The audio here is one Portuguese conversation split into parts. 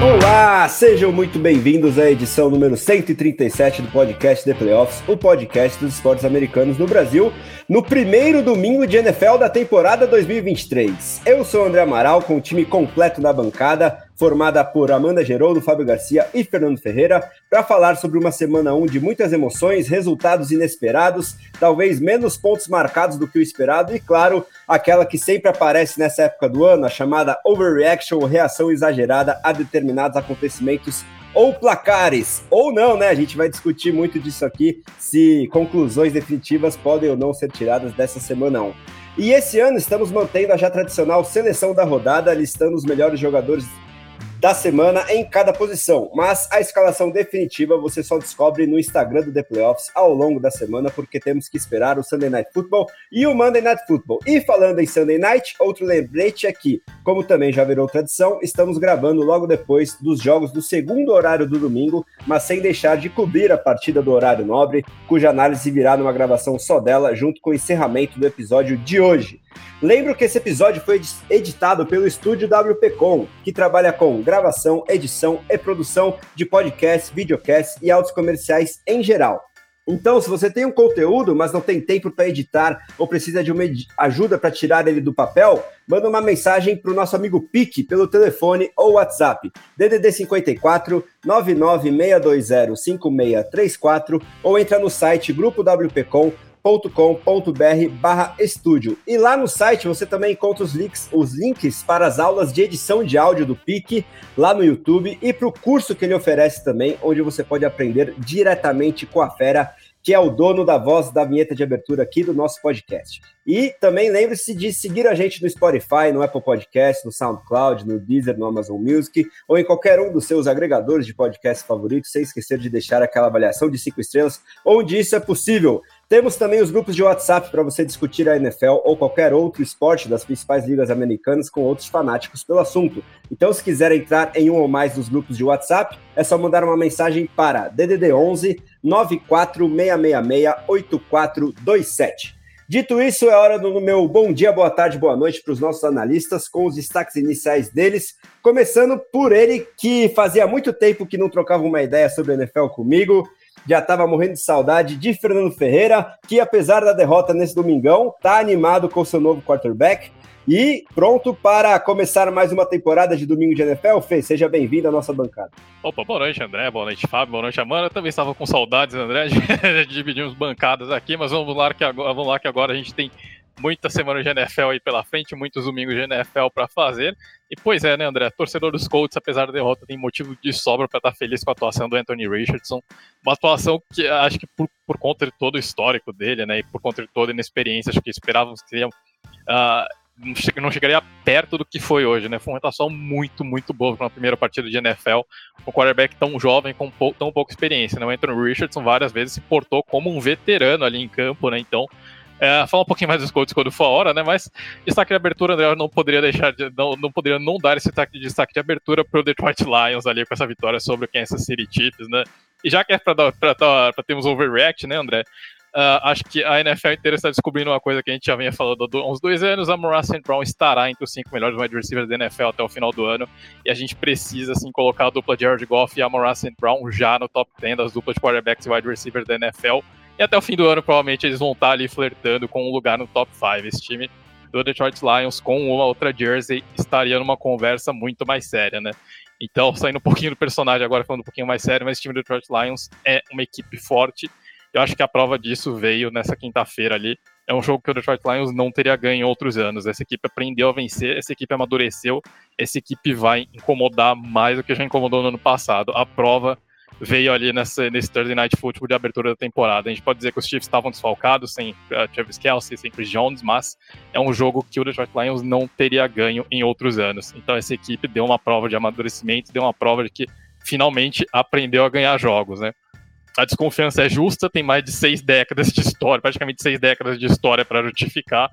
Olá, sejam muito bem-vindos à edição número 137 do podcast The Playoffs, o podcast dos esportes americanos no Brasil, no primeiro domingo de NFL da temporada 2023. Eu sou o André Amaral, com o time completo na bancada, formada por Amanda Geroldo, Fábio Garcia e Fernando Ferreira, para falar sobre uma semana 1 de muitas emoções, resultados inesperados, talvez menos pontos marcados do que o esperado e, claro, aquela que sempre aparece nessa época do ano, a chamada overreaction, reação exagerada a determinados acontecimentos ou placares, ou não, né? A gente vai discutir muito disso aqui, se conclusões definitivas podem ou não ser tiradas dessa semana 1. E esse ano estamos mantendo a já tradicional seleção da rodada, listando os melhores jogadores da semana em cada posição, mas a escalação definitiva você só descobre no Instagram do The Playoffs ao longo da semana, porque temos que esperar o Sunday Night Football e o Monday Night Football. E falando em Sunday Night, outro lembrete é que, como também já virou tradição, estamos gravando logo depois dos jogos do segundo horário do domingo, mas sem deixar de cobrir a partida do horário nobre, cuja análise virá numa gravação só dela, junto com o encerramento do episódio de hoje. Lembro que esse episódio foi editado pelo estúdio WPcom, que trabalha com gravação, edição e produção de podcasts, videocasts e autos comerciais em geral. Então, se você tem um conteúdo, mas não tem tempo para editar ou precisa de uma ajuda para tirar ele do papel, manda uma mensagem para o nosso amigo Pique pelo telefone ou WhatsApp DDD 54 99620 5634 ou entra no site grupo WPcom com.br barra estúdio. E lá no site você também encontra os links, os links para as aulas de edição de áudio do PIC, lá no YouTube, e para o curso que ele oferece também, onde você pode aprender diretamente com a fera, que é o dono da voz da vinheta de abertura aqui do nosso podcast. E também lembre-se de seguir a gente no Spotify, no Apple Podcast, no SoundCloud, no Deezer, no Amazon Music, ou em qualquer um dos seus agregadores de podcast favoritos, sem esquecer de deixar aquela avaliação de cinco estrelas, onde isso é possível. Temos também os grupos de WhatsApp para você discutir a NFL ou qualquer outro esporte das principais ligas americanas com outros fanáticos pelo assunto. Então, se quiser entrar em um ou mais dos grupos de WhatsApp, é só mandar uma mensagem para DDD 11 94666 8427. Dito isso, é hora do meu bom dia, boa tarde, boa noite para os nossos analistas, com os destaques iniciais deles, começando por ele que fazia muito tempo que não trocava uma ideia sobre a NFL comigo, já estava morrendo de saudade de Fernando Ferreira, que apesar da derrota nesse domingão, está animado com seu novo quarterback e pronto para começar mais uma temporada de Domingo de NFL. Fê, seja bem-vindo à nossa bancada. Opa, boa noite, André, boa noite, Fábio, boa noite, Amanda. Eu também estava com saudades, André, de dividimos bancadas aqui, mas vamos lá que agora, vamos lá que agora a gente tem muita semana de NFL aí pela frente, muitos domingos de NFL para fazer. E pois é, né, André? Torcedor dos Colts, apesar da derrota, tem motivo de sobra para estar tá feliz com a atuação do Anthony Richardson. Uma atuação que acho que por, por conta de todo o histórico dele, né, e por conta de toda a inexperiência, acho que esperávamos que seria. Uh, não chegaria perto do que foi hoje, né? Foi uma atuação muito, muito boa para uma primeira partida de NFL. Um quarterback tão jovem, com tão pouca experiência, né? O Anthony Richardson várias vezes se portou como um veterano ali em campo, né? Então, é, falar um pouquinho mais dos Colts quando for a hora, né? Mas destaque de abertura, André, não poderia deixar de, não, não poderia não dar esse destaque de, destaque de abertura para o Detroit Lions ali com essa vitória sobre o Kansas City Chiefs, né? E já que é para termos overreact, né, André? Uh, acho que a NFL inteira está descobrindo uma coisa que a gente já vinha falando há uns dois anos. A Morrison Brown estará entre os cinco melhores wide receivers da NFL até o final do ano. E a gente precisa, assim, colocar a dupla Jared Goff e a Morrison Brown já no top 10 das duplas de quarterbacks e wide receivers da NFL. E até o fim do ano, provavelmente, eles vão estar ali flertando com um lugar no top 5. Esse time do Detroit Lions com uma outra jersey estaria numa conversa muito mais séria, né? Então, saindo um pouquinho do personagem agora, falando um pouquinho mais sério, mas esse time do Detroit Lions é uma equipe forte. Eu acho que a prova disso veio nessa quinta-feira ali. É um jogo que o Detroit Lions não teria ganho em outros anos. Essa equipe aprendeu a vencer, essa equipe amadureceu, essa equipe vai incomodar mais do que já incomodou no ano passado. A prova veio ali nessa, nesse Thursday Night Football de abertura da temporada. A gente pode dizer que os Chiefs estavam desfalcados, sem uh, Travis Kelsey, sem Chris Jones, mas é um jogo que o Detroit Lions não teria ganho em outros anos. Então essa equipe deu uma prova de amadurecimento, deu uma prova de que finalmente aprendeu a ganhar jogos, né? A desconfiança é justa, tem mais de seis décadas de história, praticamente seis décadas de história para justificar,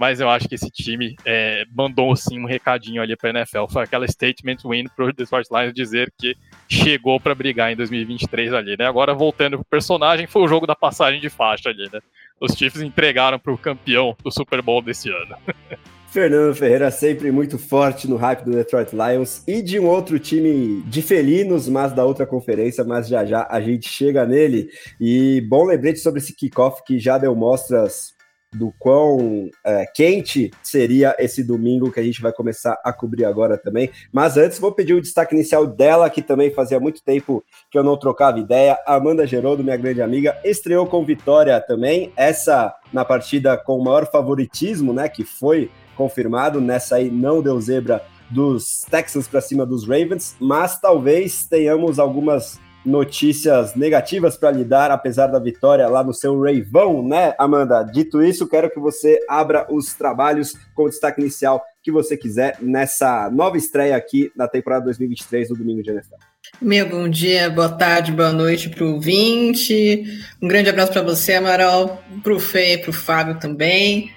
mas eu acho que esse time é, mandou sim um recadinho ali para a NFL. Foi aquela statement win para o Detroit Lions dizer que chegou para brigar em 2023 ali, né? Agora voltando pro personagem, foi o jogo da passagem de faixa ali, né? Os Chiefs entregaram para o campeão do Super Bowl desse ano. Fernando Ferreira sempre muito forte no hype do Detroit Lions e de um outro time de felinos, mas da outra conferência, mas já já a gente chega nele. E bom lembrete sobre esse kickoff que já deu mostras do quão é, quente seria esse domingo que a gente vai começar a cobrir agora também. Mas antes, vou pedir o destaque inicial dela, que também fazia muito tempo que eu não trocava ideia. Amanda Gerodo, minha grande amiga, estreou com vitória também. Essa na partida com o maior favoritismo, né? Que foi confirmado. Nessa aí não deu zebra dos Texans para cima dos Ravens, mas talvez tenhamos algumas notícias negativas para lidar, apesar da vitória lá no seu Ravão, né, Amanda? Dito isso, quero que você abra os trabalhos com o destaque inicial que você quiser nessa nova estreia aqui na temporada 2023 do Domingo de NFL. Meu bom dia, boa tarde, boa noite para o 20. Um grande abraço para você, Amaral, para o Fê, para o Fábio também.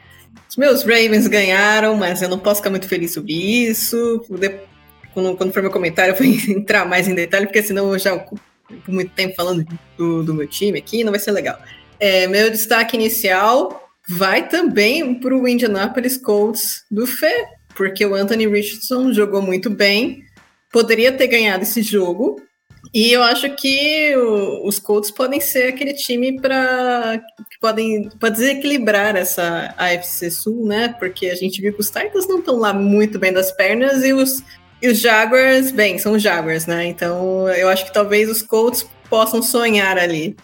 Os meus Ravens ganharam, mas eu não posso ficar muito feliz sobre isso. Quando, quando for meu comentário, eu vou entrar mais em detalhe, porque senão eu já ocupo muito tempo falando do, do meu time aqui, não vai ser legal. É, meu destaque inicial vai também para o Indianapolis Colts do Fê, porque o Anthony Richardson jogou muito bem, poderia ter ganhado esse jogo, e eu acho que o, os Colts podem ser aquele time para que podem pode desequilibrar essa AFC Sul, né? Porque a gente viu que os Titans não estão lá muito bem das pernas e os, e os Jaguars, bem, são os Jaguars, né? Então eu acho que talvez os Colts possam sonhar ali.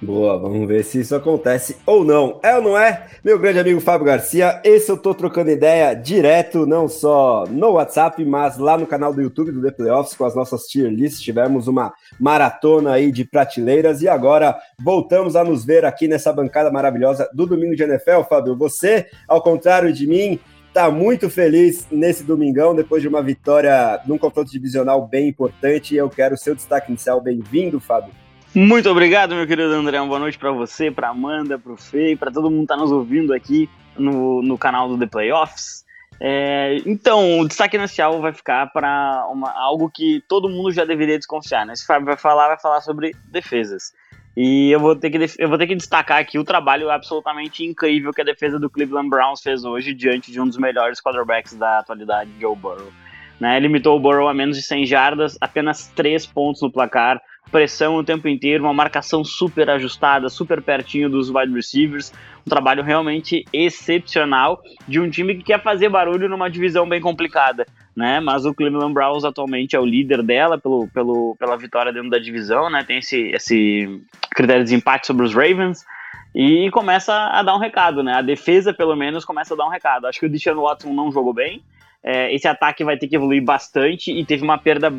Boa, vamos ver se isso acontece ou não. É ou não é? Meu grande amigo Fábio Garcia, esse eu tô trocando ideia direto, não só no WhatsApp, mas lá no canal do YouTube do The Playoffs com as nossas tier lists. Tivemos uma maratona aí de prateleiras e agora voltamos a nos ver aqui nessa bancada maravilhosa do Domingo de NFL, Fábio. Você, ao contrário de mim, tá muito feliz nesse domingão, depois de uma vitória num confronto divisional bem importante. Eu quero seu destaque inicial. Bem-vindo, Fábio. Muito obrigado, meu querido André. Uma boa noite para você, para Amanda, para o Fê, para todo mundo que está nos ouvindo aqui no, no canal do The Playoffs. É, então, o destaque inicial vai ficar para algo que todo mundo já deveria desconfiar. Né? Se o Fábio vai falar, vai falar sobre defesas. E eu vou, ter que, eu vou ter que destacar aqui o trabalho absolutamente incrível que a defesa do Cleveland Browns fez hoje diante de um dos melhores quarterbacks da atualidade, Joe Burrow. Né, limitou o Burrow a menos de 100 jardas, apenas 3 pontos no placar, pressão o tempo inteiro, uma marcação super ajustada, super pertinho dos wide receivers, um trabalho realmente excepcional de um time que quer fazer barulho numa divisão bem complicada, né? Mas o Cleveland Browns atualmente é o líder dela pelo, pelo, pela vitória dentro da divisão, né? Tem esse, esse critério de empate sobre os Ravens. E começa a dar um recado, né? A defesa, pelo menos, começa a dar um recado. Acho que o Deshaun Watson não jogou bem, é, esse ataque vai ter que evoluir bastante e teve uma perda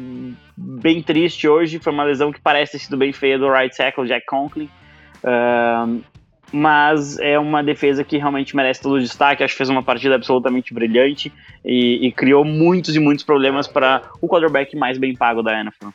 bem triste hoje. Foi uma lesão que parece ter sido bem feia do right tackle, Jack Conklin. Uh, mas é uma defesa que realmente merece todo o destaque. Acho que fez uma partida absolutamente brilhante e, e criou muitos e muitos problemas para o quarterback mais bem pago da NFL.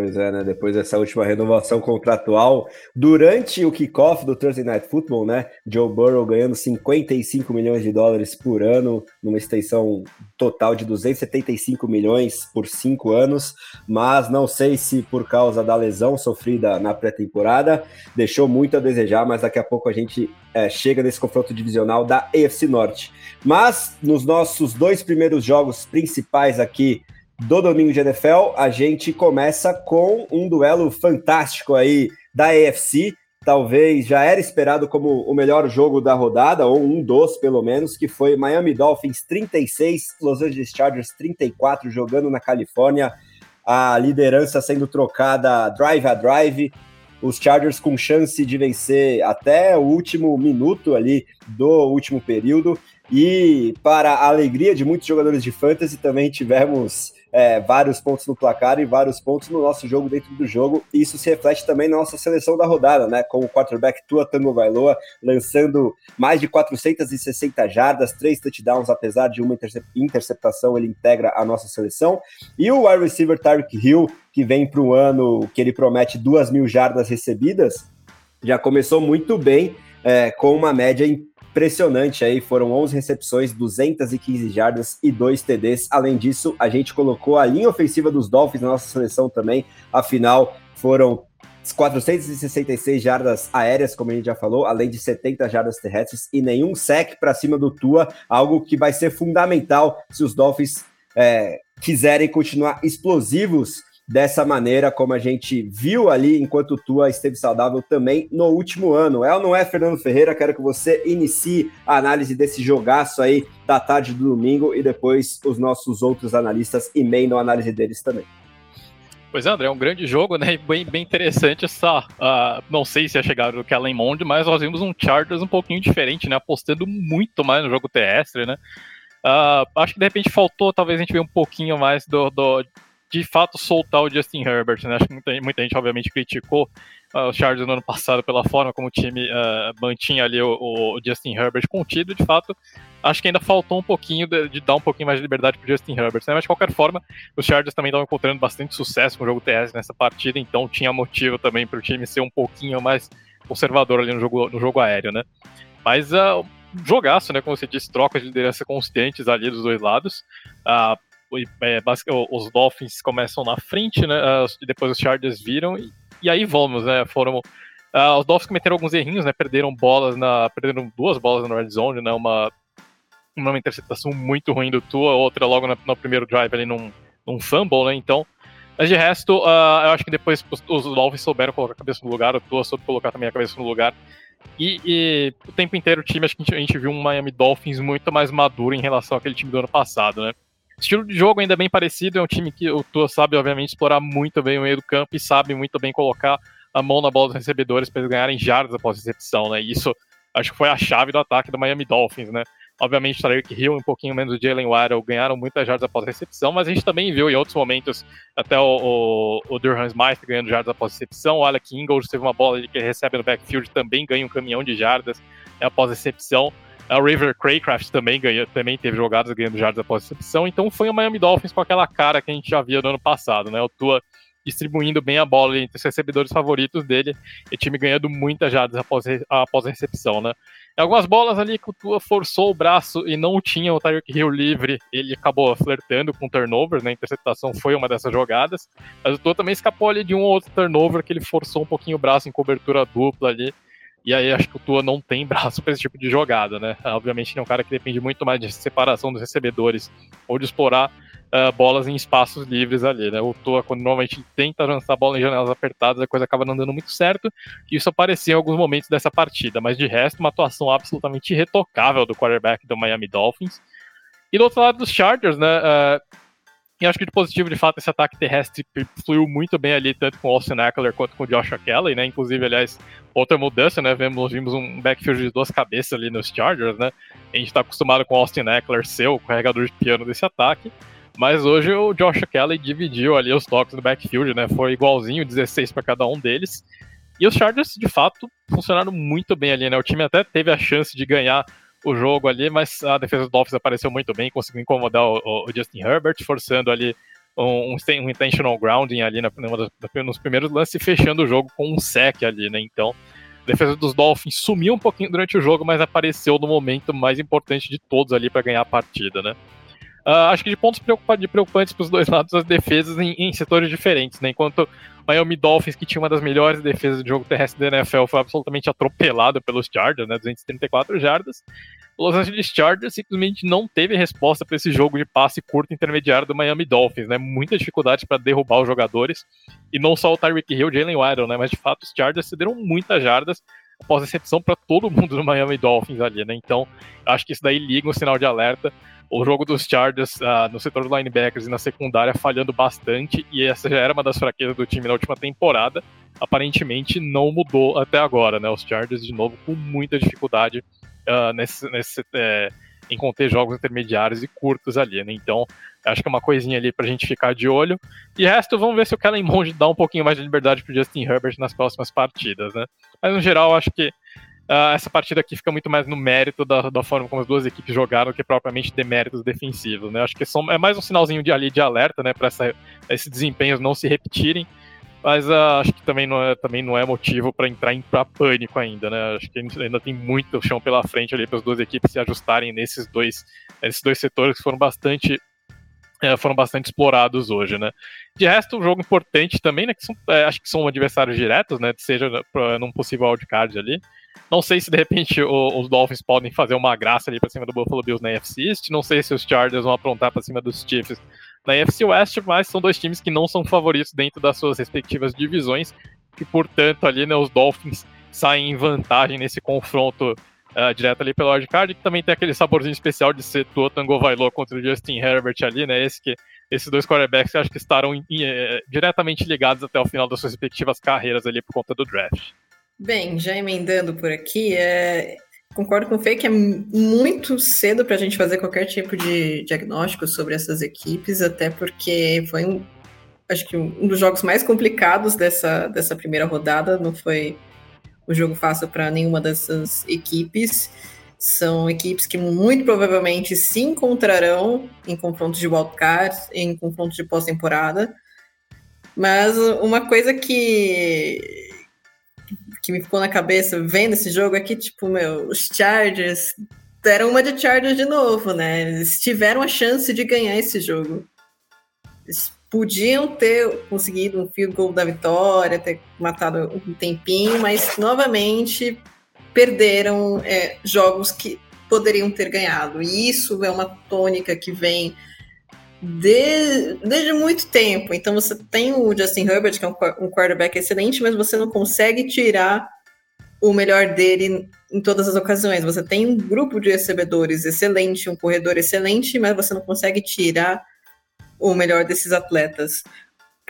Pois é, né? Depois dessa última renovação contratual, durante o kickoff do Thursday Night Football, né? Joe Burrow ganhando 55 milhões de dólares por ano, numa extensão total de 275 milhões por cinco anos, mas não sei se por causa da lesão sofrida na pré-temporada, deixou muito a desejar, mas daqui a pouco a gente é, chega nesse confronto divisional da AFC Norte. Mas nos nossos dois primeiros jogos principais aqui do domingo de NFL, a gente começa com um duelo fantástico aí da AFC. Talvez já era esperado como o melhor jogo da rodada, ou um dos pelo menos, que foi Miami Dolphins 36, Los Angeles Chargers 34, jogando na Califórnia, a liderança sendo trocada drive a drive, os Chargers com chance de vencer até o último minuto ali do último período. E para a alegria de muitos jogadores de fantasy, também tivemos é, vários pontos no placar e vários pontos no nosso jogo dentro do jogo. E isso se reflete também na nossa seleção da rodada, né? Com o quarterback Tua Tango Vailoa lançando mais de 460 jardas, três touchdowns, apesar de uma interceptação, ele integra a nossa seleção. E o wide receiver Tyreek Hill, que vem para o ano que ele promete duas mil jardas recebidas, já começou muito bem, é, com uma média impressionante aí, foram 11 recepções, 215 jardas e 2 TDs. Além disso, a gente colocou a linha ofensiva dos Dolphins na nossa seleção também. Afinal, foram 466 jardas aéreas, como a gente já falou, além de 70 jardas terrestres e nenhum sec para cima do Tua, algo que vai ser fundamental se os Dolphins é, quiserem continuar explosivos dessa maneira, como a gente viu ali enquanto o Tua esteve saudável também no último ano. É ou não é, Fernando Ferreira? Quero que você inicie a análise desse jogaço aí da tarde do domingo e depois os nossos outros analistas emendam a análise deles também. Pois é, André, é um grande jogo, né? Bem, bem interessante essa. Uh, não sei se ia chegar o Kellen Mond, mas nós vimos um Chargers um pouquinho diferente, né? Apostando muito mais no jogo terrestre, né? Uh, acho que de repente faltou, talvez a gente ver um pouquinho mais do, do de fato soltar o Justin Herbert, né? Acho que muita, muita gente obviamente criticou uh, os Chargers no ano passado pela forma como o time uh, mantinha ali o, o, Justin Herbert contido, de fato, acho que ainda faltou um pouquinho de, de dar um pouquinho mais de liberdade pro Justin Herbert, né? Mas de qualquer forma, os Chargers também estavam encontrando bastante sucesso com o jogo TS nessa partida, então tinha motivo também para o time ser um pouquinho mais conservador ali no jogo, no jogo aéreo, né? Mas uh, jogaço, né? Como você disse, trocas de liderança constantes ali dos dois lados. Uh, é, os Dolphins começam na frente, né? E depois os Chargers viram. E, e aí vamos, né? Foram. Uh, os Dolphins cometeram alguns errinhos, né? Perderam bolas na. Perderam duas bolas na red zone, né? Uma, uma interceptação muito ruim do Tua, outra logo no, no primeiro drive ali num, num fumble, né? Então. Mas de resto, uh, eu acho que depois os, os Dolphins souberam colocar a cabeça no lugar, o Tua soube colocar também a cabeça no lugar. E, e, o tempo inteiro o time, acho que a gente, a gente viu um Miami Dolphins muito mais maduro em relação àquele time do ano passado, né? Estilo de jogo ainda bem parecido, é um time que o Tua sabe, obviamente, explorar muito bem o meio do campo e sabe muito bem colocar a mão na bola dos recebedores para eles ganharem jardas após recepção, né? E isso acho que foi a chave do ataque do Miami Dolphins, né? Obviamente, Tarek Hill um pouquinho menos o Jalen Waddell ganharam muitas jardas após recepção, mas a gente também viu em outros momentos até o, o, o Durham Smythe ganhando jardas após recepção, o Alec Ingold teve uma bola que ele recebe no backfield, também ganha um caminhão de jardas né, após recepção. A River Craycraft também ganhou, também teve jogadas ganhando jardas após recepção. Então foi o Miami Dolphins com aquela cara que a gente já via no ano passado, né? O Tua distribuindo bem a bola entre os recebedores favoritos dele, e o time ganhando muitas jardas após, após a recepção, né? Em algumas bolas ali que o Tua forçou o braço e não tinha o Tyreek Hill livre, ele acabou flertando com turnover, né? A interceptação foi uma dessas jogadas, mas o Tua também escapou ali de um ou outro turnover que ele forçou um pouquinho o braço em cobertura dupla ali, e aí acho que o Tua não tem braço para esse tipo de jogada, né? Obviamente ele é um cara que depende muito mais de separação dos recebedores ou de explorar uh, bolas em espaços livres ali, né? O Tua, quando normalmente tenta lançar a bola em janelas apertadas, a coisa acaba não dando muito certo. E isso apareceu em alguns momentos dessa partida, mas de resto, uma atuação absolutamente irretocável do quarterback do Miami Dolphins. E do outro lado dos Chargers, né? Uh, e acho que de positivo, de fato, esse ataque terrestre fluiu muito bem ali, tanto com o Austin Eckler quanto com o Josh Kelly, né? Inclusive, aliás, outra mudança, né? Vimos, vimos um backfield de duas cabeças ali nos Chargers, né? A gente tá acostumado com o Austin Eckler ser o carregador de piano desse ataque. Mas hoje o Josh Kelly dividiu ali os toques do backfield, né? Foi igualzinho, 16 para cada um deles. E os Chargers, de fato, funcionaram muito bem ali, né? O time até teve a chance de ganhar o jogo ali, mas a defesa dos Dolphins apareceu muito bem, conseguiu incomodar o, o Justin Herbert, forçando ali um, um, intentional grounding ali na, na, nos primeiros lances e fechando o jogo com um sec ali, né? Então, a defesa dos Dolphins sumiu um pouquinho durante o jogo, mas apareceu no momento mais importante de todos ali para ganhar a partida, né? Uh, acho que de pontos preocupantes para os dois lados, as defesas em, em, setores diferentes, né? Enquanto Miami Dolphins, que tinha uma das melhores defesas de jogo terrestre da NFL, foi absolutamente atropelado pelos Chargers, né? 234 jardas. O Los Angeles Chargers simplesmente não teve resposta para esse jogo de passe curto intermediário do Miami Dolphins, né? Muita dificuldade para derrubar os jogadores. E não só o Tyreek Hill e Jalen Waddle, né? Mas de fato os Chargers cederam muitas jardas após recepção para todo mundo do Miami Dolphins ali, né? Então, acho que isso daí liga um sinal de alerta o jogo dos Chargers uh, no setor dos linebackers e na secundária falhando bastante, e essa já era uma das fraquezas do time na última temporada. Aparentemente não mudou até agora, né? Os Chargers, de novo, com muita dificuldade uh, nesse, nesse, é, em conter jogos intermediários e curtos ali, né? Então, acho que é uma coisinha ali pra gente ficar de olho. E resto, vamos ver se o Kellen Mond dá um pouquinho mais de liberdade pro Justin Herbert nas próximas partidas, né? Mas no geral, acho que Uh, essa partida aqui fica muito mais no mérito da, da, forma como as duas equipes jogaram que propriamente deméritos defensivos, né? Acho que são, é mais um sinalzinho de ali de alerta, né, para esses desempenhos não se repetirem. Mas uh, acho que também não é, também não é motivo para entrar em pra pânico ainda, né? Acho que ainda tem muito chão pela frente ali para as duas equipes se ajustarem nesses dois, nesses dois setores que foram bastante é, foram bastante explorados hoje, né? De resto, um jogo importante também, né? Que são, é, acho que são adversários diretos, né? Seja num possível wildcard ali. Não sei se de repente o, os Dolphins podem fazer uma graça ali para cima do Buffalo Bills na NFC East. Não sei se os Chargers vão aprontar para cima dos Chiefs na NFC West, mas são dois times que não são favoritos dentro das suas respectivas divisões, e portanto ali né, os Dolphins saem em vantagem nesse confronto uh, direto ali pelo wildcard, que também tem aquele saborzinho especial de ser Tua Tango Vailoa contra o Justin Herbert ali, né, esse que, esses dois quarterbacks acho que estarão é, diretamente ligados até o final das suas respectivas carreiras ali por conta do draft. Bem, já emendando por aqui, é, Concordo com o Fê que é muito cedo para a gente fazer qualquer tipo de diagnóstico sobre essas equipes, até porque foi um, acho que um dos jogos mais complicados dessa, dessa primeira rodada. Não foi um jogo fácil para nenhuma dessas equipes. São equipes que muito provavelmente se encontrarão em confrontos de wildcard, em confrontos de pós-temporada. Mas uma coisa que que me ficou na cabeça vendo esse jogo é que, tipo, meu, os Chargers deram uma de Chargers de novo, né? Eles tiveram a chance de ganhar esse jogo. Eles podiam ter conseguido um field goal da vitória, ter matado um tempinho, mas novamente perderam é, jogos que poderiam ter ganhado. E isso é uma tônica que vem de, desde muito tempo. Então você tem o Justin Herbert, que é um, um quarterback excelente, mas você não consegue tirar o melhor dele em todas as ocasiões. Você tem um grupo de recebedores excelente, um corredor excelente, mas você não consegue tirar o melhor desses atletas,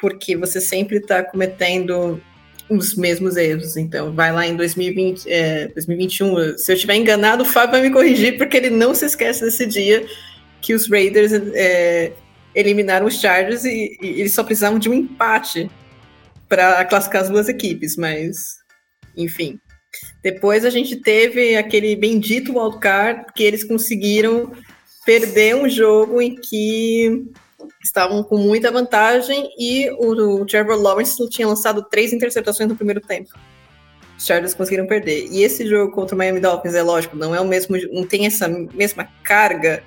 porque você sempre está cometendo os mesmos erros. Então, vai lá em 2020, é, 2021. Se eu estiver enganado, o Fábio vai me corrigir, porque ele não se esquece desse dia que os Raiders é, eliminaram os Chargers e, e, eles só precisavam de um empate para classificar as duas equipes, mas enfim. Depois a gente teve aquele bendito wildcard que eles conseguiram perder um jogo em que estavam com muita vantagem e o, o Trevor Lawrence tinha lançado três interceptações no primeiro tempo. Os Chargers conseguiram perder. E esse jogo contra o Miami Dolphins, é lógico, não é o mesmo, não tem essa mesma carga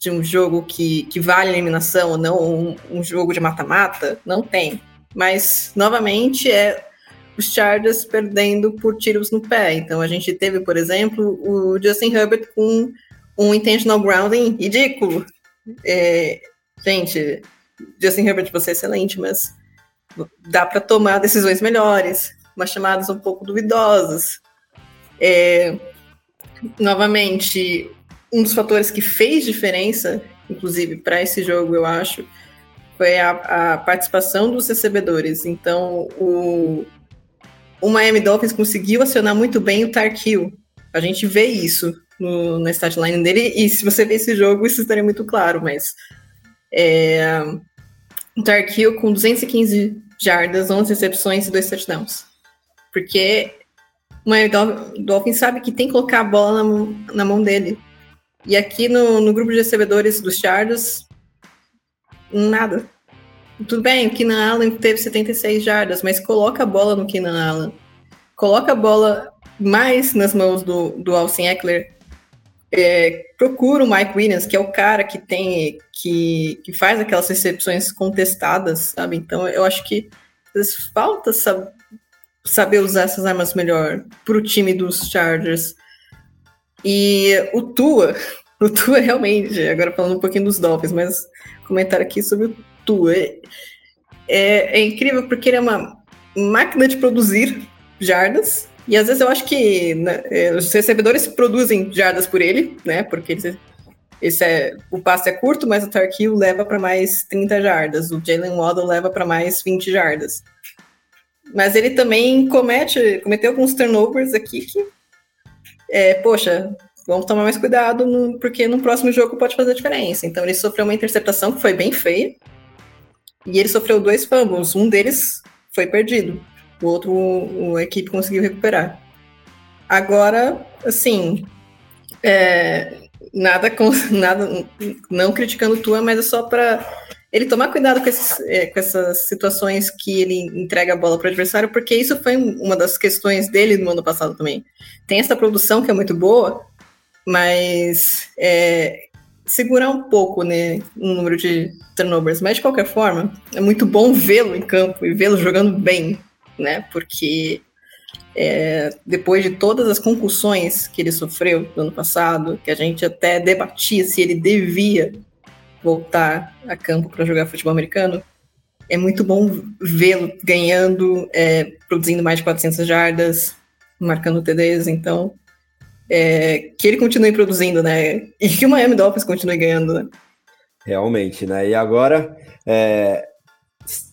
de um jogo que, que vale eliminação não, um, um jogo de mata-mata, não tem. Mas, novamente, é os Chargers perdendo por tiros no pé. Então, a gente teve, por exemplo, o Justin Herbert com um intentional grounding ridículo. É, gente, Justin Herbert, você é excelente, mas dá para tomar decisões melhores, umas chamadas um pouco duvidosas. É, novamente, um dos fatores que fez diferença, inclusive, para esse jogo, eu acho, foi a, a, participação dos recebedores. Então, o, o Miami Dolphins conseguiu acionar muito bem o Tarkill. A gente vê isso no, na statline dele, e se você ver esse jogo, isso estaria muito claro, mas é, o Tarkill com 215 jardas, 11 recepções e 2 touchdowns. Porque o Miami Dolphins sabe que tem que colocar a bola na, na mão dele. E aqui no, no grupo de recebedores dos Chargers, nada. Tudo bem, o Keenan Allen teve 76 jardas, mas coloca a bola no Keenan Allen. Coloca a bola mais nas mãos do, do Austin Eckler. É, procura o Mike Williams, que é o cara que tem, que, que faz aquelas recepções contestadas, sabe? Então eu acho que falta sab saber usar essas armas melhor para o time dos Chargers. E o Tua, o Tua realmente, agora falando um pouquinho dos Dolphins, mas comentário aqui sobre o Tua. É, é, incrível porque ele é uma máquina de produzir jardas, e às vezes eu acho que né, é, os recebedores produzem jardas por ele, né? Porque eles, esse é, o passe é curto, mas o Tarkill leva para mais 30 jardas, o Jalen Waddle leva para mais 20 jardas. Mas ele também comete, cometeu alguns turnovers aqui que é, poxa, vamos tomar mais cuidado, no, porque no próximo jogo pode fazer diferença. Então ele sofreu uma interceptação que foi bem feia, e ele sofreu dois fumbles, um deles foi perdido, o outro a equipe conseguiu recuperar. Agora, assim, é, nada nada, não criticando tua, mas é só para ele tomar cuidado com, esses, é, com essas situações que ele entrega a bola para o adversário, porque isso foi uma das questões dele no ano passado também. Tem essa produção que é muito boa, mas é, segurar um pouco né, o número de turnovers. Mas de qualquer forma, é muito bom vê-lo em campo e vê-lo jogando bem, né? Porque é, depois de todas as concussões que ele sofreu no ano passado, que a gente até debatia se ele devia voltar a campo para jogar futebol americano, é muito bom vê-lo ganhando, é, produzindo mais de 400 jardas, marcando TDs, então é, que ele continue produzindo, né? E que o Miami Dolphins continue ganhando, né? Realmente, né? E agora, é,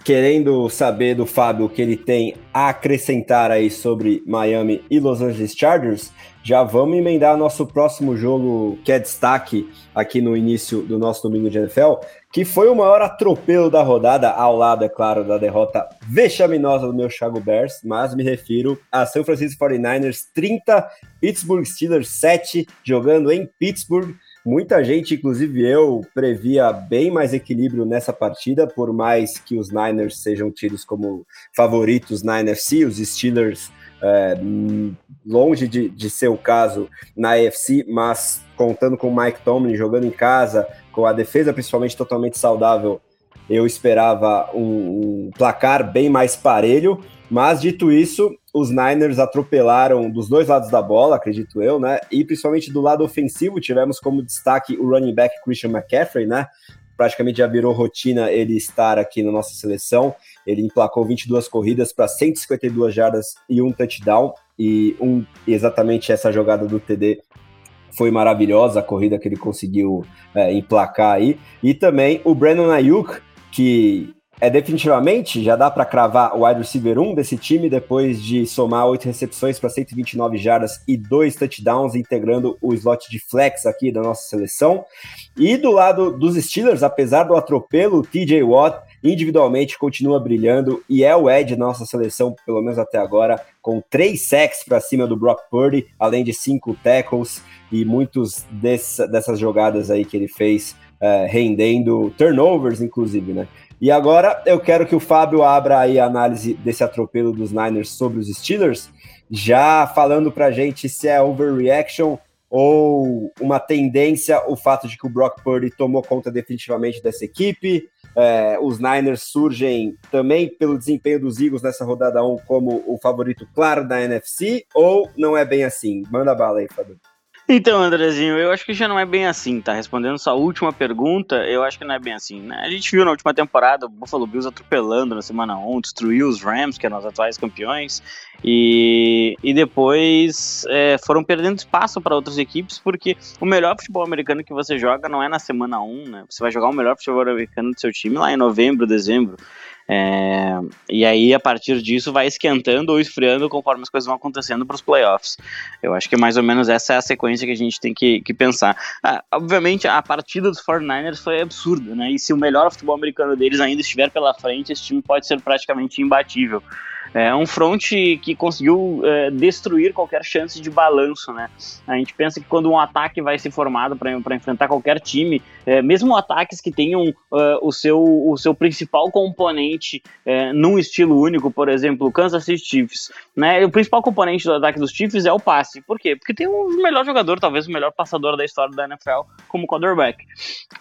querendo saber do Fábio o que ele tem a acrescentar aí sobre Miami e Los Angeles Chargers, já vamos emendar nosso próximo jogo que é destaque aqui no início do nosso domingo de NFL, que foi o maior atropelo da rodada, ao lado, é claro, da derrota vexaminosa do meu Chicago Bears, mas me refiro a São Francisco 49ers 30, Pittsburgh Steelers 7, jogando em Pittsburgh. Muita gente, inclusive eu, previa bem mais equilíbrio nessa partida, por mais que os Niners sejam tidos como favoritos na NFC, os Steelers é, longe de, de, ser o caso na AFC, mas contando com o Mike Tomlin jogando em casa, com a defesa principalmente totalmente saudável, eu esperava um, um placar bem mais parelho. Mas dito isso, os Niners atropelaram dos dois lados da bola, acredito eu, né? E principalmente do lado ofensivo, tivemos como destaque o running back Christian McCaffrey, né? praticamente já virou rotina ele estar aqui na nossa seleção. Ele emplacou 22 corridas para 152 jardas e um touchdown. E um, exatamente essa jogada do TD foi maravilhosa, a corrida que ele conseguiu é, emplacar aí. E também o Brandon Ayuk, que é definitivamente, já dá para cravar o wide receiver 1 desse time depois de somar oito recepções para 129 jardas e dois touchdowns, integrando o slot de flex aqui da nossa seleção. E do lado dos Steelers, apesar do atropelo, o TJ Watt individualmente continua brilhando e é o Ed nossa seleção, pelo menos até agora, com três sacks para cima do Brock Purdy, além de cinco tackles e muitos dessa, dessas jogadas aí que ele fez, é, rendendo turnovers, inclusive, né? E agora eu quero que o Fábio abra aí a análise desse atropelo dos Niners sobre os Steelers, já falando pra gente se é overreaction ou uma tendência o fato de que o Brock Purdy tomou conta definitivamente dessa equipe. É, os Niners surgem também pelo desempenho dos Eagles nessa rodada 1 como o favorito claro da NFC, ou não é bem assim? Manda bala aí, Fábio. Então, Andrezinho, eu acho que já não é bem assim, tá? Respondendo sua última pergunta, eu acho que não é bem assim, né? A gente viu na última temporada o Buffalo Bills atropelando na semana 1, destruiu os Rams, que eram os atuais campeões, e, e depois é, foram perdendo espaço para outras equipes, porque o melhor futebol americano que você joga não é na semana 1, né? Você vai jogar o melhor futebol americano do seu time lá em novembro, dezembro. É, e aí, a partir disso, vai esquentando ou esfriando conforme as coisas vão acontecendo para os playoffs. Eu acho que mais ou menos essa é a sequência que a gente tem que, que pensar. Ah, obviamente, a partida dos 49ers foi absurda, né? E se o melhor futebol americano deles ainda estiver pela frente, esse time pode ser praticamente imbatível. É um front que conseguiu é, destruir qualquer chance de balanço, né? A gente pensa que quando um ataque vai ser formado para enfrentar qualquer time, é, mesmo ataques que tenham uh, o, seu, o seu principal componente é, num estilo único, por exemplo, Kansas City Chiefs, né? O principal componente do ataque dos Chiefs é o passe. Por quê? Porque tem o melhor jogador, talvez o melhor passador da história da NFL como quarterback.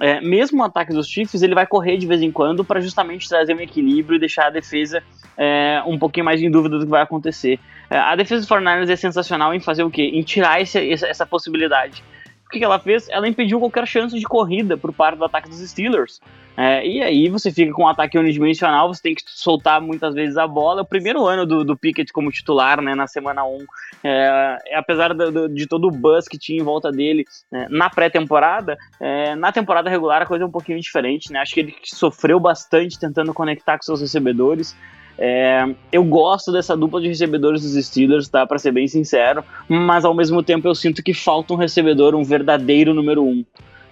É, mesmo o ataque dos Chiefs, ele vai correr de vez em quando para justamente trazer um equilíbrio e deixar a defesa é, um pouquinho mais em dúvida do que vai acontecer. É, a defesa dos 49ers é sensacional em fazer o quê? Em tirar esse, essa possibilidade. O que, ela fez? Ela impediu qualquer chance de corrida por parte do ataque dos Steelers. É, e aí você fica com um ataque unidimensional, você tem que soltar muitas vezes a bola. O primeiro ano do, do Pickett como titular, né, na semana 1, é, apesar do, de todo o buzz que tinha em volta dele é, na pré-temporada, é, na temporada regular a coisa é um pouquinho diferente, né? Acho que ele sofreu bastante tentando conectar com seus recebedores. É, eu gosto dessa dupla de recebedores dos Steelers, tá? Para ser bem sincero, mas ao mesmo tempo eu sinto que falta um recebedor, um verdadeiro número um,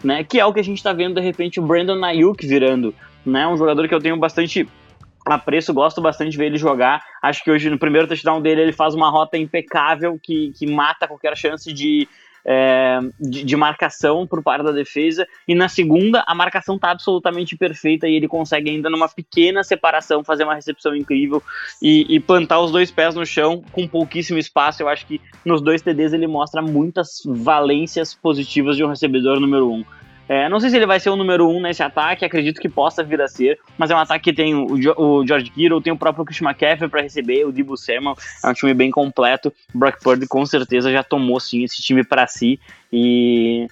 né? Que é o que a gente tá vendo de repente o Brandon Ayuk virando, né? Um jogador que eu tenho bastante apreço, gosto bastante de ver ele jogar. Acho que hoje no primeiro touchdown dele ele faz uma rota impecável que, que mata qualquer chance de é, de, de, marcação por parte da defesa, e na segunda a marcação tá absolutamente perfeita e ele consegue ainda numa pequena separação fazer uma recepção incrível e, e plantar os dois pés no chão com pouquíssimo espaço. Eu acho que nos dois TDs ele mostra muitas valências positivas de um recebedor número um. É, não sei se ele vai ser o número um nesse ataque, acredito que possa vir a ser, mas é um ataque que tem o, o George Kittle, tem o próprio Chris McCaffrey para receber, o Debo Samuel, é um time bem completo. Brock Purdy com certeza já tomou sim esse time para si e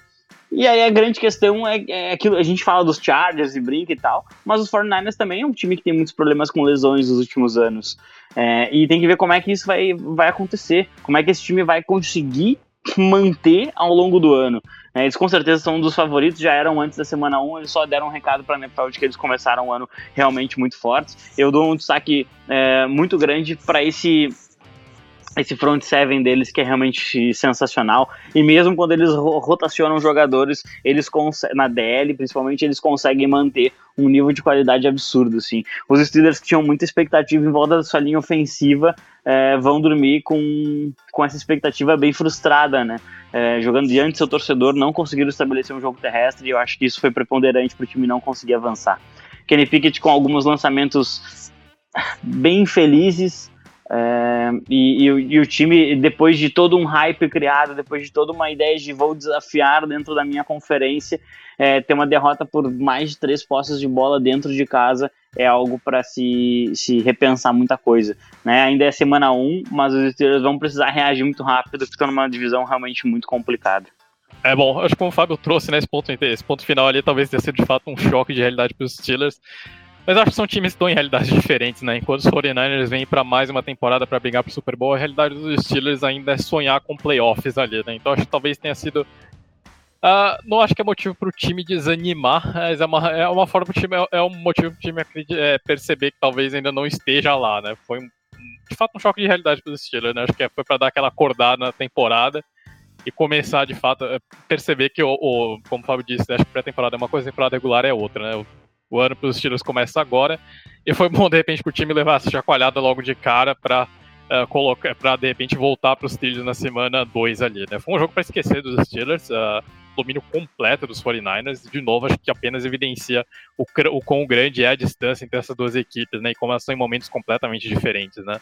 e aí a grande questão é, é aquilo, a gente fala dos Chargers e brinca e tal, mas os 49ers também é um time que tem muitos problemas com lesões nos últimos anos. É, e tem que ver como é que isso vai, vai acontecer, como é que esse time vai conseguir manter ao longo do ano. É, eles com certeza são um dos favoritos, já eram antes da semana 1, eles só deram um recado para a NFL de que eles começaram o ano realmente muito fortes. Eu dou um destaque é, muito grande para esse esse front seven deles que é realmente sensacional. E mesmo quando eles rotacionam jogadores, eles na DL, principalmente, eles conseguem manter um nível de qualidade absurdo, assim. Os Steelers que tinham muita expectativa em volta da sua linha ofensiva é, vão dormir com, com essa expectativa bem frustrada, né? É, jogando diante do seu torcedor, não conseguiram estabelecer um jogo terrestre e eu acho que isso foi preponderante para o time não conseguir avançar. Kenny Pickett com alguns lançamentos bem infelizes, é, e, e, e, o time, depois de todo um hype criado, depois de toda uma ideia de vou desafiar dentro da minha conferência, é, ter uma derrota por mais de três postas de bola dentro de casa é algo para se, se repensar muita coisa. Né? Ainda é semana 1, um, mas os Steelers vão precisar reagir muito rápido, estão numa divisão realmente muito complicada. É bom, acho que como o Fábio trouxe, né, ponto, esse ponto final ali talvez tenha sido de fato um choque de realidade para os Steelers. Mas acho que são times que estão em realidades diferentes, né? Enquanto os 49ers vêm para mais uma temporada para brigar pro Super Bowl, a realidade dos Steelers ainda é sonhar com playoffs ali, né? Então acho que talvez tenha sido. Uh, não acho que é motivo para o time desanimar, mas é uma, é uma forma pro time, é, é um motivo para o time é, perceber que talvez ainda não esteja lá, né? Foi um, de fato um choque de realidade para os Steelers, né? Acho que foi para dar aquela acordada na temporada e começar de fato a perceber que, o, o como o Fábio disse, acho que pré-temporada é uma coisa, temporada regular é outra, né? Ano para os Steelers começa agora. E foi bom, de repente, para o time levar essa chacoalhada logo de cara para uh, colocar, para de repente voltar para os Steelers na semana 2 ali, né? Foi um jogo para esquecer dos Steelers, uh, domínio completo dos 49ers. De novo, acho que apenas evidencia o, o quão grande é a distância entre essas duas equipes, né? E como elas estão em momentos completamente diferentes, né?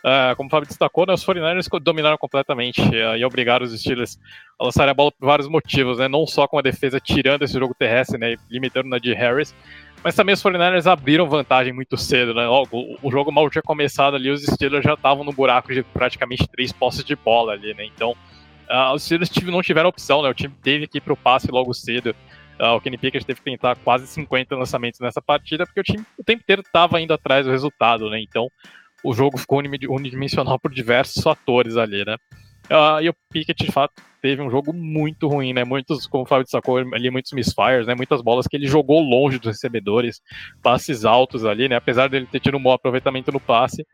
Uh, como o Fábio destacou, né, os 49ers dominaram completamente uh, e obrigaram os Steelers a lançar a bola por vários motivos, né, não só com a defesa tirando esse jogo terrestre, né, limitando na de Harris, mas também os 49ers abriram vantagem muito cedo, né, Logo, o, jogo mal tinha começado ali, os Steelers já estavam no buraco de praticamente três posses de bola ali, né, então uh, os Steelers não tiveram opção, né, o time teve que ir para o passe logo cedo, o Kenny Pickett teve que tentar quase 50 lançamentos nessa partida, porque o time o tempo inteiro estava indo atrás do resultado, né, então o jogo ficou unidimensional por diversos fatores ali, né? Uh, e o Pickett, de fato, teve um jogo muito ruim, né? Muitos, como o Fábio destacou ali, muitos misfires, né? Muitas bolas que ele jogou longe dos recebedores, passes altos ali, né? Apesar dele ter tido um bom aproveitamento no passe,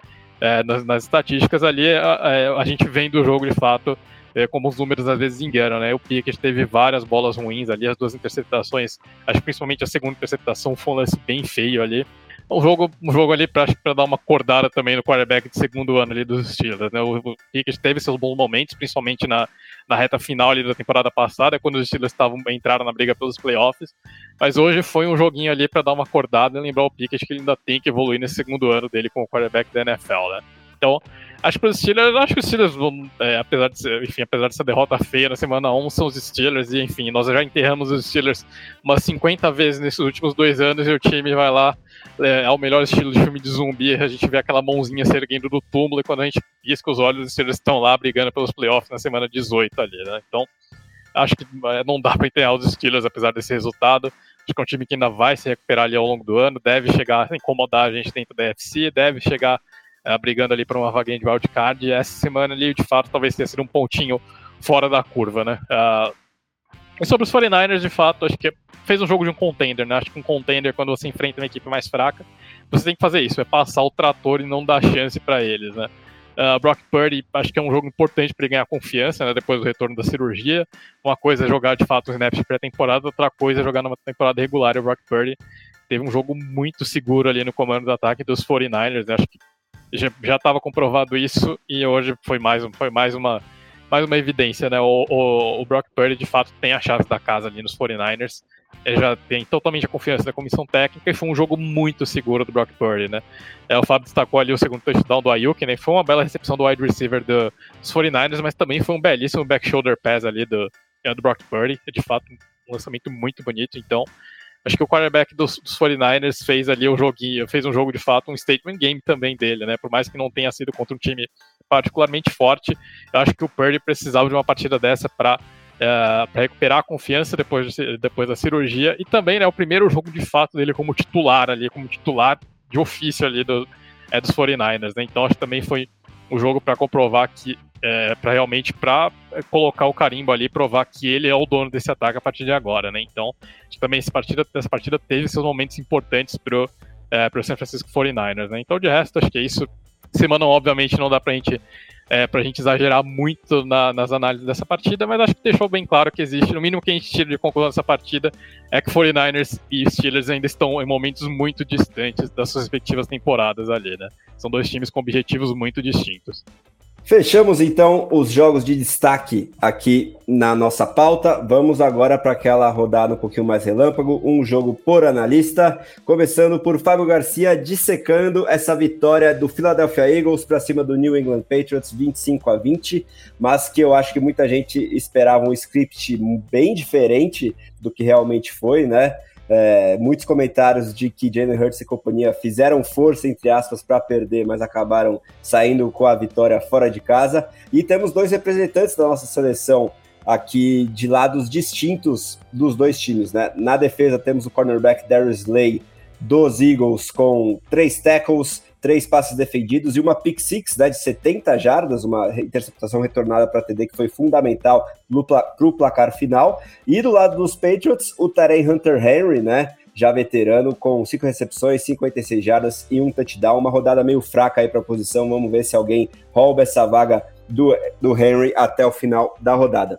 é, nas, nas, estatísticas ali, a, a, a, gente vem do jogo de fato é, como os números às vezes enganam, né? O Pickett teve várias bolas ruins ali, as duas interceptações, acho que principalmente a segunda interceptação foi um lance bem feio ali um jogo, um jogo ali para dar uma acordada também no quarterback de segundo ano ali dos Steelers. Né? O, o Pickett teve seus bons momentos, principalmente na, na reta final ali da temporada passada, quando os Steelers estavam entraram na briga pelos playoffs. Mas hoje foi um joguinho ali para dar uma acordada e lembrar o Pickett que ele ainda tem que evoluir nesse segundo ano dele como quarterback da NFL, né? Então, acho que os Steelers, acho que os Steelers vão, é, apesar de ser, enfim, apesar dessa derrota feia na semana 1, são os Steelers, e enfim, nós já enterramos os Steelers umas 50 vezes nesses últimos dois anos, e o time vai lá, é, é o melhor estilo de filme de zumbi, a gente vê aquela mãozinha se erguendo do túmulo, e quando a gente pisca os olhos, os Steelers estão lá brigando pelos playoffs na semana 18 ali, né? Então, acho que é, não dá para enterrar os Steelers apesar desse resultado. Acho que é um time que ainda vai se recuperar ali ao longo do ano, deve chegar a incomodar a gente dentro da UFC, deve chegar uh, brigando ali para uma vaguinha de wildcard. Essa semana ali, de fato, talvez tenha sido um pontinho fora da curva, né? Uh, e sobre os 49ers, de fato, acho que fez um jogo de um contender, né? Acho que um contender, quando você enfrenta uma equipe mais fraca, você tem que fazer isso, é passar o trator e não dar chance para eles, né? Uh, Brock Purdy, acho que é um jogo importante para ele ganhar confiança, né, depois do retorno da cirurgia. Uma coisa é jogar de fato os snaps pré-temporada, outra coisa é jogar numa temporada regular. E o Brock Purdy teve um jogo muito seguro ali no comando do ataque dos 49ers. Né, acho que já estava comprovado isso e hoje foi mais, foi mais uma mais uma evidência, né? O, o, o Brock Purdy de fato tem a chave da casa ali nos 49ers. Ele já tem totalmente a confiança da comissão técnica e foi um jogo muito seguro do Brock Purdy, né? É, o Fábio destacou ali o segundo touchdown do Ayuk, né? Foi uma bela recepção do wide receiver do, dos 49ers, mas também foi um belíssimo back shoulder pass ali do, é, do Brock Purdy. De fato, um lançamento muito bonito. Então, acho que o quarterback dos, dos 49ers fez ali o joguinho, fez um jogo de fato, um statement game também dele, né? Por mais que não tenha sido contra um time particularmente forte, eu acho que o Purdy precisava de uma partida dessa para é, para recuperar a confiança depois, de, depois da cirurgia e também né, o primeiro jogo de fato dele como titular ali, como titular de ofício ali do, é, dos 49ers, né? Então acho que também foi um jogo para comprovar que é, para realmente para é, colocar o carimbo ali, provar que ele é o dono desse ataque a partir de agora, né? Então, também essa partida, essa partida teve seus momentos importantes pro é, pro San Francisco 49ers, né? Então, de resto, acho que é isso. Semana, obviamente, não dá pra gente é, pra gente exagerar muito na, nas análises dessa partida, mas acho que deixou bem claro que existe, no mínimo que a gente tira de conclusão dessa partida, é que 49ers e Steelers ainda estão em momentos muito distantes das suas respectivas temporadas ali, né? São dois times com objetivos muito distintos. Fechamos então os jogos de destaque aqui na nossa pauta. Vamos agora para aquela rodada um pouquinho mais relâmpago, um jogo por analista, começando por Fábio Garcia dissecando essa vitória do Philadelphia Eagles para cima do New England Patriots 25 a 20, mas que eu acho que muita gente esperava um script bem diferente do que realmente foi, né? É, muitos comentários de que Jalen Hurts e companhia fizeram força, entre aspas, para perder, mas acabaram saindo com a vitória fora de casa. E temos dois representantes da nossa seleção aqui de lados distintos dos dois times. Né? Na defesa temos o cornerback Darius Slay dos Eagles com três tackles, três passes defendidos e uma pick six né, de 70 jardas, uma interceptação retornada para TD que foi fundamental para o placar final. E do lado dos Patriots, o Tarek Hunter Henry, né? Já veterano, com cinco recepções, 56 jardas e um touchdown. Uma rodada meio fraca aí para a posição. Vamos ver se alguém rouba essa vaga do, do Henry até o final da rodada.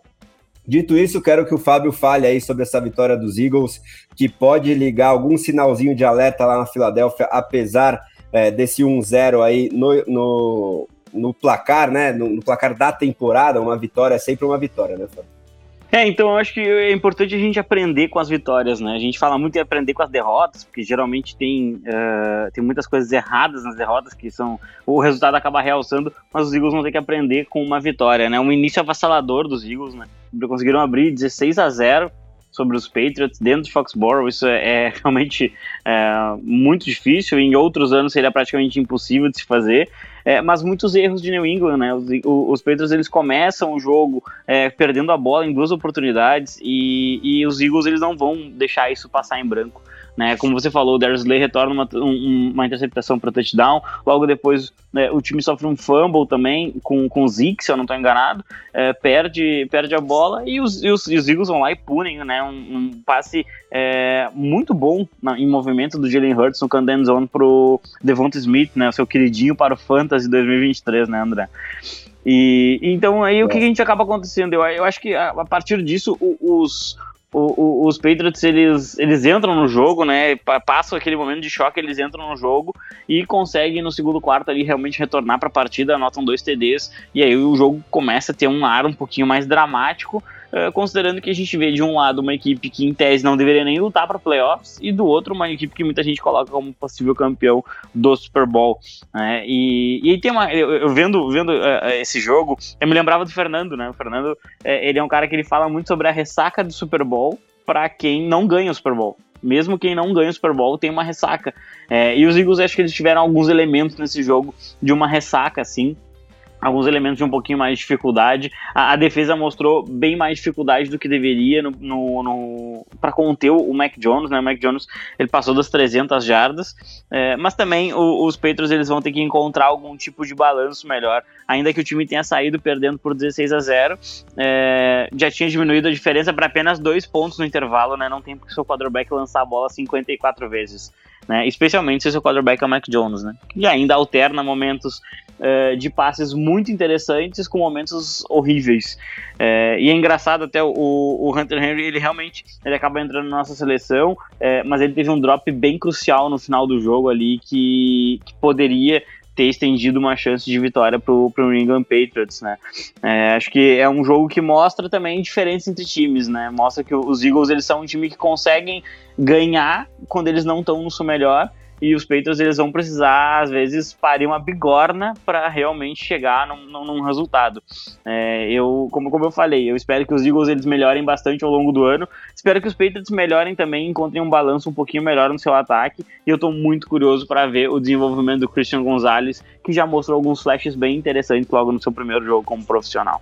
Dito isso, quero que o Fábio fale aí sobre essa vitória dos Eagles, que pode ligar algum sinalzinho de alerta lá na Filadélfia, apesar é, desse 1-0 aí no, no, no, placar, né? No, no, placar da temporada, uma vitória é sempre uma vitória, né, Fábio? É, então eu acho que é importante a gente aprender com as vitórias, né? A gente fala muito em aprender com as derrotas, porque geralmente tem, uh, tem muitas coisas erradas nas derrotas que são. O resultado acaba realçando, mas os Eagles vão ter que aprender com uma vitória, né? Um início avassalador dos Eagles, né? Conseguiram abrir 16 a 0 sobre os Patriots dentro de Foxborough. Isso é, é realmente é, muito difícil. Em outros anos seria praticamente impossível de se fazer. É, mas muitos erros de New England, né? Os, os Patriots eles começam o jogo é, perdendo a bola em duas oportunidades e, e os Eagles eles não vão deixar isso passar em branco. Né? Como você falou, o Darius Slay retorna uma, um, uma interceptação para touchdown. Logo depois, né, o time sofre um fumble também com, com o Zeke, se eu não estou enganado. É, perde, perde a bola e os, e os, e os, Eagles vão lá e punem né? um, um passe é, muito bom na, em movimento do Jalen Hurts no Camden Zone pro Devonta Smith, né? o seu queridinho para o Fantasy 2023, né, André? E então aí o que, que a gente acaba acontecendo? Eu, eu acho que a, a partir disso os, o, o, os Patriots eles, eles entram no jogo, né? Passam aquele momento de choque, eles entram no jogo e conseguem no segundo quarto ali realmente retornar para a partida, anotam dois TDs e aí o jogo começa a ter um ar um pouquinho mais dramático. Uh, considerando que a gente vê de um lado uma equipe que em tese não deveria nem lutar para playoffs e do outro uma equipe que muita gente coloca como possível campeão do Super Bowl. Né? E, e aí tem uma, eu, eu vendo, vendo uh, esse jogo, eu me lembrava do Fernando, né? O Fernando, uh, ele é um cara que ele fala muito sobre a ressaca do Super Bowl para quem não ganha o Super Bowl mesmo quem não ganha o Super Bowl tem uma ressaca. É, e os Eagles acho que eles tiveram alguns elementos nesse jogo de uma ressaca, assim alguns elementos de um pouquinho mais de dificuldade. A, a, defesa mostrou bem mais dificuldade do que deveria no, no, no para conter o, Mac Jones, né? O Mac Jones ele passou das 300 jardas, é, mas também o, os Patriots eles vão ter que encontrar algum tipo de balanço melhor, ainda que o time tenha saído perdendo por 16 a 0, é, já tinha diminuído a diferença para apenas dois pontos no intervalo, né? Não tem porque seu quarterback lançar a bola 54 vezes. Né, especialmente se o seu quarterback é o Mac Jones, né? E ainda alterna momentos é, de passes muito interessantes com momentos horríveis. É, e é engraçado até o, o, Hunter Henry, ele realmente ele acaba entrando na nossa seleção, é, mas ele teve um drop bem crucial no final do jogo ali que, que poderia ter estendido uma chance de vitória para o New England Patriots, né? É, acho que é um jogo que mostra também diferenças entre times, né? Mostra que os Eagles eles são um time que conseguem ganhar quando eles não estão no seu melhor e os Patriots eles vão precisar, às vezes, parir uma bigorna para realmente chegar num, num, resultado. É, eu, como, como eu falei, eu espero que os Eagles eles melhorem bastante ao longo do ano. Espero que os Patriots melhorem também, encontrem um balanço um pouquinho melhor no seu ataque. E eu estou muito curioso para ver o desenvolvimento do Christian Gonzalez, que já mostrou alguns flashes bem interessantes logo no seu primeiro jogo como profissional.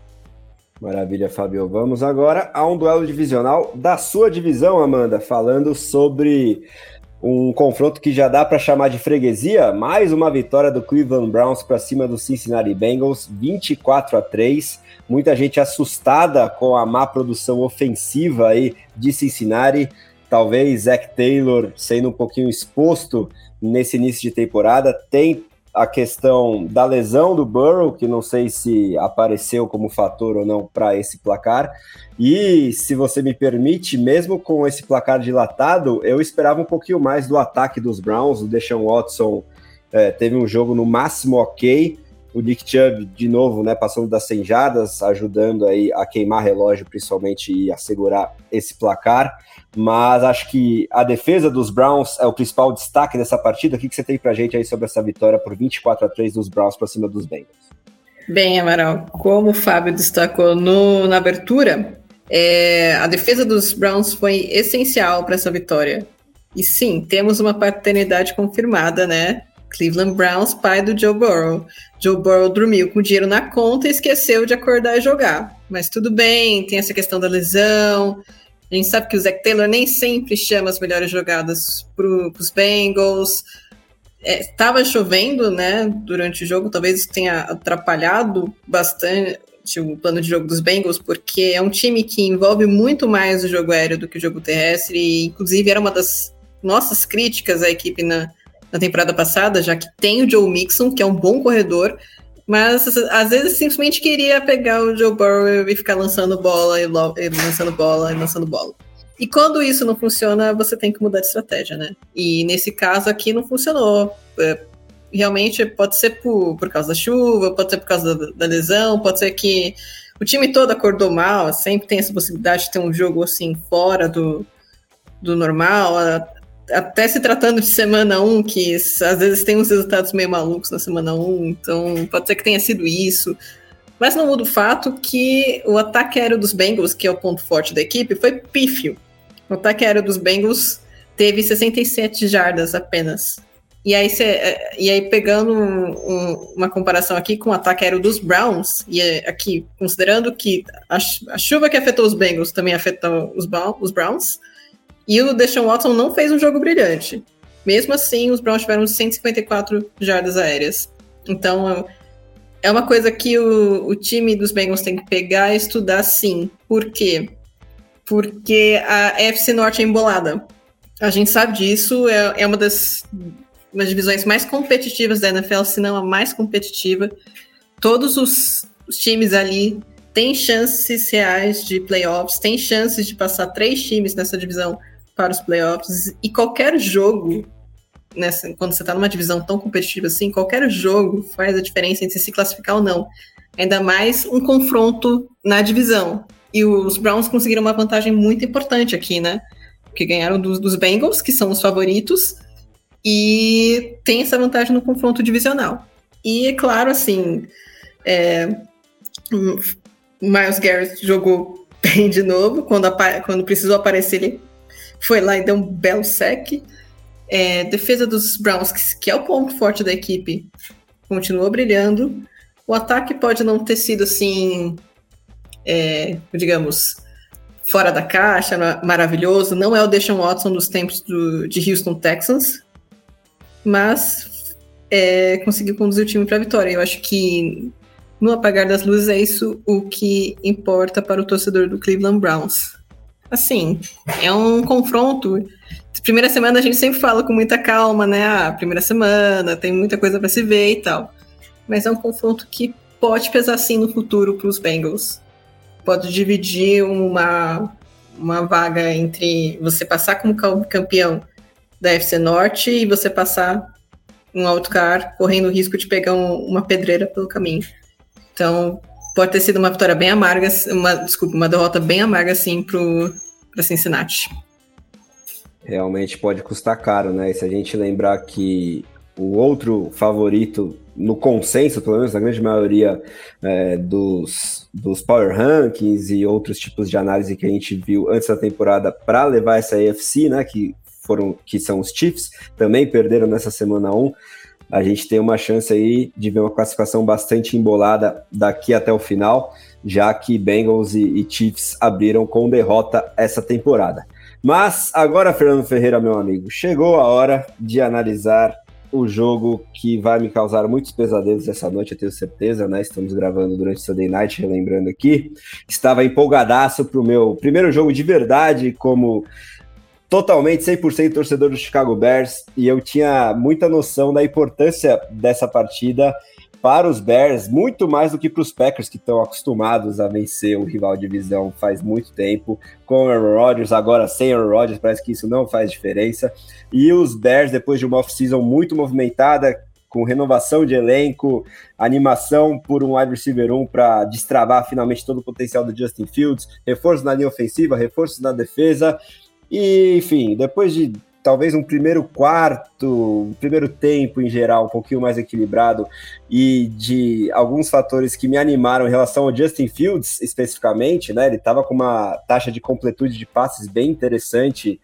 Maravilha, Fabio. Vamos agora a um duelo divisional da sua divisão, Amanda, falando sobre um confronto que já dá para chamar de freguesia, mais uma vitória do Cleveland Browns para cima do Cincinnati Bengals, 24 a 3. Muita gente assustada com a má produção ofensiva aí de Cincinnati. Talvez Zach Taylor sendo um pouquinho exposto nesse início de temporada. Tem a questão da lesão do Burrow, que não sei se apareceu como fator ou não para esse placar. E, se você me permite, mesmo com esse placar dilatado, eu esperava um pouquinho mais do ataque dos Browns. O Deshaun Watson é, teve um jogo no máximo ok. O Nick Chubb, de novo, né, passando das 100 jardas, ajudando aí a queimar relógio, principalmente, e a segurar esse placar mas acho que a defesa dos Browns é o principal destaque dessa partida. O que, você tem pra gente aí sobre essa vitória por 24 a 3 dos Browns para cima dos Bengals? Bem, Amaral, como o Fábio destacou no, na abertura, é, a defesa dos Browns foi essencial para essa vitória. E sim, temos uma paternidade confirmada, né? Cleveland Browns, pai do Joe Burrow. Joe Burrow dormiu com dinheiro na conta e esqueceu de acordar e jogar. Mas tudo bem, tem essa questão da lesão, a gente sabe que o Zach Taylor nem sempre chama as melhores jogadas para os Bengals. Estava é, chovendo, né, durante o jogo, talvez tenha atrapalhado bastante o plano de jogo dos Bengals, porque é um time que envolve muito mais o jogo aéreo do que o jogo terrestre, e inclusive era uma das nossas críticas à equipe na, na temporada passada, já que tem o Joe Mixon, que é um bom corredor, mas às vezes simplesmente queria pegar o Joe Burrow e ficar lançando bola e, lançando bola e lançando bola. E quando isso não funciona, você tem que mudar de estratégia, né? E nesse caso aqui não funcionou. É, realmente pode ser por, por causa da chuva, pode ser por causa da, da lesão, pode ser que o time todo acordou mal, sempre tem essa possibilidade de ter um jogo assim fora do, do normal até se tratando de semana 1, que às vezes tem uns resultados meio malucos na semana 1, então pode ser que tenha sido isso. Mas não muda o fato que o ataque aéreo dos Bengals, que é o ponto forte da equipe, foi pífio. O ataque aéreo dos Bengals teve 67 jardas apenas. E aí, cê, é, e aí pegando um, um, uma comparação aqui com o ataque aéreo dos Browns, e é aqui, considerando que a, a chuva que afetou os Bengals também afetou os, os Browns, e o Deshaun Watson não fez um jogo brilhante. Mesmo assim, os Browns tiveram 154 jardas aéreas. Então, é uma coisa que o, o time dos Bengals tem que pegar e estudar sim. Por quê? Porque a FC Norte é embolada. A gente sabe disso, é, é uma das uma divisões mais competitivas da NFL, se não a mais competitiva. Todos os, os times ali têm chances reais de playoffs, têm chances de passar três times nessa divisão para os playoffs. E qualquer jogo, nessa, quando você está numa divisão tão competitiva assim, qualquer jogo faz a diferença entre se classificar ou não. Ainda mais um confronto na divisão. E os Browns conseguiram uma vantagem muito importante aqui, né? Porque ganharam dos, dos Bengals, que são os favoritos, e tem essa vantagem no confronto divisional. E é claro, assim, é, Miles Garrett jogou bem de novo. Quando, quando precisou aparecer, ele foi lá e deu um belo sec. É, defesa dos Browns, que, é o ponto forte da equipe, continuou brilhando. O ataque pode não ter sido assim, é, digamos, fora da caixa, maravilhoso. Não é o Deshaun Watson dos tempos do, de Houston Texans, mas é, conseguiu conduzir o time para a vitória. Eu acho que no apagar das luzes é isso o que importa para o torcedor do Cleveland Browns assim, é um confronto. Primeira semana a gente sempre fala com muita calma, né? Ah, primeira semana, tem muita coisa para se ver e tal. Mas é um confronto que pode pesar sim no futuro para os Bengals. Pode dividir uma, uma vaga entre você passar como campeão da FC Norte e você passar um autocar correndo o risco de pegar um, uma pedreira pelo caminho. Então, pode ter sido uma vitória bem amarga, uma, desculpa, uma derrota bem amarga, assim, para Cincinnati. Realmente pode custar caro, né? E se a gente lembrar que o outro favorito, no consenso, pelo menos na grande maioria é, dos, dos Power Rankings e outros tipos de análise que a gente viu antes da temporada para levar essa AFC, né? Que foram que são os Chiefs, também perderam nessa semana 1 a gente tem uma chance aí de ver uma classificação bastante embolada daqui até o final, já que Bengals e, e Chiefs abriram com derrota essa temporada. Mas agora, Fernando Ferreira, meu amigo, chegou a hora de analisar o jogo que vai me causar muitos pesadelos essa noite, eu tenho certeza, né? Estamos gravando durante o Sunday Night, relembrando aqui. Estava empolgadaço para o meu primeiro jogo de verdade como totalmente 100% torcedor do Chicago Bears e eu tinha muita noção da importância dessa partida para os Bears, muito mais do que para os Packers, que estão acostumados a vencer o rival de divisão faz muito tempo, com Aaron Rodgers, agora sem Aaron Rodgers, parece que isso não faz diferença. E os Bears, depois de uma off-season muito movimentada, com renovação de elenco, animação por um wide receiver 1 para destravar finalmente todo o potencial do Justin Fields, reforços na linha ofensiva, reforços na defesa, e, enfim, depois de talvez um primeiro quarto, um primeiro tempo em geral, um pouquinho mais equilibrado, e de alguns fatores que me animaram em relação ao Justin Fields especificamente, né? Ele estava com uma taxa de completude de passes bem interessante,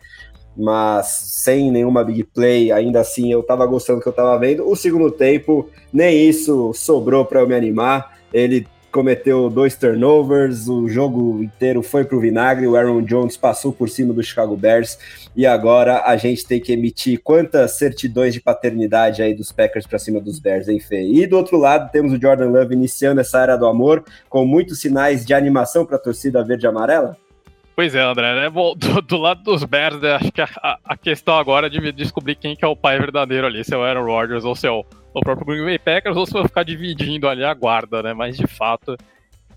mas sem nenhuma big play, ainda assim eu estava gostando do que eu estava vendo. O segundo tempo, nem isso sobrou para eu me animar. Ele cometeu dois turnovers, o jogo inteiro foi para o vinagre, o Aaron Jones passou por cima do Chicago Bears e agora a gente tem que emitir quantas certidões de paternidade aí dos Packers para cima dos Bears, hein, Fê? E do outro lado temos o Jordan Love iniciando essa era do amor com muitos sinais de animação para a torcida verde e amarela? Pois é, André, né? Do, do, lado dos Bears, né, acho que a, a, questão agora é de descobrir quem que é o pai verdadeiro ali, se é o Aaron Rodgers ou se é o o próprio Green Bay Packers ou se vai ficar dividindo ali a guarda, né? Mas de fato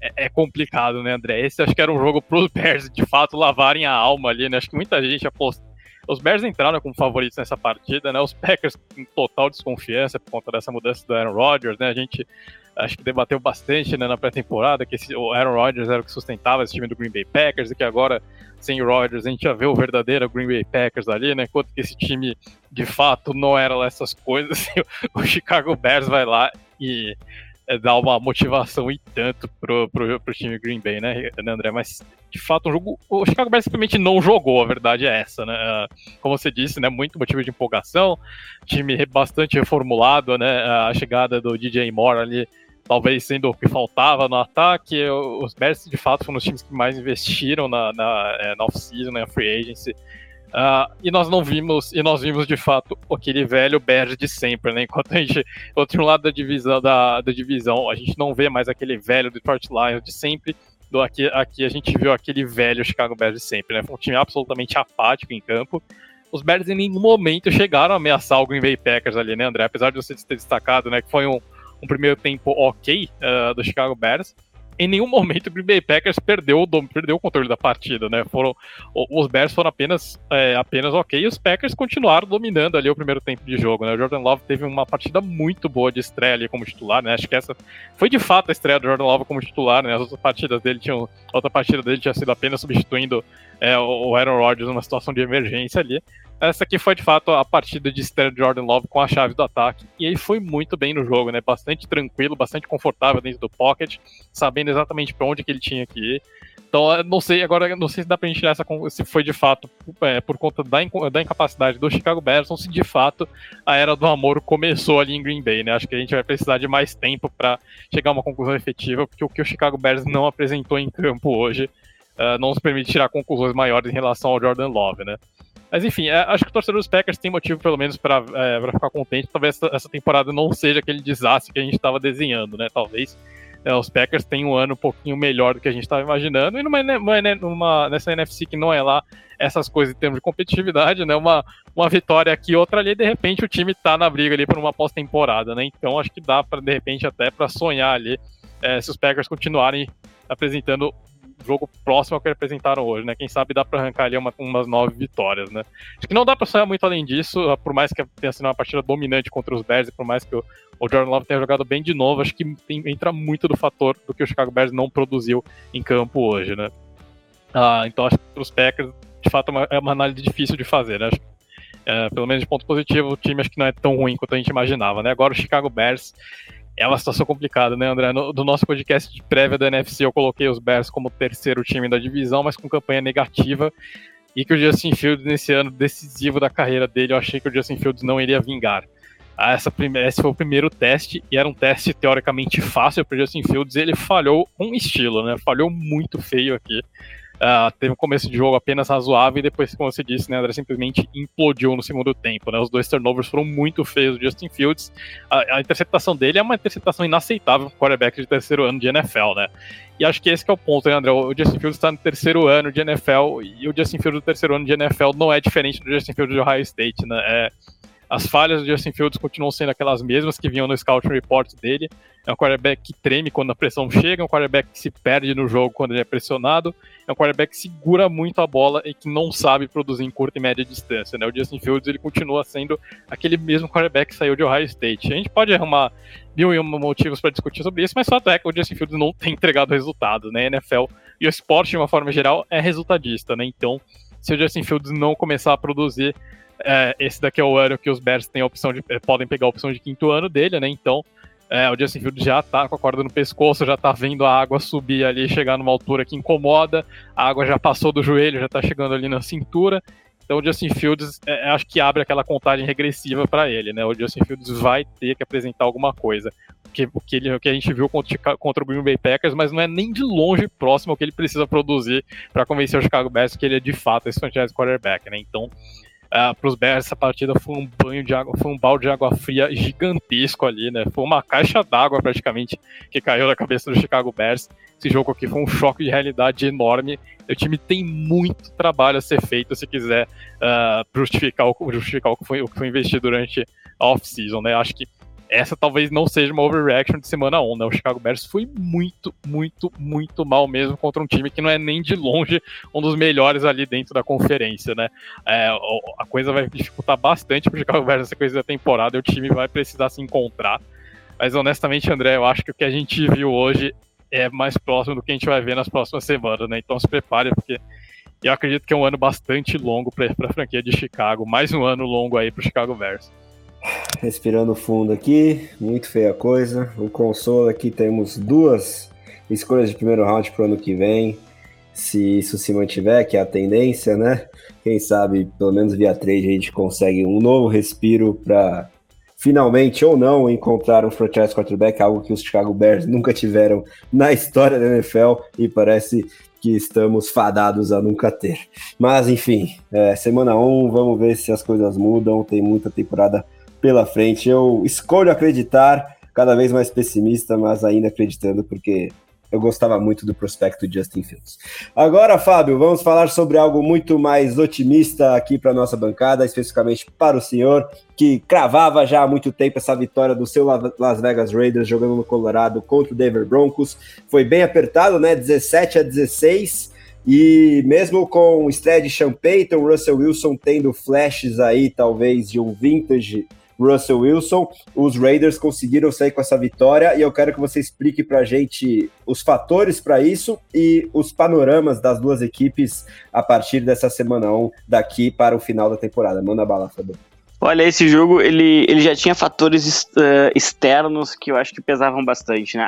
é, é complicado, né, André? Esse acho que era um jogo para os Bears de fato lavarem a alma ali, né? Acho que muita gente apostou. Os Bears entraram como favoritos nessa partida, né? Os Packers em total desconfiança por conta dessa mudança do Aaron Rodgers, né? A gente acho que debateu bastante né, na pré-temporada que esse, o Aaron Rodgers era o que sustentava esse time do Green Bay Packers e que agora sem o Rodgers a gente já vê o verdadeiro Green Bay Packers ali, né? Enquanto que esse time de fato não era lá essas coisas, o Chicago Bears vai lá e é, dá uma motivação e tanto pro, pro, pro time Green Bay, né, André? Mas de fato, um jogo. O Chicago Bears simplesmente não jogou, a verdade é essa, né? Como você disse, né? Muito motivo de empolgação, time bastante reformulado, né? A chegada do DJ Moore ali talvez sendo o que faltava no ataque. Os Bears, de fato, foram os times que mais investiram na, na, é, na off-season, na free agency. Uh, e nós não vimos, e nós vimos de fato aquele velho Bears de sempre, né? Enquanto a gente, outro lado da divisão, da, da divisão, a gente não vê mais aquele velho Detroit Lions de sempre. Do, aqui, aqui a gente viu aquele velho Chicago Bears de sempre, né? Foi um time absolutamente apático em campo. Os Bears em nenhum momento chegaram a ameaçar o Green Bay Packers ali, né, André? Apesar de você ter destacado, né, que foi um, um primeiro tempo ok uh, do Chicago Bears. Em nenhum momento o Green Bay Packers perdeu o, perdeu o controle da partida, né? Foram, os Bears foram apenas, é, apenas ok e os Packers continuaram dominando ali o primeiro tempo de jogo, né? O Jordan Love teve uma partida muito boa de estreia ali como titular, né? Acho que essa foi de fato a estreia do Jordan Love como titular, né? As outras partidas dele tinham, outra partida dele tinha sido apenas substituindo é, o Aaron Rodgers numa situação de emergência ali. Essa aqui foi de fato a partida de de Jordan Love com a chave do ataque. E ele foi muito bem no jogo, né? Bastante tranquilo, bastante confortável dentro do pocket, sabendo exatamente para onde que ele tinha que ir. Então, não sei, agora não sei se dá pra gente tirar essa se foi de fato é, por conta da, da incapacidade do Chicago Bears ou se de fato a era do amor começou ali em Green Bay, né? Acho que a gente vai precisar de mais tempo para chegar a uma conclusão efetiva, porque o que o Chicago Bears não apresentou em campo hoje uh, não nos permite tirar conclusões maiores em relação ao Jordan Love, né? Mas enfim, é, acho que o torcedor dos Packers tem motivo, pelo menos, para é, ficar contente. Talvez essa, temporada não seja aquele desastre que a gente estava desenhando, né? Talvez é, os Packers tenham um ano um pouquinho melhor do que a gente estava imaginando. E numa, numa, numa, nessa NFC que não é lá essas coisas em termos de competitividade, né? Uma, uma vitória aqui, outra ali, de repente o time está na briga ali por uma pós-temporada, né? Então acho que dá para, de repente, até para sonhar ali é, se os Packers continuarem apresentando jogo próximo ao que apresentaram hoje, né? Quem sabe dá para arrancar ali uma, umas nove vitórias, né? Acho que não dá para sonhar muito além disso, por mais que tenha sido uma partida dominante contra os Bears e por mais que o, o Jordan Love tenha jogado bem de novo, acho que tem, entra muito do fator do que o Chicago Bears não produziu em campo hoje, né? Ah, então acho que para os Packers, de fato, é uma, é uma, análise difícil de fazer, né? É, pelo menos de ponto positivo, o time acho que não é tão ruim quanto a gente imaginava, né? Agora o Chicago Bears é uma situação complicada, né, André? No, do nosso podcast de prévia da NFC, eu coloquei os Bears como terceiro time da divisão, mas com campanha negativa. E que o Justin Fields, nesse ano decisivo da carreira dele, eu achei que o Justin Fields não iria vingar. Ah, essa primeira, esse foi o primeiro teste, e era um teste teoricamente fácil para o Justin Fields. Ele falhou um estilo, né? Falhou muito feio aqui. Uh, teve um começo de jogo apenas razoável e depois, como você disse, né, André simplesmente implodiu no segundo tempo. Né? Os dois turnovers foram muito feios do Justin Fields. A, a interceptação dele é uma interceptação inaceitável para quarterback de terceiro ano de NFL, né? E acho que esse que é o ponto, né, André? O Justin Fields está no terceiro ano de NFL e o Justin Fields do terceiro ano de NFL não é diferente do Justin Fields de Ohio State, né? É, as falhas do Justin Fields continuam sendo aquelas mesmas que vinham no Scout Report dele. É um quarterback que treme quando a pressão chega, é um quarterback que se perde no jogo quando ele é pressionado, é um quarterback que segura muito a bola e que não sabe produzir em curta e média distância. Né? O Justin Fields ele continua sendo aquele mesmo quarterback que saiu de Ohio State. A gente pode arrumar mil e um motivos para discutir sobre isso, mas fato é que o Justin Fields não tem entregado resultados. Né? A NFL e o esporte, de uma forma geral, é resultadista. Né? Então, se o Justin Fields não começar a produzir é, esse daqui é o ano que os Bears têm a opção de, é, podem pegar a opção de quinto ano dele, né? Então, é, o Justin Fields já tá com a corda no pescoço, já tá vendo a água subir ali, chegar numa altura que incomoda, a água já passou do joelho, já tá chegando ali na cintura. Então o Justin Fields, é, acho que abre aquela contagem regressiva para ele, né? O Justin Fields vai ter que apresentar alguma coisa. Que, o, que ele, o que a gente viu contra, contra o Green Bay Packers, mas não é nem de longe próximo ao que ele precisa produzir para convencer o Chicago Bears que ele é de fato esse franchise quarterback, né? Então, Uh, ah, para os Bears, essa partida foi um banho de água, foi um balde de água fria gigantesco ali, né? Foi uma caixa d'água praticamente que caiu na cabeça do Chicago Bears. Esse jogo aqui foi um choque de realidade enorme. O time tem muito trabalho a ser feito se quiser uh, justificar, o, justificar o, que foi, o que foi investido durante a off-season, né? Acho que essa talvez não seja uma overreaction de semana 1, né? O Chicago Bears foi muito, muito, muito mal mesmo contra um time que não é nem de longe um dos melhores ali dentro da conferência, né? É, a coisa vai dificultar bastante para o Chicago Bears essa coisa da temporada e o time vai precisar se encontrar. Mas honestamente, André, eu acho que o que a gente viu hoje é mais próximo do que a gente vai ver nas próximas semanas, né? Então se prepare, porque eu acredito que é um ano bastante longo para a franquia de Chicago, mais um ano longo aí para o Chicago Bears. Respirando fundo aqui, muito feia coisa. O console aqui temos duas escolhas de primeiro round para o ano que vem. Se isso se mantiver, que é a tendência, né? Quem sabe, pelo menos via trade, a gente consegue um novo respiro para finalmente ou não encontrar um franchise quarterback, algo que os Chicago Bears nunca tiveram na história da NFL e parece que estamos fadados a nunca ter. Mas enfim, é, semana 1, um, vamos ver se as coisas mudam. Tem muita temporada pela frente. Eu escolho acreditar, cada vez mais pessimista, mas ainda acreditando, porque eu gostava muito do prospecto de Justin Fields. Agora, Fábio, vamos falar sobre algo muito mais otimista aqui para nossa bancada, especificamente para o senhor, que cravava já há muito tempo essa vitória do seu Las Vegas Raiders jogando no Colorado contra o Denver Broncos. Foi bem apertado, né? 17 a 16. E mesmo com o estreia de Sean Payton, Russell Wilson tendo flashes aí, talvez, de um vintage Russell Wilson. Os Raiders conseguiram sair com essa vitória e eu quero que você explique para a gente os fatores para isso e os panoramas das duas equipes a partir dessa semana 1 daqui para o final da temporada. Manda bala, Fabio. Olha, esse jogo ele, ele já tinha fatores uh, externos que eu acho que pesavam bastante, né?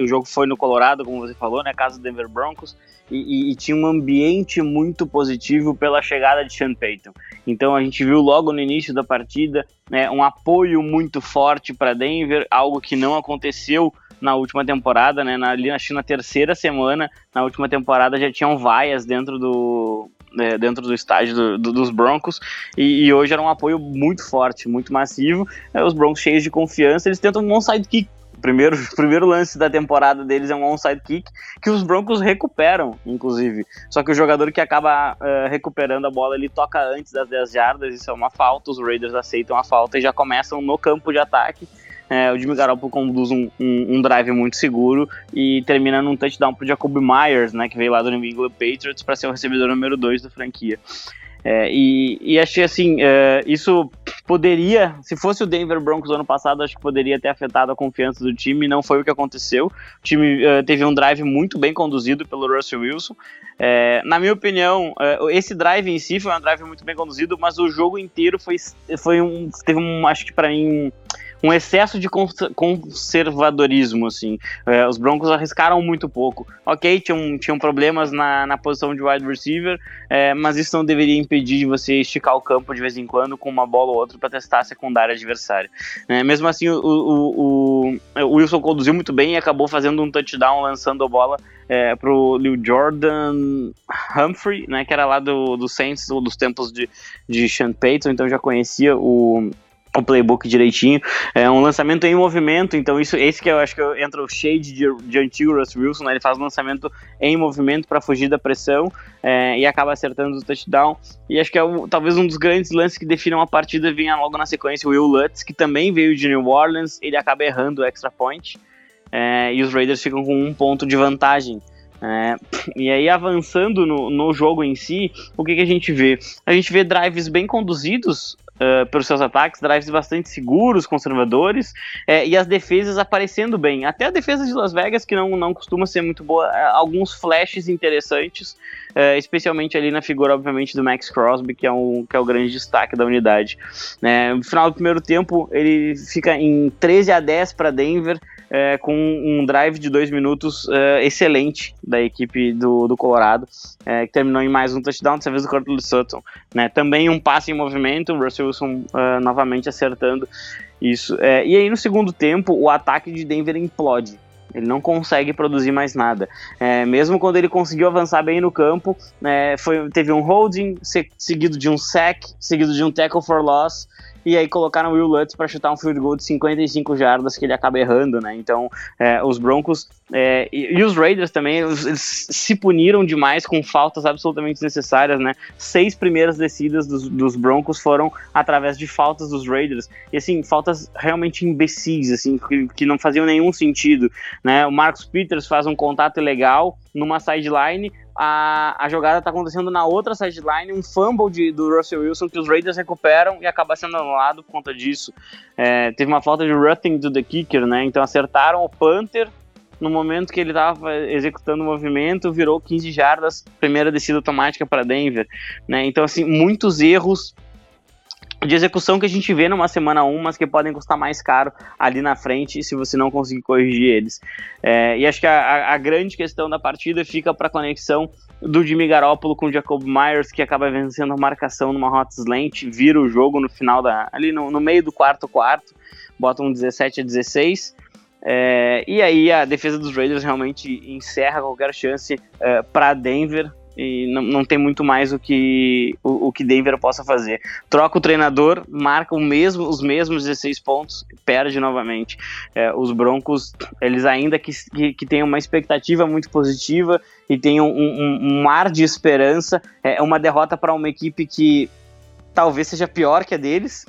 o jogo foi no Colorado, como você falou, né? Casa do Denver Broncos, e, e, e, tinha um ambiente muito positivo pela chegada de Sean Payton. Então a gente viu logo no início da partida né, um apoio muito forte para Denver, algo que não aconteceu na última temporada, né? Na, ali que na terceira semana, na última temporada já tinham vaias dentro do, né, dentro do estádio do, do, dos Broncos, e, e, hoje era um apoio muito forte, muito massivo. É, os Broncos cheios de confiança, eles tentam um onside kick. Primeiro, primeiro lance da temporada deles é um onside kick que os Broncos recuperam, inclusive. Só que o jogador que acaba uh, recuperando a bola, ele toca antes das 10 jardas, isso é uma falta, os Raiders aceitam a falta e já começam no campo de ataque é, o Jimmy Garoppolo conduz um, um, um, drive muito seguro e termina num touchdown pro Jacoby Myers, né, que veio lá do New England Patriots para ser o recebedor número 2 da franquia. É, e, e, achei assim, é, isso poderia, se fosse o Denver Broncos ano passado, acho que poderia ter afetado a confiança do time, não foi o que aconteceu. O time é, teve um drive muito bem conduzido pelo Russell Wilson. É, na minha opinião, é, esse drive em si foi um drive muito bem conduzido, mas o jogo inteiro foi, foi um, teve um, acho que para mim, um, um excesso de conservadorismo, assim. É, os Broncos arriscaram muito pouco. Ok, tinham, tinham problemas na, na posição de wide receiver, é, mas isso não deveria impedir de você esticar o campo de vez em quando com uma bola ou outra para testar a secundária adversária. É, mesmo assim, o, o, o, o, Wilson conduziu muito bem e acabou fazendo um touchdown lançando a bola é, pro Lil Jordan Humphrey, né, que era lá do, do Saints, dos tempos de, de Sean Payton, então já conhecia o o playbook direitinho. É um lançamento em movimento, então isso esse que eu acho que entra o shade de, de antigo Russ Wilson, né? ele faz um lançamento em movimento para fugir da pressão é, e acaba acertando o touchdown. E acho que é o, talvez um dos grandes lances que definem uma partida vinha logo na sequência o Will Lutz, que também veio de New Orleans, ele acaba errando o extra point é, e os Raiders ficam com um ponto de vantagem. É, e aí, avançando no, no jogo em si, o que, que a gente vê? A gente vê drives bem conduzidos uh, pelos seus ataques, drives bastante seguros, conservadores, é, e as defesas aparecendo bem. Até a defesa de Las Vegas, que não, não costuma ser muito boa, é, alguns flashes interessantes, é, especialmente ali na figura, obviamente, do Max Crosby, que é, um, que é o grande destaque da unidade. No final do primeiro tempo, ele fica em 13 a 10 para Denver, é, com um drive de dois minutos é, excelente da equipe do, do Colorado, é, que terminou em mais um touchdown, dessa vez do Cortland Sutton. Né? Também um passe em movimento, o Russell Wilson é, novamente acertando isso. É, e aí no segundo tempo, o ataque de Denver implode. Ele não consegue produzir mais nada. É, mesmo quando ele conseguiu avançar bem no campo, é, foi, teve um holding, seguido de um sack, seguido de um tackle for loss, e aí colocaram o Will Lutz para chutar um field goal de 55 jardas que ele acaba errando, né? Então, é, os Broncos é, e, e, os Raiders também, eles, se puniram demais com faltas absolutamente desnecessárias, né? Seis primeiras descidas dos, dos, Broncos foram através de faltas dos Raiders. E assim, faltas realmente imbecis, assim, que, que não faziam nenhum sentido, né? O Marcos Peters faz um contato ilegal numa sideline, a, a jogada tá acontecendo na outra sideline, um fumble de, do Russell Wilson que os Raiders recuperam e acaba sendo anulado por conta disso. É, teve uma falta de roughing do the kicker, né? Então acertaram o Panther no momento que ele estava executando o movimento, virou 15 jardas, primeira descida automática para Denver, né? Então assim, muitos erros de execução que a gente vê numa semana 1, mas que podem custar mais caro ali na frente se você não conseguir corrigir eles. É, e acho que a, a, grande questão da partida fica para a conexão do Jimmy Garoppolo com o Jacob Myers, que acaba vencendo a marcação numa hot slant, vira o jogo no final da. ali no, no meio do quarto quarto, bota um 17 a 16. É, e aí a defesa dos Raiders realmente encerra qualquer chance é, para Denver e não, não tem muito mais o que o, o, que Denver possa fazer. Troca o treinador, marca o mesmo, os mesmos 16 pontos, perde novamente. É, os Broncos, eles ainda que, que, que têm uma expectativa muito positiva e têm um, um, um ar de esperança, é uma derrota para uma equipe que talvez seja pior que a deles,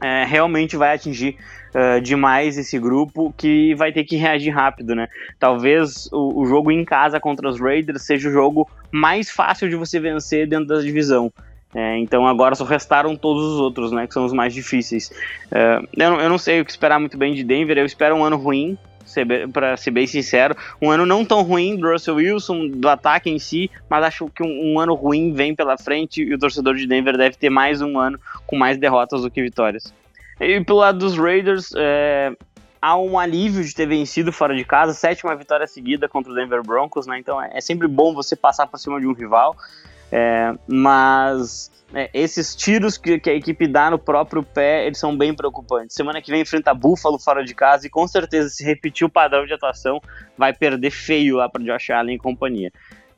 é, realmente vai atingir uh, demais esse grupo que vai ter que reagir rápido, né? Talvez o, o, jogo em casa contra os Raiders seja o jogo mais fácil de você vencer dentro da divisão. É, então agora só restaram todos os outros, né? Que são os mais difíceis. É, eu, não, eu não sei o que esperar muito bem de Denver. Eu espero um ano ruim, para ser bem sincero. Um ano não tão ruim do Russell Wilson, do ataque em si, mas acho que um, um, ano ruim vem pela frente e o torcedor de Denver deve ter mais um ano com mais derrotas do que vitórias. E pelo lado dos Raiders, é, há um alívio de ter vencido fora de casa, sétima vitória seguida contra o Denver Broncos, né? Então é, sempre bom você passar por cima de um rival, é, mas é, esses tiros que, que, a equipe dá no próprio pé, eles são bem preocupantes. Semana que vem enfrenta Buffalo fora de casa e com certeza se repetir o padrão de atuação, vai perder feio lá para Josh Allen e companhia.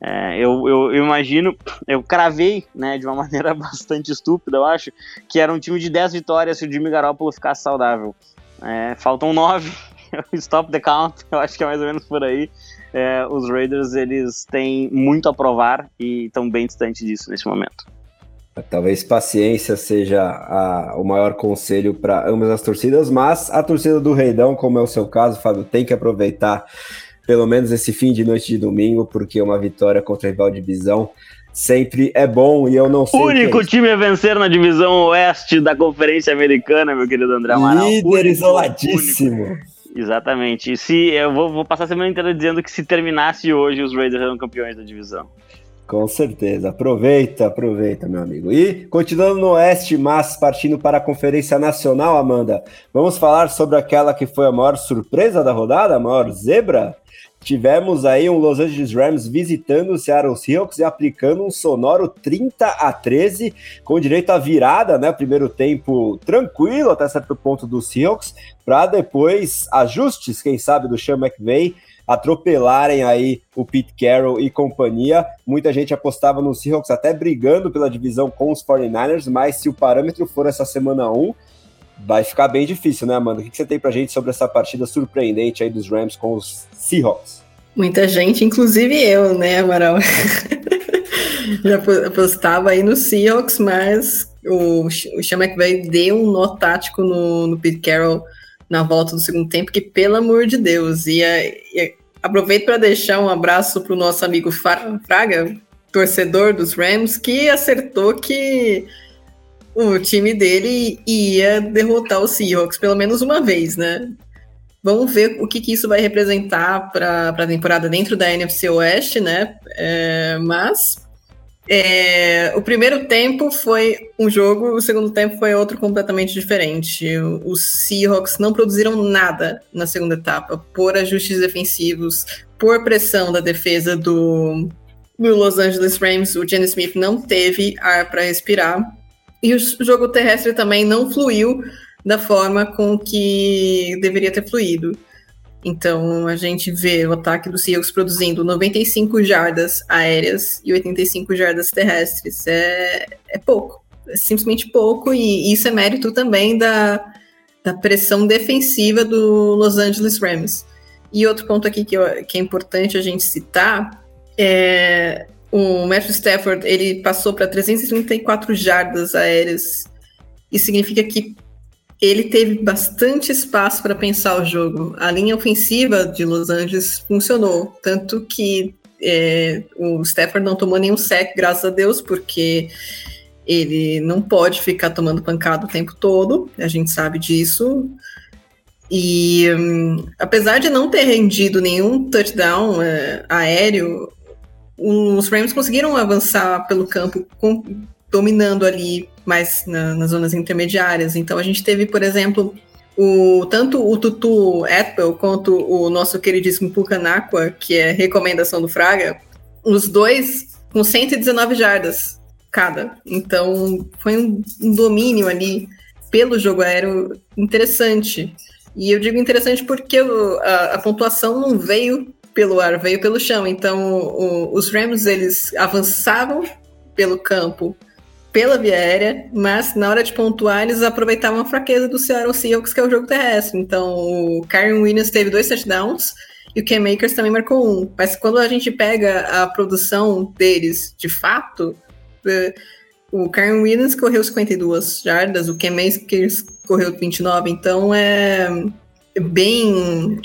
É, eu, eu, imagino, eu cravei, né, de uma maneira bastante estúpida, eu acho, que era um time de 10 vitórias se o Jimmy Garoppolo ficasse saudável. É, faltam 9, stop the count, eu acho que é mais ou menos por aí. É, os Raiders, eles têm muito a provar e estão bem distantes disso nesse momento. Talvez paciência seja a, o maior conselho para ambas as torcidas, mas a torcida do Reidão, como é o seu caso, Fábio, tem que aproveitar pelo menos esse fim de noite de domingo, porque uma vitória contra o rival de divisão sempre é bom e eu não sei. O único é time a vencer na divisão oeste da Conferência Americana, meu querido André Amaral. Líder único, isoladíssimo. Único. Exatamente. E se eu vou, vou, passar a semana inteira dizendo que se terminasse hoje, os Raiders eram campeões da divisão. Com certeza. Aproveita, aproveita, meu amigo. E continuando no Oeste, mas partindo para a Conferência Nacional, Amanda, vamos falar sobre aquela que foi a maior surpresa da rodada, a maior zebra? Tivemos aí um Los Angeles Rams visitando o Seattle Seahawks e aplicando um sonoro 30 a 13, com direito à virada, né? Primeiro tempo tranquilo até certo ponto do Seahawks, para depois ajustes, quem sabe, do Sean McVay atropelarem aí o Pete Carroll e companhia. Muita gente apostava no Seahawks até brigando pela divisão com os 49ers, mas se o parâmetro for essa semana 1, vai ficar bem difícil, né, Amanda? O que você tem pra gente sobre essa partida surpreendente aí dos Rams com os Seahawks? Muita gente, inclusive eu, né, Amaral? Já apostava aí no Seahawks, mas o, o Sean McVay deu um nó tático no, no Pete Carroll na volta do segundo tempo, que pelo amor de Deus, e, e aproveito para deixar um abraço para o nosso amigo Fraga, torcedor dos Rams, que acertou que o time dele ia derrotar o Seahawks pelo menos uma vez, né? Vamos ver o que, que isso vai representar para a temporada dentro da NFC Oeste, né? É, mas é, o primeiro tempo foi um jogo, o segundo tempo foi outro completamente diferente. Os Seahawks não produziram nada na segunda etapa, por ajustes defensivos, por pressão da defesa do, do Los Angeles Rams. O Jenny Smith não teve ar para respirar. E o jogo terrestre também não fluiu da forma com que deveria ter fluído. Então a gente vê o ataque do Seahawks produzindo 95 jardas aéreas e 85 jardas terrestres. É, é pouco, é simplesmente pouco, e isso é mérito também da, da pressão defensiva do Los Angeles Rams. E outro ponto aqui que, eu, que é importante a gente citar é o Matthew Stafford ele passou para 334 jardas aéreas. Isso significa que ele teve bastante espaço para pensar o jogo. A linha ofensiva de Los Angeles funcionou, tanto que é, o Stafford não tomou nenhum sec, graças a Deus, porque ele não pode ficar tomando pancada o tempo todo, a gente sabe disso. E um, apesar de não ter rendido nenhum touchdown é, aéreo, os Rams conseguiram avançar pelo campo, com, dominando ali mais na, nas zonas intermediárias. Então a gente teve, por exemplo, o, tanto o Tutu Atwell quanto o nosso queridíssimo Pucanacqua, que é recomendação do Fraga, os dois com 119 jardas cada. Então foi um, um domínio ali pelo jogo aéreo interessante. E eu digo interessante porque a, a pontuação não veio pelo ar, veio pelo chão. Então, o, os Rams, eles avançavam pelo campo, pela via aérea, mas na hora de pontuar, eles aproveitavam a fraqueza do Seattle Seahawks, que é o jogo terrestre. Então, o Kyron Williams teve dois touchdowns e o Cam Makers também marcou um. Mas quando a gente pega a produção deles de fato, é, o Kyron Williams correu 52 jardas, o Cam Makers correu 29, então é bem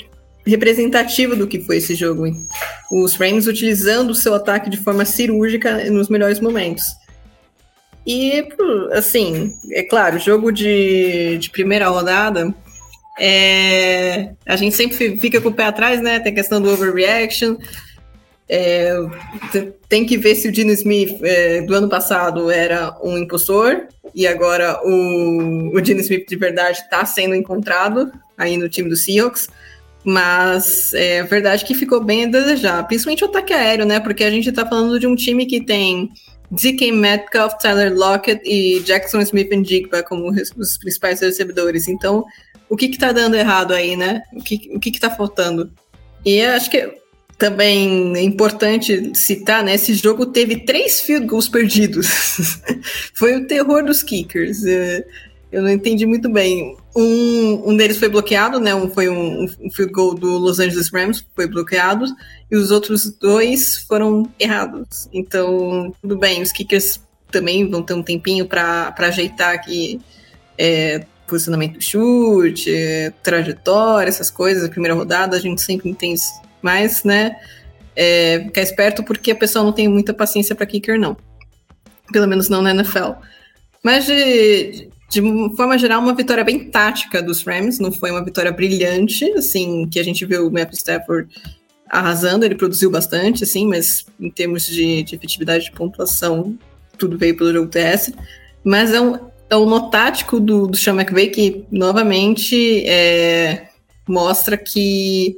representativo do que foi esse jogo. Os Rams utilizando o seu ataque de forma cirúrgica nos melhores momentos. E, assim, é claro, jogo de, de primeira rodada, é, a gente sempre fica com o pé atrás, né? Tem a questão do overreaction. É, tem que ver se o Dino Smith é, do ano passado era um impostor e agora o, o Dino Smith de verdade está sendo encontrado aí no time do Seahawks. Mas é verdade que ficou bem a desejar, principalmente o ataque aéreo, né? Porque a gente está falando de um time que tem DK Metcalf, Tyler Lockett e Jackson Smith and Jigba como os principais recebedores. Então, o que está dando errado aí, né? O que, o que, que tá faltando? E acho que também é importante citar, né? Esse jogo teve três field goals perdidos. Foi o terror dos kickers. É, eu não entendi muito bem. Um, um deles foi bloqueado, né? Um foi um, um field goal do Los Angeles Rams, foi bloqueado, e os outros dois foram errados. Então, tudo bem, os kickers também vão ter um tempinho para ajeitar aqui é, posicionamento do chute, é, trajetória, essas coisas. A primeira rodada a gente sempre tem mais, né? É, ficar esperto porque a pessoa não tem muita paciência para kicker, não. Pelo menos não na NFL. Mas de, de forma geral, uma vitória bem tática dos Rams, não foi uma vitória brilhante, assim, que a gente viu o Matthew Stafford arrasando, ele produziu bastante, assim, mas em termos de, de efetividade de pontuação, tudo veio pelo jogo terrestre. Mas é um, é um nó tático do, do Sean McVay que, novamente, é, mostra que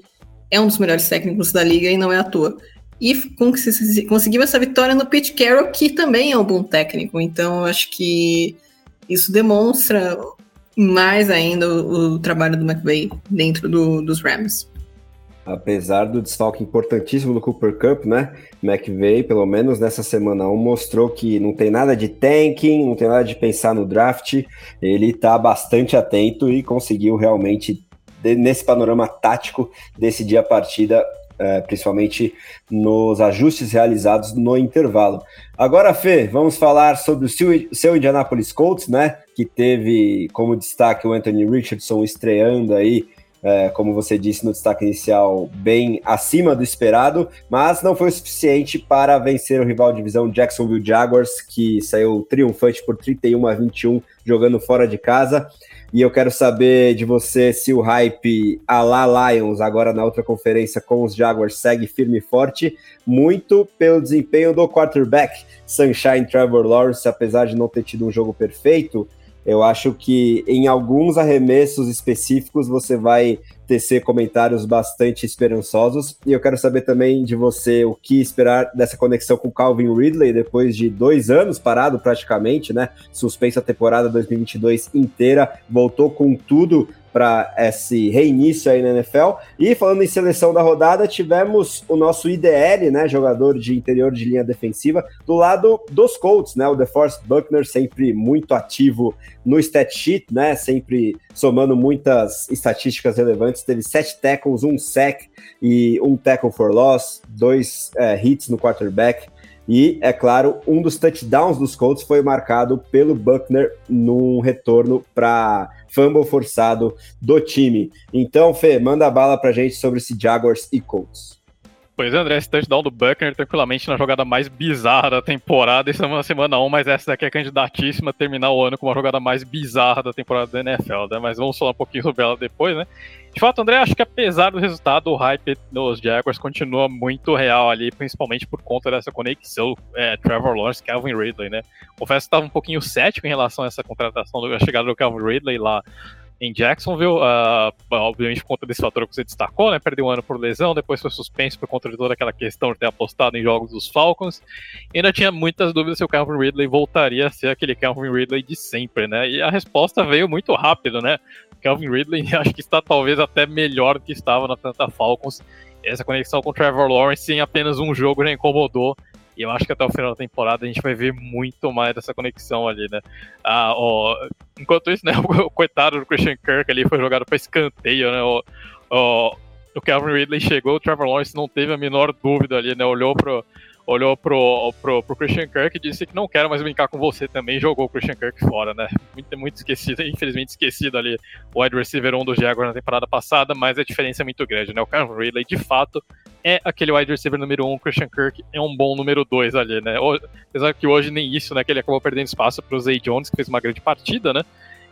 é um dos melhores técnicos da liga e não é à toa. E conseguiu essa vitória no Pete Carroll, que também é um bom técnico. Então, acho que isso demonstra mais ainda o, o trabalho do McVay dentro do, dos Rams. Apesar do desfalque importantíssimo do Cooper Cup, né? McVay, pelo menos nessa semana 1, mostrou que não tem nada de tanking, não tem nada de pensar no draft. Ele está bastante atento e conseguiu realmente, nesse panorama tático, decidir a partida, é, principalmente nos ajustes realizados no intervalo. Agora, Fê, vamos falar sobre o seu, seu Indianapolis Colts, né? Que teve como destaque o Anthony Richardson estreando aí é, como você disse no destaque inicial, bem acima do esperado, mas não foi o suficiente para vencer o rival de divisão Jacksonville Jaguars, que saiu triunfante por 31 a 21 jogando fora de casa. E eu quero saber de você se o hype a la Lions, agora na outra conferência com os Jaguars, segue firme e forte, muito pelo desempenho do quarterback Sunshine Trevor Lawrence, apesar de não ter tido um jogo perfeito, eu acho que em alguns arremessos específicos você vai tecer comentários bastante esperançosos. E eu quero saber também de você o que esperar dessa conexão com Calvin Ridley depois de dois anos parado praticamente, né? Suspensa a temporada 2022 inteira, voltou com tudo para esse reinício aí na NFL. E falando em seleção da rodada, tivemos o nosso IDL, né, jogador de interior de linha defensiva, do lado dos Colts, né, o DeForest Buckner sempre muito ativo no stat sheet, né, sempre somando muitas estatísticas relevantes, teve sete tackles, um sack e um tackle for loss, dois é, hits no quarterback, e, é claro, um dos touchdowns dos Colts foi marcado pelo Buckner num retorno para fumble forçado do time. Então, Fê, manda bala pra gente sobre esse Jaguars e Colts. Pois é, André, esse touchdown do Buckner tranquilamente na jogada mais bizarra da temporada. Isso é uma semana 1, mas essa daqui é candidatíssima a terminar o ano com uma jogada mais bizarra da temporada da NFL, né? Mas vamos falar um pouquinho sobre ela depois, né? De fato, André, acho que apesar do resultado, o hype dos Jaguars continua muito real ali, principalmente por conta dessa conexão é, Trevor Lawrence Calvin Ridley, né? Confesso que estava um pouquinho cético em relação a essa contratação, da chegada do Calvin Ridley lá em Jacksonville, uh, obviamente por conta desse fator que você destacou, né? Perdeu um ano por lesão, depois foi suspenso por conta de toda aquela questão de ter apostado em jogos dos Falcons. E ainda tinha muitas dúvidas se o Calvin Ridley voltaria a ser aquele Calvin Ridley de sempre, né? E a resposta veio muito rápido, né? Calvin Ridley acho que está talvez até melhor do que estava na Atlanta Falcons. Essa conexão com o Trevor Lawrence em apenas um jogo já incomodou e eu acho que até o final da temporada a gente vai ver muito mais dessa conexão ali, né? Ah, ó, enquanto isso, né, o, coitado do Christian Kirk ali foi jogado para escanteio, né? O, o, o Calvin Ridley chegou, o Trevor Lawrence não teve a menor dúvida ali, né? Olhou pro, olhou pro, pro, pro Christian Kirk e disse que não quero mais brincar com você também, jogou o Christian Kirk fora, né? Muito, muito esquecido, infelizmente esquecido ali o wide receiver 1 do Jaguar na temporada passada, mas a diferença é muito grande, né? O Calvin Ridley, de fato, é aquele wide receiver número 1, o Christian Kirk é um bom número 2 ali, né? Apesar que hoje nem isso, né? Que ele acabou perdendo espaço pro Zay Jones, que fez uma grande partida, né?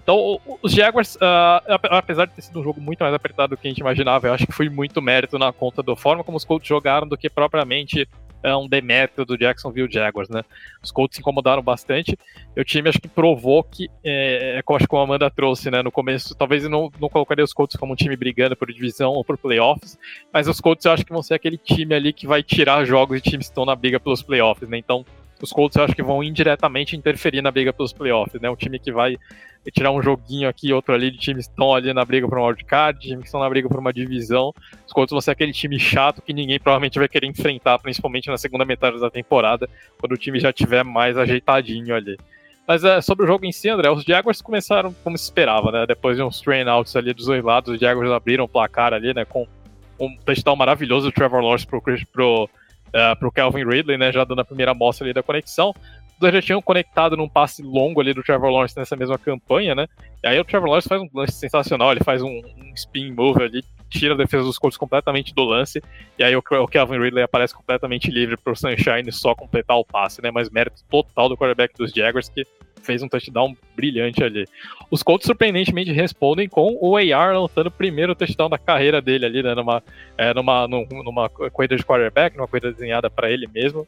Então, os Jaguars, uh, apesar de ter sido um jogo muito mais apertado do que a gente imaginava, eu acho que foi muito mérito na conta da forma como os Colts jogaram do que propriamente é um demérito do Jacksonville Jaguars, né? Os Colts se incomodaram bastante. O time acho que provou que, é, é acho que a Amanda trouxe, né? No começo, talvez eu não, não colocaria os Colts como um time brigando por divisão ou por playoffs, mas os Colts eu acho que vão ser aquele time ali que vai tirar jogos de times que estão na briga pelos playoffs, né? Então, os Colts eu acho que vão indiretamente interferir na briga pelos playoffs, né? Um time que vai tirar um joguinho aqui, outro ali, de times que estão ali na briga por uma wildcard, times que estão na briga por uma divisão. Os Colts vão ser aquele time chato que ninguém provavelmente vai querer enfrentar, principalmente na segunda metade da temporada, quando o time já tiver mais ajeitadinho ali. Mas é, sobre o jogo em si, André, os Jaguars começaram como se esperava, né? Depois de uns train outs ali dos dois lados, os Jaguars abriram o placar ali, né? Com um touchdown maravilhoso do Trevor Lawrence pro, pro, uh, pro Calvin Ridley, né? Já dando a primeira amostra ali da conexão. dois já tinham conectado num passe longo ali do Trevor Lawrence nessa mesma campanha, né? E aí o Trevor Lawrence faz um lance sensacional, ele faz um, um spin move ali, tira a defesa dos Colts completamente do lance, e aí o, o Calvin Ridley aparece completamente livre para o Sunshine só completar o passe, né? Mas mérito total do quarterback dos Jaguars que fez um touchdown brilhante ali. Os Colts surpreendentemente respondem com o AR lançando o primeiro touchdown da carreira dele ali, né? Numa, é, numa, numa corrida de quarterback, numa corrida desenhada para ele mesmo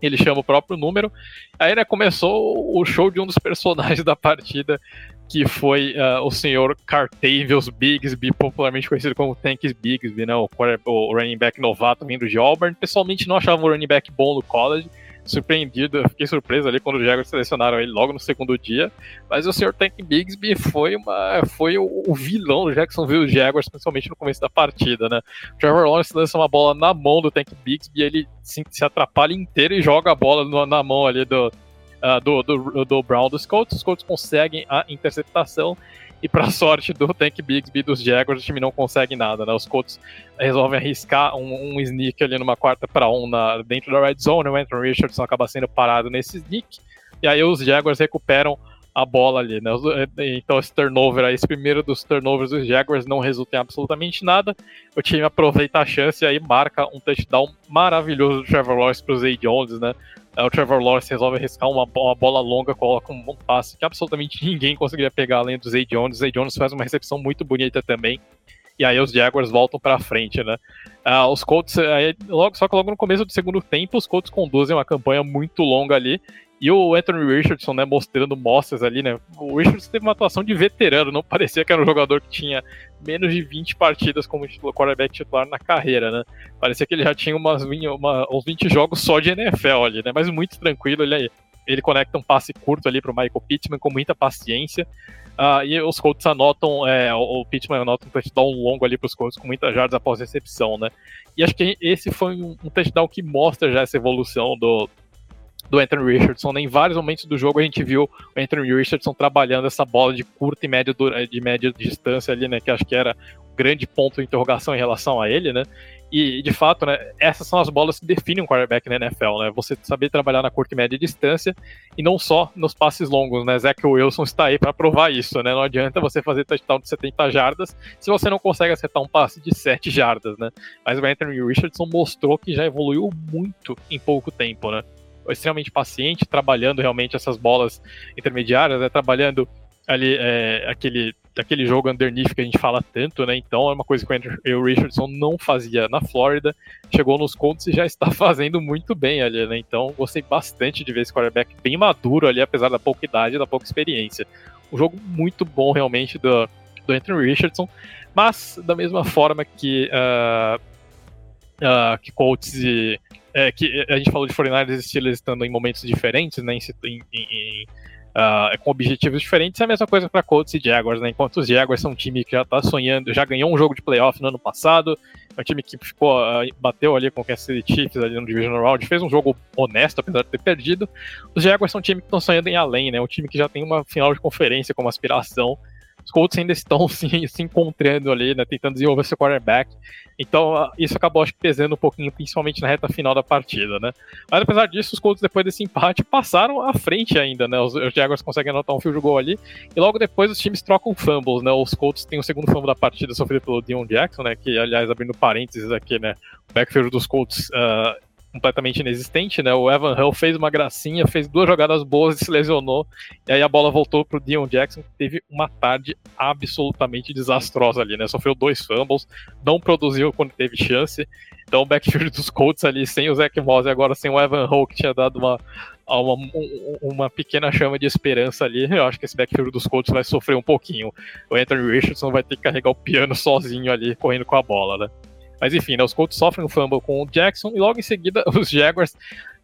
ele chama o próprio número. Aí né, começou o show de um dos personagens da partida, que foi uh, o senhor Cartavius Bigsby, popularmente conhecido como Tanks Bigsby, né, o, o running back novato vindo de Auburn. Pessoalmente não achava um running back bom no college, surpreendido, fiquei surpreso ali quando os Jaguars selecionaram ele logo no segundo dia. Mas o Sr. Tank Bigsby foi, uma, foi o, o vilão do Jacksonville Jaguars, principalmente no começo da partida, né? O Trevor Lawrence lança uma bola na mão do Tank Bigsby, ele se, se atrapalha inteiro e joga a bola no, na mão ali do, uh, do, do, do Brown dos Colts. Os Colts conseguem a interceptação e para sorte do Tank Bigsby dos Jaguars, o time não consegue nada, né? Os Colts resolvem arriscar um, um sneak ali numa quarta para um na, dentro da red zone, o Anthony Richardson acaba sendo parado nesse sneak, e aí os Jaguars recuperam a bola ali, né? Então esse turnover, esse primeiro dos turnovers dos Jaguars não resulta em absolutamente nada. O time aproveita a chance e aí marca um touchdown maravilhoso do Trevor Lawrence para os Zay Jones, né? O Trevor Lawrence resolve arriscar uma, uma, bola longa, coloca um, um passe que absolutamente ninguém conseguiria pegar além do Zay Jones. O Zay Jones faz uma recepção muito bonita também. E aí os Jaguars voltam para frente, né? Uh, os Colts, aí, logo, só que logo no começo do segundo tempo, os Colts conduzem uma campanha muito longa ali e o Anthony Richardson, né, mostrando mostras ali, né? O Richardson teve uma atuação de veterano, não parecia que era um jogador que tinha menos de 20 partidas como quarterback titular na carreira, né? Parecia que ele já tinha umas, uma, uns 20 jogos só de NFL ali, né? Mas muito tranquilo, ele, ele conecta um passe curto ali para o Michael Pittman com muita paciência. Uh, e os Colts anotam, é, o Pittman anota um touchdown longo ali para os Colts com muitas jardas após recepção, né? E acho que esse foi um, um touchdown que mostra já essa evolução do, do Anthony Richardson. Em vários momentos do jogo a gente viu o Anthony Richardson trabalhando essa bola de curta e média, de média distância ali, né? Que acho que era o grande ponto de interrogação em relação a ele, né? E, de fato, né, essas são as bolas que definem um quarterback na NFL, né? Você saber trabalhar na curta e média distância e não só nos passes longos, né? Zach Wilson está aí para provar isso, né? Não adianta você fazer touchdown de 70 jardas se você não consegue acertar um passe de 7 jardas, né? Mas o Anthony Richardson mostrou que já evoluiu muito em pouco tempo, né? Extremamente paciente, trabalhando realmente essas bolas intermediárias, né, trabalhando ali é, aquele, aquele jogo underneath que a gente fala tanto, né? Então é uma coisa que o Richardson não fazia na Flórida, chegou nos contos e já está fazendo muito bem ali, né? Então gostei bastante de ver esse quarterback bem maduro ali, apesar da pouca idade da pouca experiência. Um jogo muito bom realmente do, do Anthony Richardson, mas da mesma forma que uh, uh, que Colts e é, que a gente falou de 49ers e Steelers estando em momentos diferentes, né, em, em, em, uh, com objetivos diferentes, é a mesma coisa para Colts e Jaguars, né, enquanto os Jaguars são um time que já está sonhando, já ganhou um jogo de playoff no ano passado, é um time que ficou, uh, bateu ali com o Kansas City Chiefs ali no Divisional Round, fez um jogo honesto, apesar de ter perdido, os Jaguars são um time que estão sonhando em além, né, um time que já tem uma final de conferência como aspiração, os Colts ainda estão se, se encontrando ali, né, tentando desenvolver seu quarterback. Então, ah, isso acabou acho que pesando um pouquinho, principalmente na reta final da partida, né? Mas apesar disso, os Colts depois desse empate passaram à frente ainda, né? Os, os Jaguars conseguem anotar um field goal ali e logo depois os times trocam fumbles, né? Os Colts têm o segundo fumble da partida sofrido pelo Dion Jackson, né? Que aliás abrindo parênteses aqui, né? O backfield dos Colts uh, completamente inexistente, né? O Evan Hull fez uma gracinha, fez duas jogadas boas e se lesionou. E aí a bola voltou pro Dion Jackson, que teve uma tarde absolutamente desastrosa ali, né? Sofreu dois fumbles, não produziu quando teve chance. Então o backfield dos Colts ali, sem o Zach Moss e agora sem o Evan Hull, que tinha dado uma, uma, uma pequena chama de esperança ali. Eu acho que esse backfield dos Colts vai sofrer um pouquinho. O Anthony Richardson vai ter que carregar o piano sozinho ali, correndo com a bola, né? Mas enfim, né, os Colts sofrem um fumble com o Jackson e logo em seguida os Jaguars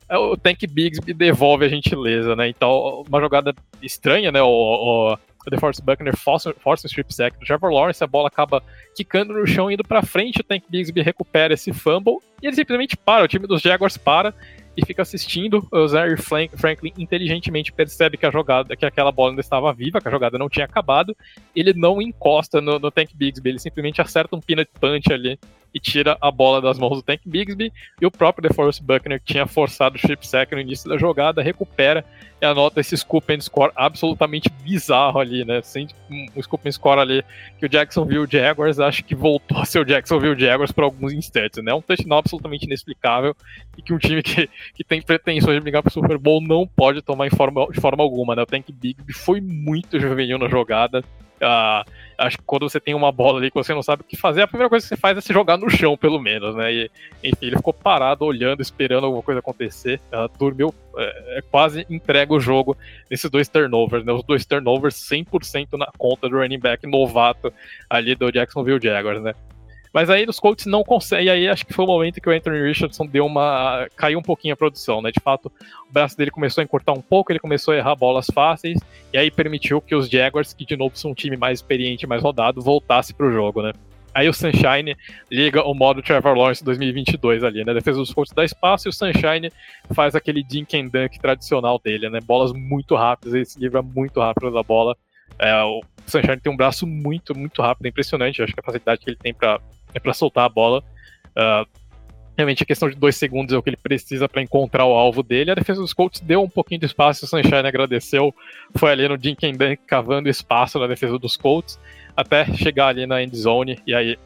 é, o Tank Bigsby devolve a gentileza, né? Então, uma jogada estranha, né? O, o, o DeForest Buckner força, força um strip sack do Trevor Lawrence, a bola acaba quicando no chão, indo para frente, o Tank Bigsby recupera esse fumble e ele simplesmente para, o time dos Jaguars para e fica assistindo. O Zaire Franklin inteligentemente percebe que a jogada, que aquela bola ainda estava viva, que a jogada não tinha acabado. Ele não encosta no, no Tank Bigsby, ele simplesmente acerta um peanut punch ali e tira a bola das mãos do Tank Bigsby. E o próprio DeForest Buckner, que tinha forçado o chip sack no início da jogada, recupera e anota esse scoop and score absolutamente bizarro ali, né? Sem um scoop and score ali que o Jacksonville Jaguars acho que voltou a ser o Jacksonville Jaguars por alguns instantes, né? Um touchdown absolutamente inexplicável e que um time que, que tem pretensões de brigar pro Super Bowl não pode tomar em forma, de forma alguma, né? O Tank Bigsby foi muito juvenil na jogada. Uh, acho que quando você tem uma bola ali que você não sabe o que fazer, a primeira coisa que você faz é se jogar no chão, pelo menos, né? E, enfim, ele ficou parado, olhando, esperando alguma coisa acontecer. Uh, dormiu, é, é, quase entrega o jogo nesses dois turnovers, né? Os dois turnovers 100% na conta do running back novato ali do Jacksonville Jaguars, né? Mas aí os Colts não conseguem. E aí acho que foi o momento que o Anthony Richardson deu uma. caiu um pouquinho a produção, né? De fato, o braço dele começou a encurtar um pouco, ele começou a errar bolas fáceis, e aí permitiu que os Jaguars, que de novo são um time mais experiente, mais rodado, voltasse pro jogo, né? Aí o Sunshine liga o modo Trevor Lawrence 2022 ali, né? Defesa dos Colts dá espaço e o Sunshine faz aquele dink and dunk tradicional dele, né? Bolas muito rápidas, ele se livra muito rápido da bola. É, o Sunshine tem um braço muito, muito rápido, é impressionante. Acho que a facilidade que ele tem para é para soltar a bola. Uh, realmente a questão de dois segundos é o que ele precisa para encontrar o alvo dele. A defesa dos Colts deu um pouquinho de espaço, o Sunshine agradeceu, foi ali no Dunk cavando espaço na defesa dos Colts, até chegar ali na end zone, e aí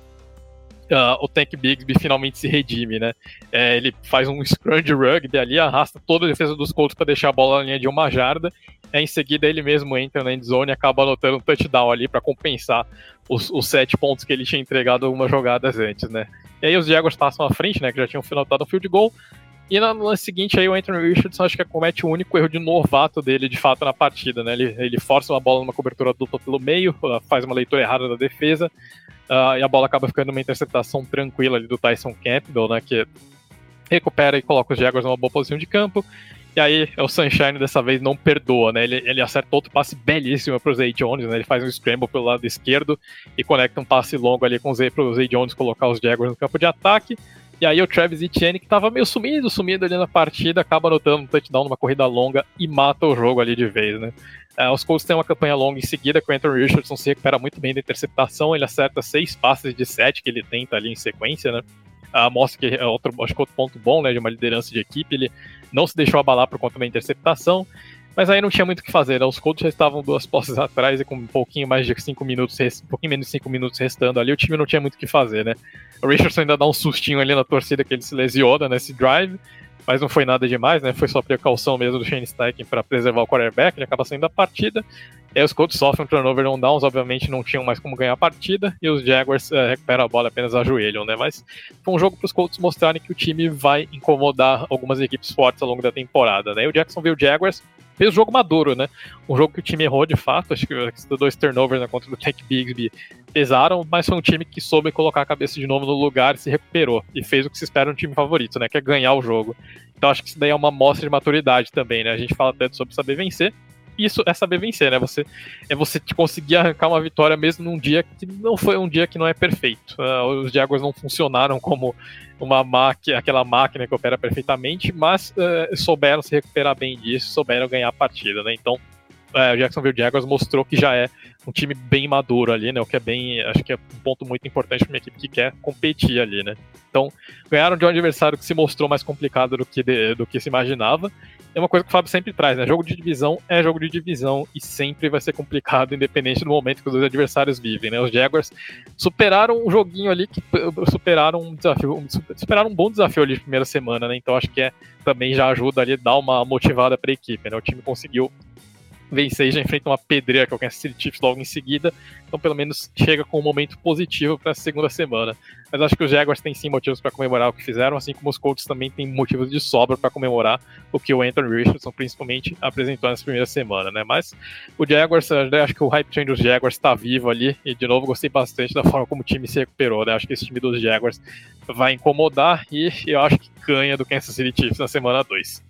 uh, o Tank Bigsby finalmente se redime, né? É, ele faz um scrum de ali, arrasta toda a defesa dos Colts para deixar a bola na linha de uma jarda, em seguida ele mesmo entra na endzone e acaba anotando um touchdown ali para compensar os, os, sete pontos que ele tinha entregado algumas jogadas antes, né? E aí os Jaguars passam à frente, né? Que já tinham finalizado o field goal. E no lance seguinte aí o Anthony Richardson acho que comete o único erro de novato dele de fato na partida, né? Ele, ele força uma bola numa cobertura dupla pelo meio, faz uma leitura errada da defesa, uh, e a bola acaba ficando uma interceptação tranquila ali do Tyson Campbell, né? Que recupera e coloca os Jaguars numa boa posição de campo. E aí o Sunshine dessa vez não perdoa, né? Ele, ele acerta outro passe belíssimo pro Zay Jones, né? Ele faz um scramble pelo lado esquerdo e conecta um passe longo ali com o Zay pro Zay Jones colocar os Jaguars no campo de ataque. E aí o Travis Etienne, que tava meio sumido, sumido ali na partida, acaba anotando um touchdown numa corrida longa e mata o jogo ali de vez, né? É, os Colts têm uma campanha longa em seguida, com o Anthony Richardson se recupera muito bem da interceptação, ele acerta seis passes de sete que ele tenta ali em sequência, né? Uh, mostra que é outro, acho que outro ponto bom, né, de uma liderança de equipe, ele não se deixou abalar por conta da interceptação, mas aí não tinha muito o que fazer, né? Os Colts já estavam duas posses atrás e com um pouquinho mais de cinco minutos, um pouquinho menos de cinco minutos restando ali, o time não tinha muito o que fazer, né? O Richardson ainda dá um sustinho ali na torcida que ele se lesiona nesse drive, mas não foi nada demais, né? Foi só precaução mesmo do Shane Steichen para preservar o quarterback, ele acaba saindo da partida. E aí os Colts sofrem um turnover on downs, obviamente não tinham mais como ganhar a partida, e os Jaguars é, recuperam a bola apenas ajoelham, né? Mas foi um jogo para os Colts mostrarem que o time vai incomodar algumas equipes fortes ao longo da temporada, né? E o Jacksonville Jaguars fez jogo maduro, né? Um jogo que o time errou de fato, acho que os dois turnovers na conta do Tank Bigsby pesaram, mas foi um time que soube colocar a cabeça de novo no lugar e se recuperou. E fez o que se espera um time favorito, né? Que é ganhar o jogo. Então acho que isso daí é uma amostra de maturidade também, né? A gente fala tanto sobre saber vencer, isso é saber vencer, né? Você é você conseguir arrancar uma vitória mesmo num dia que não foi um dia que não é perfeito. Uh, os Jaguars não funcionaram como uma máquina, aquela máquina que opera perfeitamente, mas uh, souberam se recuperar bem disso, souberam ganhar a partida, né? Então, uh, o Jacksonville Jaguars mostrou que já é um time bem maduro ali, né? O que é bem, acho que é um ponto muito importante para uma equipe que quer competir ali, né? Então, ganharam de um adversário que se mostrou mais complicado do que, de, do que se imaginava é uma coisa que o Fábio sempre traz, né? Jogo de divisão é jogo de divisão e sempre vai ser complicado, independente do momento que os dois adversários vivem, né? Os Jaguars superaram um joguinho ali que superaram um desafio, superaram um bom desafio ali na primeira semana, né? Então acho que é também já ajuda ali dar uma motivada para a equipe, né? O time conseguiu vencer e já enfrenta uma pedreira que é o Kansas City Chiefs logo em seguida. Então, pelo menos, chega com um momento positivo para a segunda semana. Mas acho que os Jaguars têm sim motivos para comemorar o que fizeram, assim como os Colts também têm motivos de sobra para comemorar o que o Anthony Richardson, principalmente, apresentou nessa primeira semana, né? Mas o Jaguars, acho que o hype train dos Jaguars está vivo ali. E, de novo, gostei bastante da forma como o time se recuperou, né? Acho que esse time dos Jaguars vai incomodar e eu acho que ganha do Kansas City Chiefs na semana 2.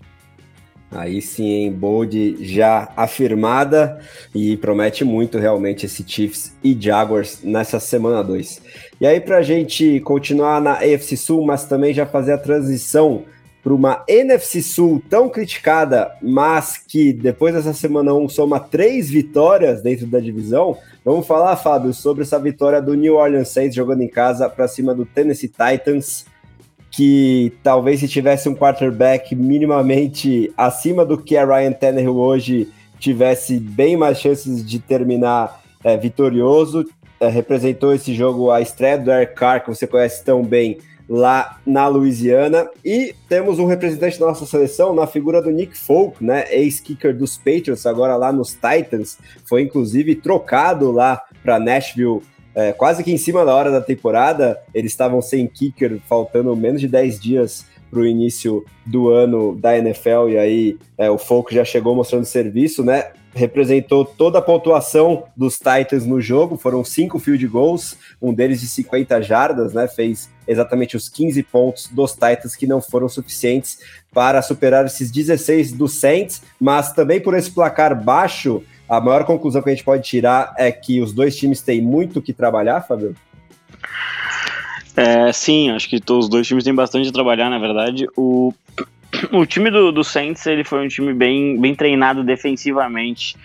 Aí sim, em bold já afirmada e promete muito realmente esse Chiefs e Jaguars nessa semana 2. E aí, para a gente continuar na AFC Sul, mas também já fazer a transição para uma NFC Sul tão criticada, mas que depois dessa semana 1 soma três vitórias dentro da divisão. Vamos falar, Fábio, sobre essa vitória do New Orleans Saints jogando em casa para cima do Tennessee Titans, que talvez se tivesse um quarterback minimamente acima do que é Ryan Tannehill hoje, tivesse bem mais chances de terminar é, vitorioso. É, representou esse jogo a estreia do Eric Carr, que você conhece tão bem, lá na Louisiana. E temos um representante da nossa seleção na figura do Nick Folk, né? Ex-kicker dos Patriots, agora lá nos Titans. Foi inclusive trocado lá para Nashville. É, quase que em cima da hora da temporada, eles estavam sem kicker, faltando menos de 10 dias para o início do ano da NFL, e aí é, o Folk já chegou mostrando serviço, né? representou toda a pontuação dos Titans no jogo, foram cinco field goals, um deles de 50 jardas, né? Fez exatamente os 15 pontos dos Titans que não foram suficientes para superar esses 16 do Saints, mas também por esse placar baixo, a maior conclusão que a gente pode tirar é que os dois times têm muito que trabalhar, Fabio. É, sim, acho que os dois times têm bastante a trabalhar, na verdade. O o time do, do Saints ele foi um time bem, bem treinado defensivamente.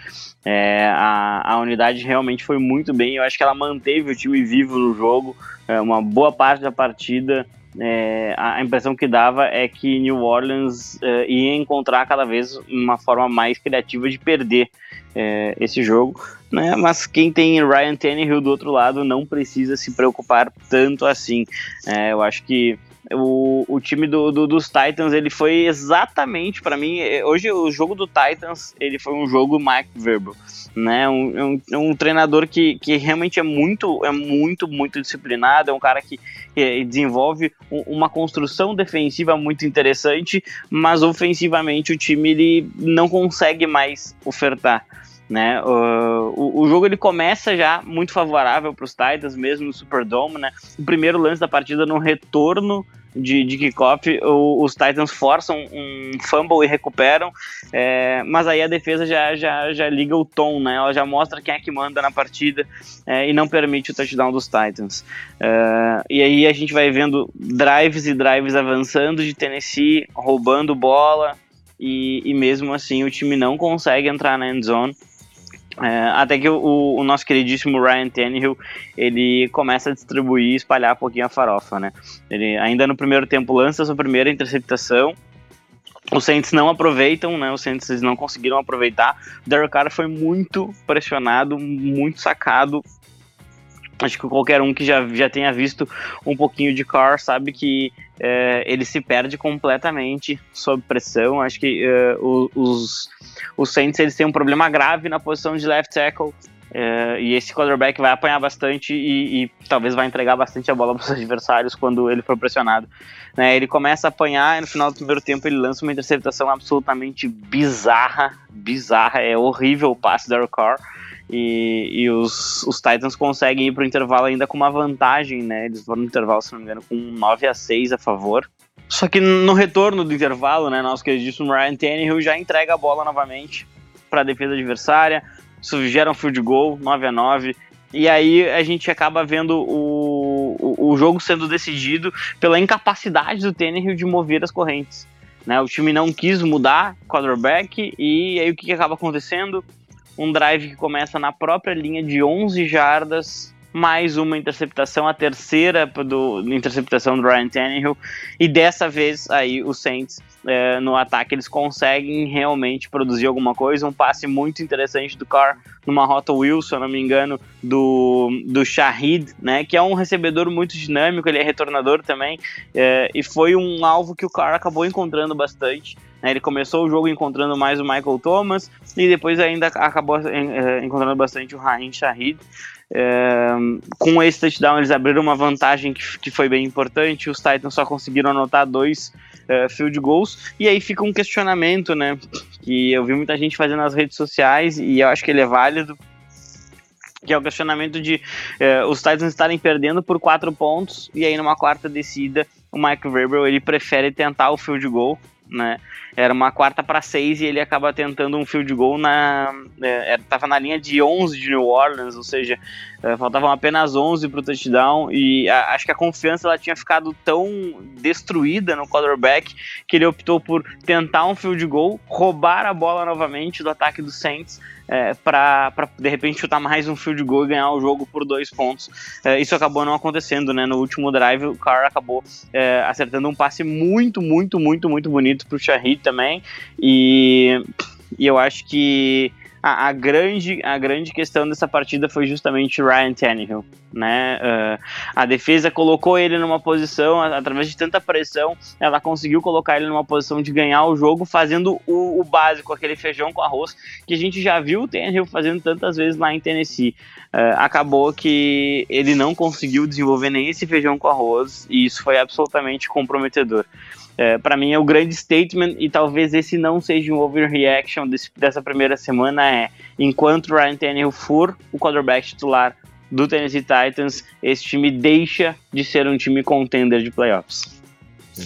É, a, a unidade realmente foi muito bem. Eu acho que ela manteve o time vivo no jogo. É, uma boa parte da partida. É, a impressão que dava é que New Orleans é, ia encontrar cada vez uma forma mais criativa de perder é, esse jogo. Né? Mas quem tem Ryan Tannehill do outro lado não precisa se preocupar tanto assim. É, eu acho que o, o time do, do, dos Titans, ele foi exatamente, para mim, é, hoje o jogo do Titans, ele foi um jogo Mike Verbal, né, um, um, um, treinador que, que realmente é muito, é muito, muito disciplinado, é um cara que, que desenvolve uma construção defensiva muito interessante, mas ofensivamente o time ele não consegue mais ofertar. Né? O, o, jogo ele começa já muito favorável para os Titans, mesmo no Superdome. Né? O primeiro lance da partida no retorno de, de kickoff, os Titans forçam um fumble e recuperam, é, mas aí a defesa já, já, já liga o tom, né? Ela já mostra quem é que manda na partida é, e não permite o touchdown dos Titans. É, e aí a gente vai vendo drives e drives avançando de Tennessee, roubando bola, e, e mesmo assim o time não consegue entrar na end zone. É, até que o, o, nosso queridíssimo Ryan Tannehill ele começa a distribuir espalhar um pouquinho a farofa, né? Ele ainda no primeiro tempo lança sua primeira interceptação. Os Saints não aproveitam, né? Os Saints não conseguiram aproveitar. Derek Carr foi muito pressionado, muito sacado Acho que qualquer um que já, já tenha visto um pouquinho de Carr sabe que é, ele se perde completamente sob pressão. Acho que é, os, os Saints eles têm um problema grave na posição de left tackle. É, e esse quarterback vai apanhar bastante e, e talvez vai entregar bastante a bola para os adversários quando ele for pressionado. Né, ele começa a apanhar e no final do primeiro tempo ele lança uma interceptação absolutamente bizarra, bizarra, é horrível o passe da Carr. E, e os, os Titans conseguem ir para o intervalo ainda com uma vantagem, né? Eles vão no intervalo, se não me engano, com 9 a 6 a favor. Só que no retorno do intervalo, né, nosso queridíssimo Ryan Tannehill já entrega a bola novamente para a defesa adversária, isso gera um field goal, 9 a 9 e aí a gente acaba vendo o, o, o jogo sendo decidido pela incapacidade do Tannehill de mover as correntes. Né? O time não quis mudar quarterback e aí o que, que acaba acontecendo? Um drive que começa na própria linha de 11 jardas, mais uma interceptação, a terceira do interceptação do Ryan Tannehill, e dessa vez aí os Saints é, no ataque eles conseguem realmente produzir alguma coisa, um passe muito interessante do Carr numa rota Wilson, não me engano, do, do Shahid, né, que é um recebedor muito dinâmico, ele é retornador também, é, e foi um alvo que o Carr acabou encontrando bastante, né, ele começou o jogo encontrando mais o Michael Thomas e depois ainda acabou é, encontrando bastante o Raheem Shahid. É, com esse touchdown, eles abriram uma vantagem que, que foi bem importante. Os Titans só conseguiram anotar dois é, field goals. E aí fica um questionamento, né? Que eu vi muita gente fazendo nas redes sociais e eu acho que ele é válido. Que é o questionamento de é, os Titans estarem perdendo por quatro pontos e aí numa quarta descida o Mike Vrabel ele prefere tentar o field goal né? Era uma quarta para seis e ele acaba tentando um field goal na. É, tava na linha de 11 de New Orleans, ou seja, é, faltavam apenas 11 para o touchdown. E a, acho que a confiança ela tinha ficado tão destruída no quarterback que ele optou por tentar um field goal, roubar a bola novamente do ataque do Saints é, para de repente chutar mais um field goal e ganhar o jogo por dois pontos. É, isso acabou não acontecendo, né? No último drive, o Carr acabou é, acertando um passe muito, muito, muito, muito bonito para o Shahid também. E, e eu acho que a, a, grande, a grande questão dessa partida foi justamente Ryan Tannehill, né? Uh, a defesa colocou ele numa posição, através de tanta pressão, ela conseguiu colocar ele numa posição de ganhar o jogo, fazendo o, o básico, aquele feijão com arroz, que a gente já viu o Tannehill fazendo tantas vezes lá em Tennessee. Uh, acabou que ele não conseguiu desenvolver nem esse feijão com arroz, e isso foi absolutamente comprometedor. É, para mim é o grande statement e talvez esse não seja um overreaction desse, dessa primeira semana é enquanto Ryan Tannehill for o quarterback titular do Tennessee Titans, esse time deixa de ser um time contender de playoffs.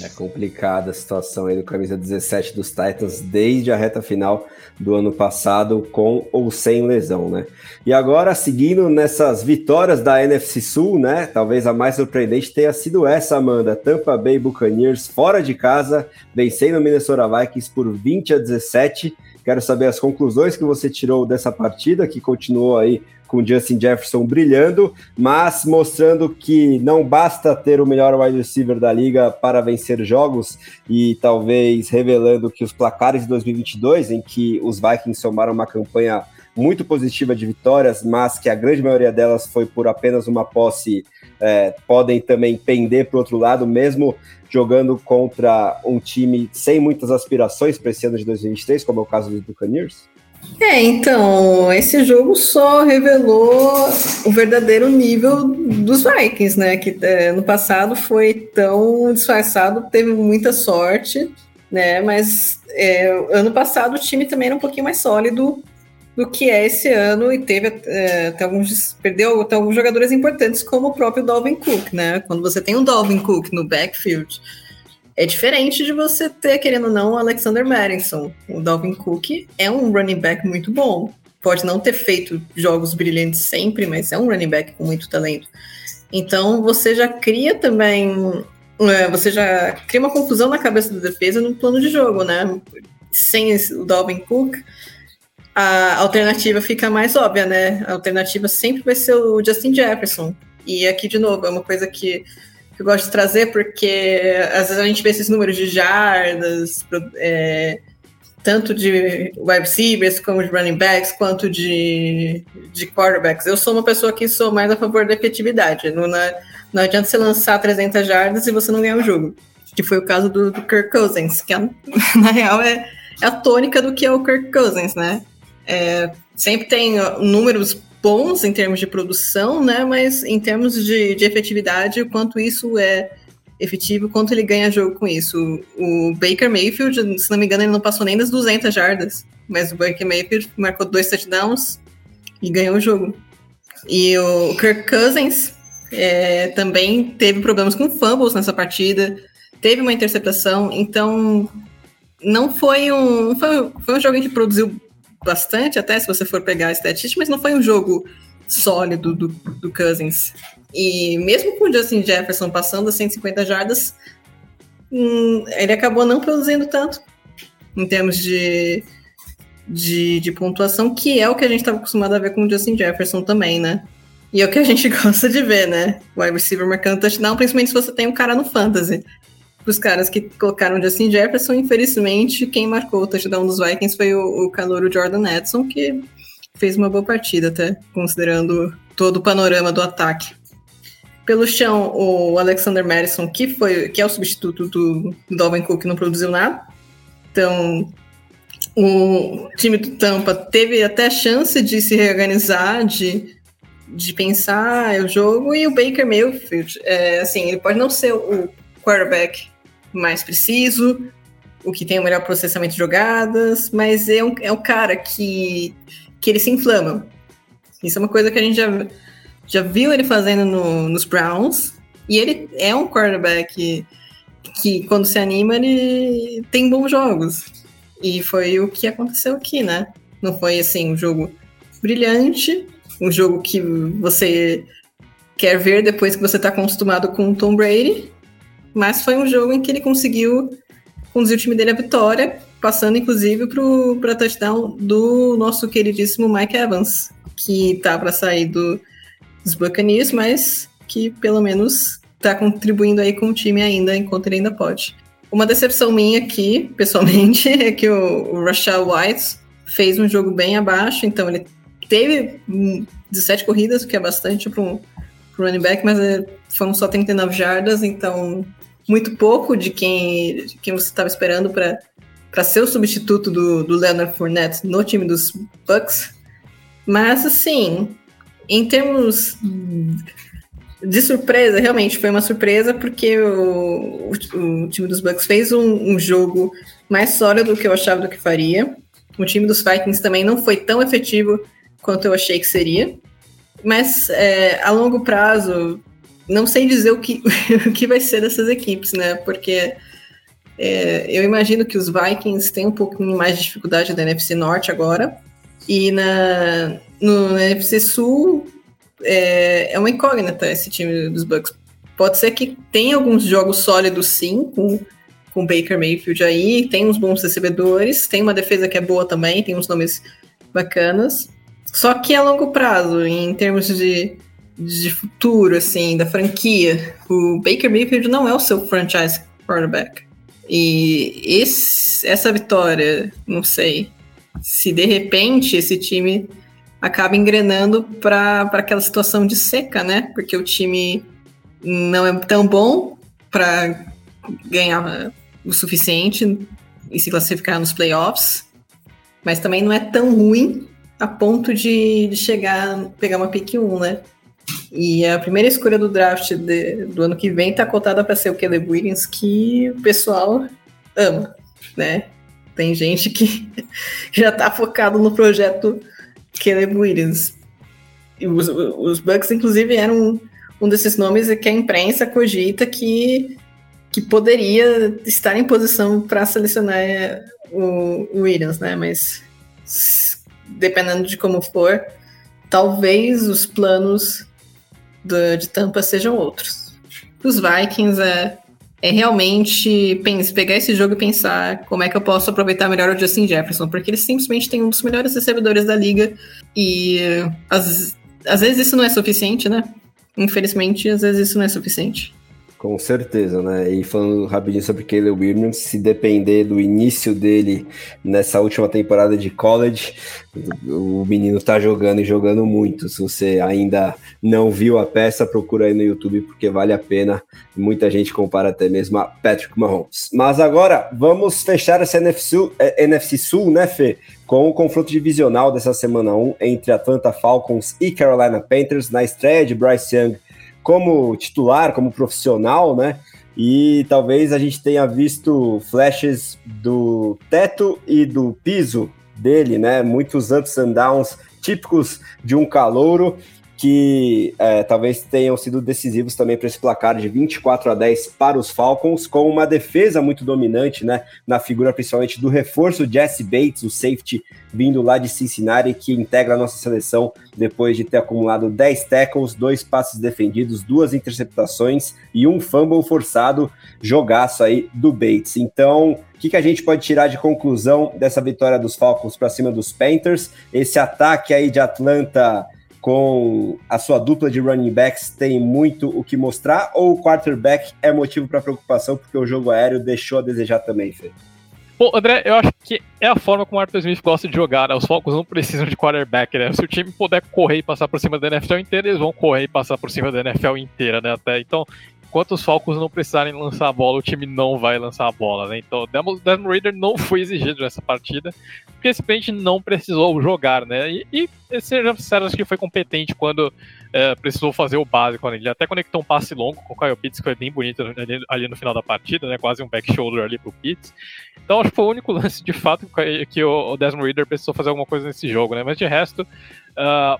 É complicada a situação aí do camisa 17 dos Titans desde a reta final do ano passado, com ou sem lesão, né? E agora, seguindo nessas vitórias da NFC Sul, né? Talvez a mais surpreendente tenha sido essa, Amanda. Tampa Bay Buccaneers fora de casa, vencendo o Minnesota Vikings por 20 a 17. Quero saber as conclusões que você tirou dessa partida, que continuou aí com Justin Jefferson brilhando, mas mostrando que não basta ter o melhor wide receiver da liga para vencer jogos e talvez revelando que os placares de 2022, em que os Vikings somaram uma campanha muito positiva de vitórias, mas que a grande maioria delas foi por apenas uma posse, é, podem também pender para o outro lado, mesmo jogando contra um time sem muitas aspirações para esse ano de 2023, como é o caso dos Buccaneers? É, então, esse jogo só revelou o verdadeiro nível dos Vikings, né? Que é, no passado foi tão disfarçado, teve muita sorte, né? Mas é, ano passado o time também era um pouquinho mais sólido do que é esse ano e teve é, até alguns perdeu até alguns jogadores importantes como o próprio Dalvin Cook, né? Quando você tem um Dalvin Cook no backfield, é diferente de você ter, querendo ou não, o Alexander Madison. O Dalvin Cook é um running back muito bom. Pode não ter feito jogos brilhantes sempre, mas é um running back com muito talento. Então você já cria também. É, você já cria uma confusão na cabeça da defesa no plano de jogo, né? Sem o Dalvin Cook, a alternativa fica mais óbvia, né? A alternativa sempre vai ser o Justin Jefferson. E aqui, de novo, é uma coisa que que eu gosto de trazer, porque às vezes a gente vê esses números de jardas, é, tanto de wide receivers, como de running backs, quanto de, de quarterbacks. Eu sou uma pessoa que sou mais a favor da efetividade. Não, não, adianta você lançar 300 jardas e você não ganhar o jogo. Que foi o caso do, do Kirk Cousins, que é, na real é, é, a tônica do que é o Kirk Cousins, né? É, sempre tem números bons em termos de produção, né? Mas em termos de, de efetividade, quanto isso é efetivo, quanto ele ganha jogo com isso. O Baker Mayfield, se não me engano, ele não passou nem das 200 jardas, mas o Baker Mayfield marcou dois touchdowns e ganhou o jogo. E o Kirk Cousins é, também teve problemas com fumbles nessa partida, teve uma interceptação, então não foi um, foi, foi um jogo em que produziu bastante, até se você for pegar a estatística, mas não foi um jogo sólido do, do Cousins. E mesmo com o Justin Jefferson passando a 150 jardas, hum, ele acabou não produzindo tanto em termos de, de, de, pontuação, que é o que a gente estava acostumado a ver com o Justin Jefferson também, né? E é o que a gente gosta de ver, né? O wide receiver marcando touchdown, principalmente se você tem um cara no fantasy os caras que colocaram Justin Jefferson, infelizmente, quem marcou o touchdown dos Vikings foi o, o calouro Jordan Edson, que fez uma boa partida, até, considerando todo o panorama do ataque. Pelo chão, o Alexander Madison, que, foi, que é o substituto do Dalvin Cook, não produziu nada. Então, o time do Tampa teve até chance de se reorganizar, de, de pensar o jogo, e o Baker Mayfield, é, assim, ele pode não ser o quarterback mais preciso, o que tem o melhor processamento de jogadas, mas é um, é um cara que, que ele se inflama. Isso é uma coisa que a gente já, já viu ele fazendo no, nos Browns, e ele é um quarterback que quando se anima ele tem bons jogos. E foi o que aconteceu aqui, né? Não foi assim um jogo brilhante, um jogo que você quer ver depois que você está acostumado com o Tom Brady, mas foi um jogo em que ele conseguiu conduzir o time dele à vitória, passando inclusive para touchdown do nosso queridíssimo Mike Evans, que tá para sair do, dos Buccaneers, mas que pelo menos está contribuindo aí com o time ainda, enquanto ele ainda pode. Uma decepção minha aqui, pessoalmente, é que o, o Rashad White fez um jogo bem abaixo, então ele teve 17 corridas, o que é bastante para um running back, mas é, foram só 39 jardas, então muito pouco de quem, de quem você estava esperando para ser o substituto do, do Leonard Fournette no time dos Bucks. Mas, assim, em termos de surpresa, realmente foi uma surpresa, porque o, o, o time dos Bucks fez um, um, jogo mais sólido do que eu achava do que faria. O time dos Vikings também não foi tão efetivo quanto eu achei que seria. Mas é, a longo prazo, não sei dizer o que, o que vai ser dessas equipes, né? Porque é, eu imagino que os Vikings têm um pouquinho mais de dificuldade da NFC Norte agora. E na, no, na NFC Sul é, é uma incógnita esse time dos Bucks. Pode ser que tenha alguns jogos sólidos, sim, com com Baker Mayfield aí, tem uns bons recebedores, tem uma defesa que é boa também, tem uns nomes bacanas. Só que a longo prazo, em termos de, de futuro, assim, da franquia, o Baker Mayfield não é o seu franchise quarterback. E esse, essa vitória, não sei, se de repente esse time acaba engrenando para aquela situação de seca, né? Porque o time não é tão bom para ganhar o suficiente e se classificar nos playoffs, mas também não é tão ruim a ponto de, de chegar, pegar uma pick 1, né? E a primeira escolha do draft de, do ano que vem tá cotada para ser o Caleb Williams, que o pessoal ama, né? Tem gente que já tá focado no projeto Caleb Williams. E os, os Bucks, inclusive, eram um desses nomes que a imprensa cogita que, que poderia estar em posição para selecionar o, o Williams, né? Mas dependendo de como for, talvez os planos do, de Tampa sejam outros. Os Vikings é, é realmente pegar esse jogo e pensar como é que eu posso aproveitar melhor o Justin Jefferson, porque ele simplesmente tem um dos melhores recebedores da liga e às, às vezes isso não é suficiente, né? Infelizmente, às vezes isso não é suficiente. Com certeza, né? E falando rapidinho sobre Caleb Williams, se depender do início dele nessa última temporada de college, o menino tá jogando e jogando muito. Se você ainda não viu a peça, procura aí no YouTube porque vale a pena. Muita gente compara até mesmo a Patrick Mahomes. Mas agora vamos fechar essa NFC Sul, eh, NFC Sul né, Fê? Com o confronto divisional dessa semana 1 entre Atlanta Falcons e Carolina Panthers na estreia de Bryce Young como titular, como profissional, né? E talvez a gente tenha visto flashes do teto e do piso dele, né? Muitos ups and downs típicos de um calouro que é, talvez tenham sido decisivos também para esse placar de 24 a 10 para os Falcons, com uma defesa muito dominante, né, na figura principalmente do reforço Jesse Bates, o safety vindo lá de Cincinnati, que integra a nossa seleção depois de ter acumulado 10 tackles, dois passes defendidos, duas interceptações e um fumble forçado, jogaço aí do Bates. Então, o que, que a gente pode tirar de conclusão dessa vitória dos Falcons para cima dos Panthers? Esse ataque aí de Atlanta com a sua dupla de running backs tem muito o que mostrar ou o quarterback é motivo para preocupação porque o jogo aéreo deixou a desejar também, Fê? Bom, André, eu acho que é a forma como o Arthur Smith gosta de jogar, né? Os Falcons não precisam de quarterback, né? Se o time puder correr e passar por cima da NFL inteira, eles vão correr e passar por cima da NFL inteira, né? Até então, enquanto os Falcons não precisarem lançar a bola, o time não vai lançar a bola, né? Então, o Desmond Raider não foi exigido nessa partida, porque simplesmente não precisou jogar, né? E, e seja sincero, acho que foi competente quando é, precisou fazer o básico. Né? Ele até conectou um passe longo com o Kyle Pitts, que foi bem bonito ali, ali, no final da partida, né? Quase um back shoulder ali pro Pitts. Então, acho que foi o único lance, de fato, que o Desmond Reader precisou fazer alguma coisa nesse jogo, né? Mas de resto, Uh,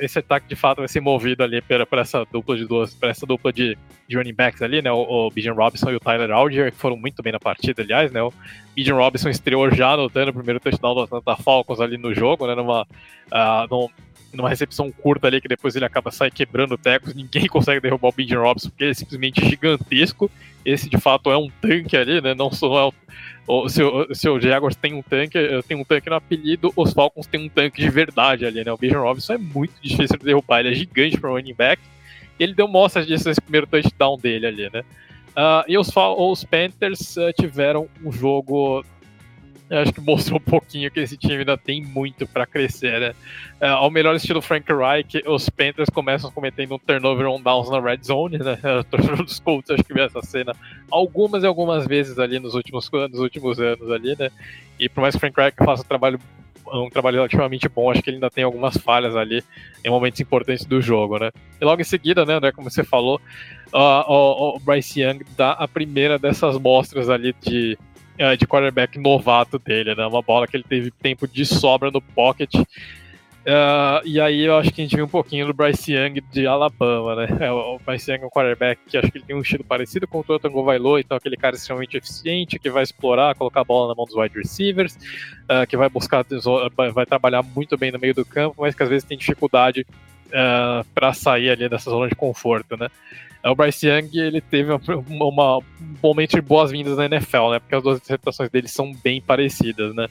esse ataque de fato vai ser movido ali por essa dupla de duas, por essa dupla de, de running backs ali, né? O, o Bijan Robinson e o Tyler Algier, que foram muito bem na partida, aliás, né? O Bijan Robinson estreou já anotando o primeiro touchdown do Atlanta Falcons ali no jogo, né? Numa, uh, numa recepção curta ali, que depois ele acaba sai quebrando tecos, ninguém consegue derrubar o Bijan Robinson, porque ele é simplesmente gigantesco. Esse de fato é um tanque ali, né? Não só é o o seu, o seu Jaguars tem um tanque, tem um tanque no apelido, os Falcons têm um tanque de verdade ali, né? O Bijan Robinson é muito difícil de derrubar, ele é gigante para running back. E ele deu mostras disso nesse primeiro touchdown dele ali, né? Uh, e os, os Panthers uh, tiveram um jogo eu acho que mostrou um pouquinho que esse time ainda tem muito para crescer, né? Uh, ao melhor estilo Frank Reich, os Panthers começam cometendo um turnover on downs na red zone, né? O torcedor dos Colts acho que viu essa cena algumas e algumas vezes ali nos últimos, nos últimos anos ali, né? E por mais que Frank Reich faça um trabalho um trabalho relativamente bom, acho que ele ainda tem algumas falhas ali em momentos importantes do jogo, né? E logo em seguida, né, André, como você falou, uh, o, o Bryce Young dá a primeira dessas mostras ali de é, de quarterback novato dele, né? Uma bola que ele teve tempo de sobra no pocket. Uh, e aí eu acho que a gente viu um pouquinho do Bryce Young de Alabama, né? É, o Bryce Young é um quarterback que acho que ele tem um estilo parecido com o Tua Tagovailoa, então aquele cara extremamente eficiente, que vai explorar, colocar a bola na mão dos wide receivers, uh, que vai buscar, vai trabalhar muito bem no meio do campo, mas que às vezes tem dificuldade uh, para sair ali dessa zona de conforto, né? O Bryce Young ele teve uma, uma, um momento de boas-vindas na NFL, né? Porque as duas interpretações dele são bem parecidas, né?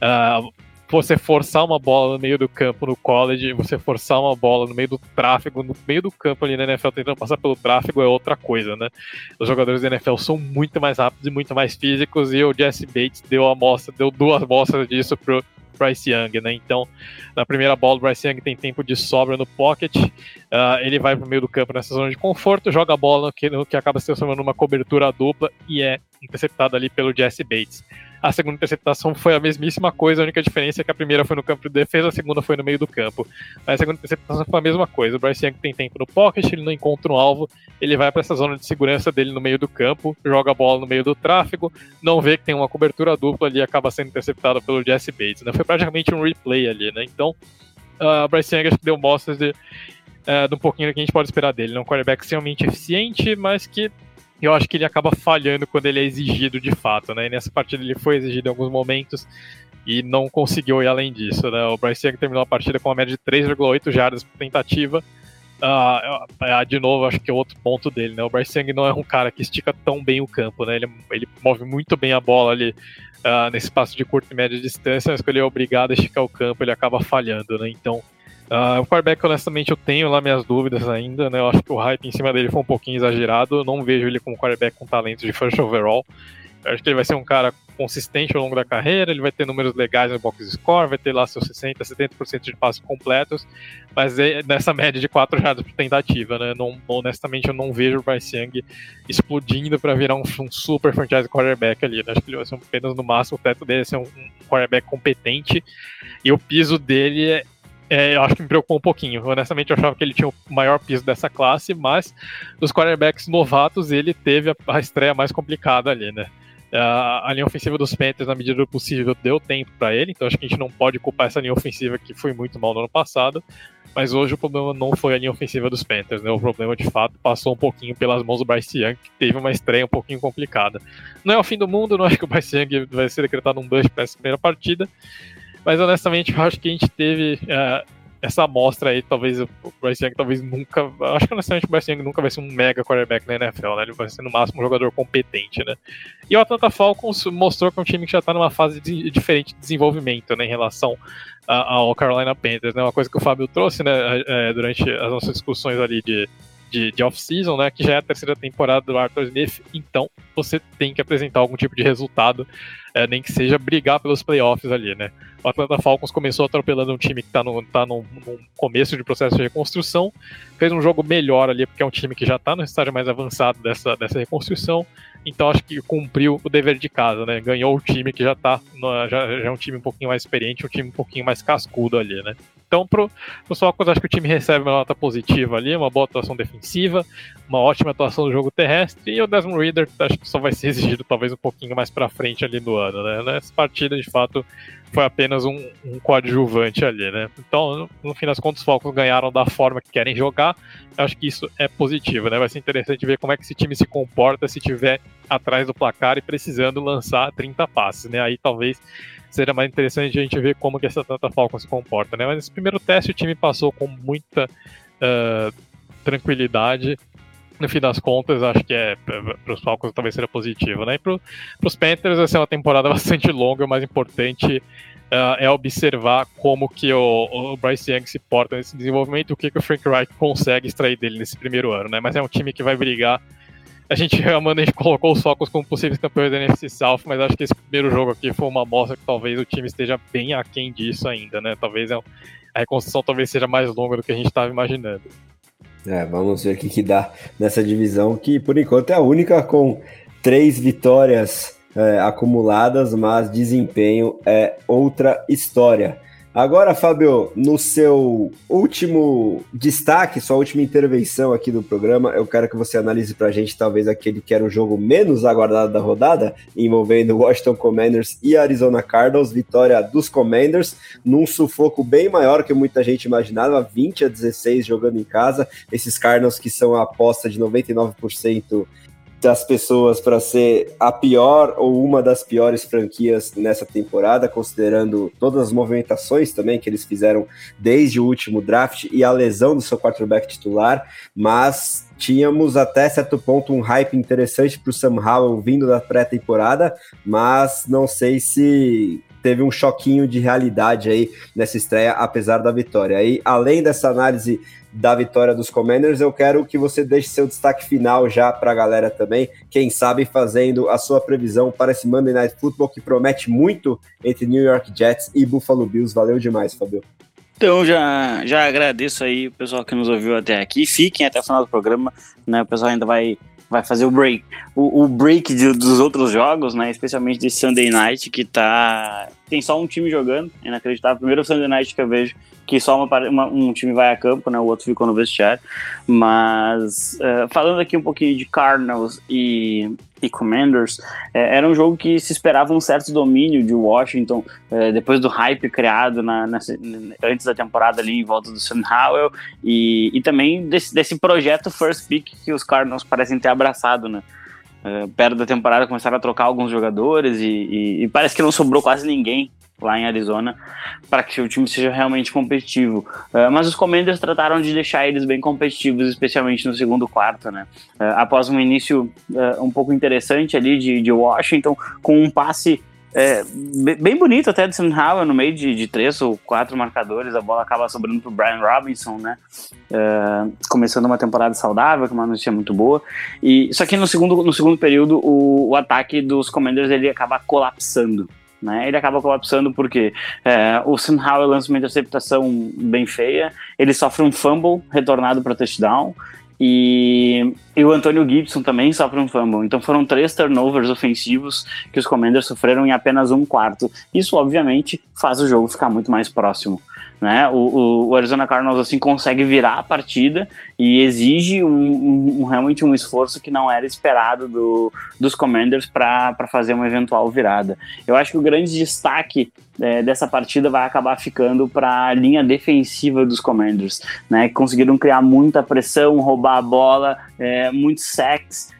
Uh, você forçar uma bola no meio do campo no college, você forçar uma bola no meio do tráfego, no meio do campo ali na NFL tentando passar pelo tráfego é outra coisa, né? Os jogadores da NFL são muito mais rápidos e muito mais físicos e o Jesse Bates deu a amostra, deu duas amostras disso pro Bryce Young, né? Então, na primeira bola, o Bryce Young tem tempo de sobra no pocket, uh, ele vai para o meio do campo nessa zona de conforto, joga a bola no que, no que acaba se transformando numa cobertura dupla e é interceptado ali pelo Jesse Bates. A segunda interceptação foi a mesmíssima coisa, a única diferença é que a primeira foi no campo de defesa, a segunda foi no meio do campo. Mas a segunda interceptação foi a mesma coisa. O Bryce Young tem tempo no pocket, ele não encontra um alvo, ele vai para essa zona de segurança dele no meio do campo, joga a bola no meio do tráfego, não vê que tem uma cobertura dupla ali acaba sendo interceptado pelo Jesse Bates. Né? Foi praticamente um replay ali, né? Então, uh, Bryce Young acho que deu mostras de, uh, um pouquinho do que a gente pode esperar dele. É um quarterback extremamente eficiente, mas que eu acho que ele acaba falhando quando ele é exigido de fato, né? E nessa partida ele foi exigido em alguns momentos e não conseguiu ir além disso, né? O Bryce Young terminou a partida com uma média de 3,8 jardas por tentativa. Uh, de novo, acho que é outro ponto dele, né? O Bryce Young não é um cara que estica tão bem o campo, né? Ele, ele move muito bem a bola ali uh, nesse espaço de curta e média distância, mas quando ele é obrigado a esticar o campo, ele acaba falhando, né? Então, Uh, o quarterback, honestamente, eu tenho lá minhas dúvidas ainda, né? Eu acho que o hype em cima dele foi um pouquinho exagerado. Eu não vejo ele como quarterback com talento de first overall. Eu acho que ele vai ser um cara consistente ao longo da carreira, ele vai ter números legais no box score, vai ter lá seus 60, 70% de passos completos, mas é nessa média de 4 jardas por tentativa, né? Não, honestamente, eu não vejo o Bryce Young explodindo para virar um, um, super franchise quarterback ali. Né? Acho que ele vai ser apenas no máximo, o teto dele é ser um, um quarterback competente e o piso dele é é, eu acho que me preocupou um pouquinho. Honestamente, eu achava que ele tinha o maior piso dessa classe, mas dos quarterbacks novatos, ele teve a, a estreia mais complicada ali, né? A, a linha ofensiva dos Panthers, na medida do possível, deu tempo para ele, então acho que a gente não pode culpar essa linha ofensiva que foi muito mal no ano passado, mas hoje o problema não foi a linha ofensiva dos Panthers, né? O problema, de fato, passou um pouquinho pelas mãos do Bryce Young, que teve uma estreia um pouquinho complicada. Não é o fim do mundo, não acho que o Bryce Young vai ser decretado um bust para essa primeira partida, mas honestamente, eu acho que a gente teve uh, essa amostra aí, talvez o Bryce Young talvez nunca. Acho que honestamente o Bryce Young nunca vai ser um mega quarterback na NFL, né? Ele vai ser no máximo um jogador competente, né? E o Atlanta Falcons mostrou que é um time que já tá numa fase de, diferente de desenvolvimento, né? Em relação ao Carolina Panthers, né? Uma coisa que o Fábio trouxe, né? É, durante as nossas discussões ali de de, de off-season, né? Que já é a terceira temporada do Arthur Smith, então você tem que apresentar algum tipo de resultado, é, nem que seja brigar pelos playoffs ali, né? O Atlanta Falcons começou atropelando um time que está no, tá no, começo de processo de reconstrução, fez um jogo melhor ali, porque é um time que já está no estágio mais avançado dessa, dessa reconstrução, então acho que cumpriu o dever de casa, né? Ganhou o time que já tá. No, já, já, é um time um pouquinho mais experiente, um time um pouquinho mais cascudo ali, né? Então, pro, pro Falcons, acho que o time recebe uma nota positiva ali, uma boa atuação defensiva, uma ótima atuação no jogo terrestre, e o Desmond Reader acho que só vai ser exigido talvez um pouquinho mais para frente ali no ano, né? Nessa partida, de fato, foi apenas um, um coadjuvante ali, né? Então, no, no, fim das contas, os Falcons ganharam da forma que querem jogar. Eu acho que isso é positivo, né? Vai ser interessante ver como é que esse time se comporta se tiver atrás do placar e precisando lançar 30 passes, né? Aí talvez seria mais interessante a gente ver como que essa Atlanta Falcons se comporta, né? Mas nesse primeiro teste o time passou com muita uh, tranquilidade no fim das contas, acho que é para os Falcons talvez seja positivo, né? E para os Panthers vai ser uma temporada bastante longa, o mais importante uh, é observar como que o, o, Bryce Young se porta nesse desenvolvimento, o que, que o Frank Wright consegue extrair dele nesse primeiro ano, né? Mas é um time que vai brigar. A gente, gente colocou os Falcons como possíveis campeões da NFC South, mas acho que esse primeiro jogo aqui foi uma amostra que talvez o time esteja bem aquém disso ainda, né? Talvez é a reconstrução talvez seja mais longa do que a gente estava imaginando. É, vamos ver o que, que dá nessa divisão, que por enquanto é a única com três vitórias é, acumuladas, mas desempenho é outra história. Agora, Fábio, no seu último destaque, sua última intervenção aqui do programa, eu quero que você analise para a gente talvez aquele que era o jogo menos aguardado da rodada, envolvendo Washington Commanders e Arizona Cardinals, vitória dos Commanders, num sufoco bem maior que muita gente imaginava, 20 a 16 jogando em casa, esses Cardinals que são a aposta de 99% das pessoas para ser a pior ou uma das piores franquias nessa temporada, considerando todas as movimentações também que eles fizeram desde o último draft e a lesão do seu quarterback titular, mas tínhamos até certo ponto um hype interessante para o Sam Howell vindo da pré-temporada, mas não sei se teve um choquinho de realidade aí nessa estreia, apesar da vitória. Aí, além dessa análise da vitória dos Commanders, eu quero que você deixe seu destaque final já para a galera também, quem sabe fazendo a sua previsão para esse Monday Night Football que promete muito entre New York Jets e Buffalo Bills. Valeu demais, Fabio. Então já, já agradeço aí o pessoal que nos ouviu até aqui. Fiquem até o final do programa, né? O pessoal ainda vai vai fazer o break. O, o break de, dos outros jogos, né? Especialmente desse Sunday Night, que tá. Tem só um time jogando, é inacreditável. Primeiro Sunday Night que eu vejo que só uma, uma, um time vai a campo, né? O outro ficou no vestiário. Mas uh, falando aqui um pouquinho de Cardinals e, e Commanders, é, era um jogo que se esperava um certo domínio de Washington é, depois do hype criado na, antes da temporada ali em volta do Sam Howell e, e também desse, desse projeto First Pick que os Cardinals parecem ter abraçado, né? Perto da temporada começaram a trocar alguns jogadores e, e, e parece que não sobrou quase ninguém lá em Arizona para que o time seja realmente competitivo. Uh, mas os Commanders trataram de deixar eles bem competitivos, especialmente no segundo quarto, né? Uh, após um início uh, um pouco interessante ali de, de Washington, com um passe é, bem bonito até de Sam Howell no meio de, de, três ou quatro marcadores, a bola acaba sobrando para Brian Robinson, né? começando uma temporada saudável, que é uma notícia muito boa. E só que no segundo, no segundo período o, o ataque dos Commanders ele acaba colapsando. Né? Ele acaba colapsando porque é, o Sam Howell lança uma interceptação bem feia, ele sofre um fumble retornado para touchdown e, e, o Antônio Gibson também sofre um fumble. Então foram três turnovers ofensivos que os Commanders sofreram em apenas um quarto. Isso, obviamente, faz o jogo ficar muito mais próximo. Né? O, o, Arizona Cardinals assim consegue virar a partida e exige um, um, realmente um esforço que não era esperado do, dos Commanders para fazer uma eventual virada. Eu acho que o grande destaque é, dessa partida vai acabar ficando para a linha defensiva dos Commanders, né? Conseguiram criar muita pressão, roubar a bola, é, muitos.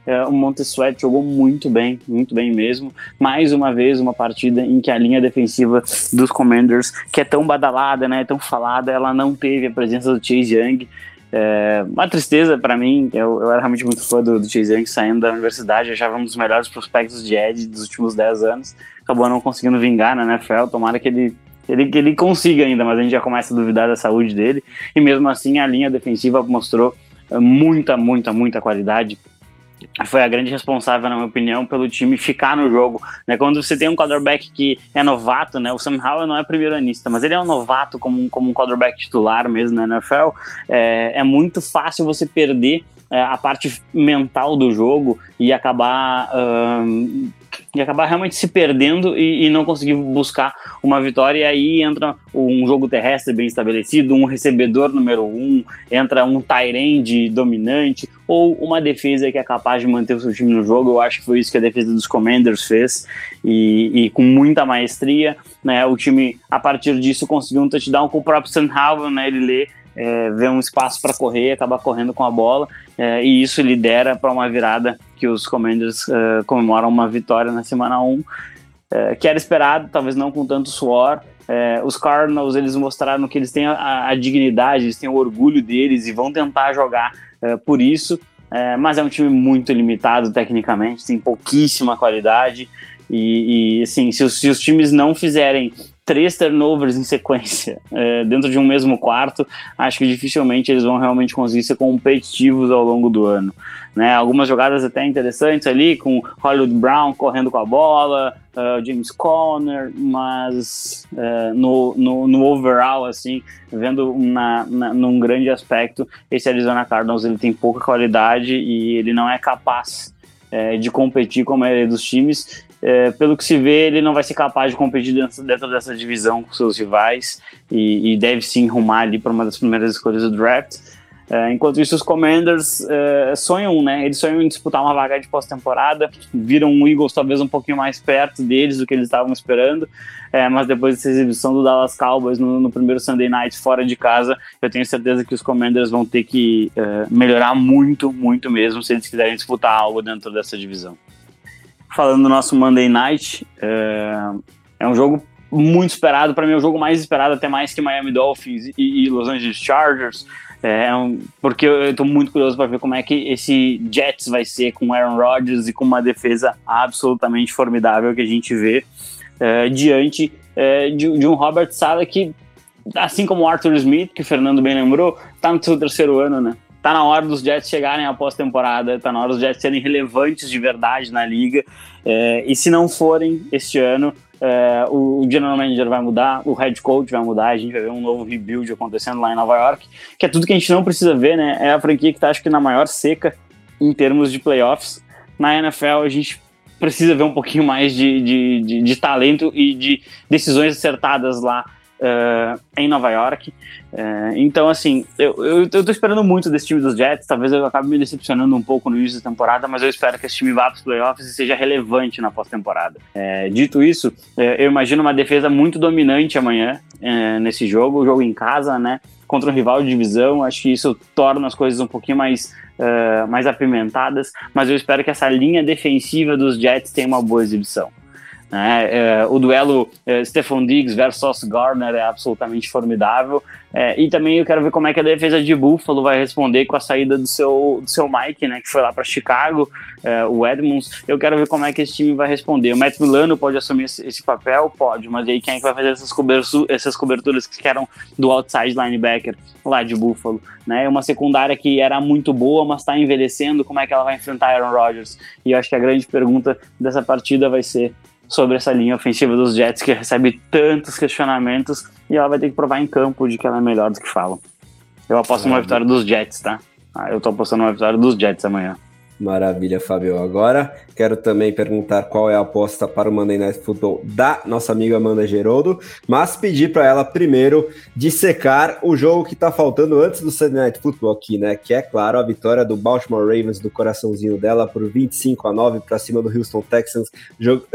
É, o Montesuet jogou muito bem, muito bem mesmo. Mais uma vez, uma partida em que a linha defensiva dos Commanders, que é tão badalada, né? Tão falada, ela não teve a presença do Chase Young. É, uma tristeza para mim, eu, eu, era realmente muito fã do, do Chase Young saindo da universidade, achava um dos melhores prospectos de Ed dos últimos 10 anos acabou não conseguindo vingar na NFL. Tomara que ele, ele, que ele consiga ainda, mas a gente já começa a duvidar da saúde dele. E mesmo assim, a linha defensiva mostrou eh, muita, muita, muita qualidade. Foi a grande responsável, na minha opinião, pelo time ficar no jogo. Né? Quando você tem um quarterback que é novato, né? o Sam Howell não é primeiro anista, mas ele é um novato como, como um quarterback titular mesmo na NFL, é, é muito fácil você perder é, a parte mental do jogo e acabar de acabar realmente se perdendo e, e, não conseguir buscar uma vitória. E aí entra um jogo terrestre bem estabelecido, um recebedor número um, entra um Tyrande dominante ou uma defesa que é capaz de manter o seu time no jogo. Eu acho que foi isso que a defesa dos Commanders fez e, e com muita maestria. Né, o time, a partir disso, conseguiu um touchdown com o próprio Sam né, ele lê é, vê um espaço para correr, acaba correndo com a bola, é, e isso lidera para uma virada que os Commanders é, comemoram uma vitória na semana 1, é, que era esperado, talvez não com tanto suor. É, os Cardinals eles mostraram que eles têm a, a, dignidade, eles têm o orgulho deles e vão tentar jogar é, por isso, mas é um time muito limitado tecnicamente, tem pouquíssima qualidade. E, e assim, se os, se os times não fizerem três turnovers em sequência é, dentro de um mesmo quarto, acho que dificilmente eles vão realmente conseguir ser competitivos ao longo do ano. Né? Algumas jogadas até interessantes ali, com Hollywood Brown correndo com a bola, uh, James Conner, mas uh, no, no, no, overall, assim, vendo na, na, num grande aspecto, esse Arizona Cardinals ele tem pouca qualidade e ele não é capaz é, de competir com a maioria dos times é, pelo que se vê, ele não vai ser capaz de competir dentro, dentro dessa divisão com seus rivais e, e deve sim rumar ali para uma das primeiras escolhas do draft. É, enquanto isso, os Commanders é, sonham, né? Eles sonham em disputar uma vaga de pós-temporada, viram o Eagles talvez um pouquinho mais perto deles do que eles estavam esperando, é, mas depois dessa exibição do Dallas Cowboys no, no, primeiro Sunday Night fora de casa, eu tenho certeza que os Commanders vão ter que é, melhorar muito, muito mesmo se eles quiserem disputar algo dentro dessa divisão falando do nosso Monday Night, é, é um jogo muito esperado, para mim é o jogo mais esperado, até mais que Miami Dolphins e, e Los Angeles Chargers, é, é porque eu estou muito curioso para ver como é que esse Jets vai ser com Aaron Rodgers e com uma defesa absolutamente formidável que a gente vê é, diante é, de, de, um Robert Sala que, assim como o Arthur Smith, que o Fernando bem lembrou, está no seu terceiro ano, né? Tá na hora dos Jets chegarem à pós-temporada, tá na hora dos Jets serem relevantes de verdade na liga. É, e se não forem este ano, é, o, general manager vai mudar, o head coach vai mudar, a gente vai ver um novo rebuild acontecendo lá em Nova York, que é tudo que a gente não precisa ver, né? É a franquia que tá, acho que, na maior seca em termos de playoffs. Na NFL, a gente precisa ver um pouquinho mais de, de, de, de talento e de decisões acertadas lá uh, em Nova York. Uh, então, assim, eu, eu, eu, tô esperando muito desse time dos Jets. Talvez eu acabe me decepcionando um pouco no início da temporada, mas eu espero que esse time vá para os playoffs e seja relevante na pós-temporada. Uh, dito isso, eu imagino uma defesa muito dominante amanhã nesse jogo, o jogo em casa, né? Contra um rival de divisão. Acho que isso torna as coisas um pouquinho mais. Uh, mais apimentadas, mas eu espero que essa linha defensiva dos Jets tenha uma boa exibição. Né? É, o duelo é, Stephon Diggs versus Garner é absolutamente formidável. É, e também eu quero ver como é que a defesa de Buffalo vai responder com a saída do seu, do seu Mike, né, que foi lá para Chicago, o Edmonds. Eu quero ver como é que esse time vai responder. O Matt Milano pode assumir esse, esse papel? Pode, mas aí quem é que vai fazer essas, cobertu essas coberturas que eram do outside linebacker lá de Buffalo? Né? Uma secundária que era muito boa, mas está envelhecendo, como é que ela vai enfrentar Aaron Rodgers? E eu acho que a grande pergunta dessa partida vai ser sobre essa linha ofensiva dos Jets que recebe tantos questionamentos e ela vai ter que provar em campo de que ela é melhor do que falam. Eu aposto numa vitória dos Jets, tá? Ah, eu tô apostando numa vitória dos Jets amanhã. Maravilha, Fábio. Agora quero também perguntar qual é a aposta para o Monday Night Football da nossa amiga Amanda Geroldo, mas pedir para ela primeiro dissecar o jogo que está faltando antes do Sunday Night Football aqui, né? Que é, claro, a vitória do Baltimore Ravens do coraçãozinho dela por 25 a 9 para cima do Houston Texans,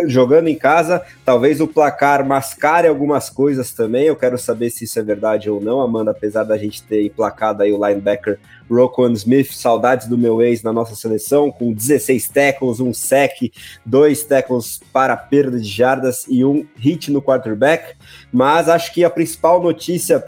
jogando em casa. Talvez o placar mascare algumas coisas também. Eu quero saber se isso é verdade ou não, Amanda, apesar da gente ter emplacado aí o linebacker Roquan Smith, saudades do meu ex na nossa seleção, com 16 tackles, um sec, dois tackles para perda de jardas e um hit no quarterback. Mas acho que a principal notícia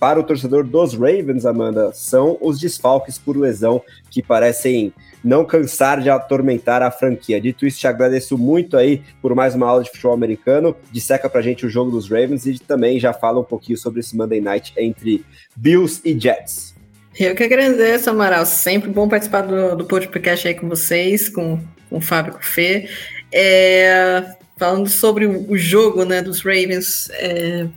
para o torcedor dos Ravens, Amanda, são os desfalques por lesão que parecem não cansar de atormentar a franquia. Dito isso, te agradeço muito aí por mais uma aula de futebol americano. Disseca pra gente o jogo dos Ravens e também já fala um pouquinho sobre esse Monday Night entre Bills e Jets. Eu que agradeço, Amaral. Sempre bom participar do, do podcast aí com vocês, com, com o Fábio e com o Fê. É, falando sobre o, jogo né, dos Ravens, é,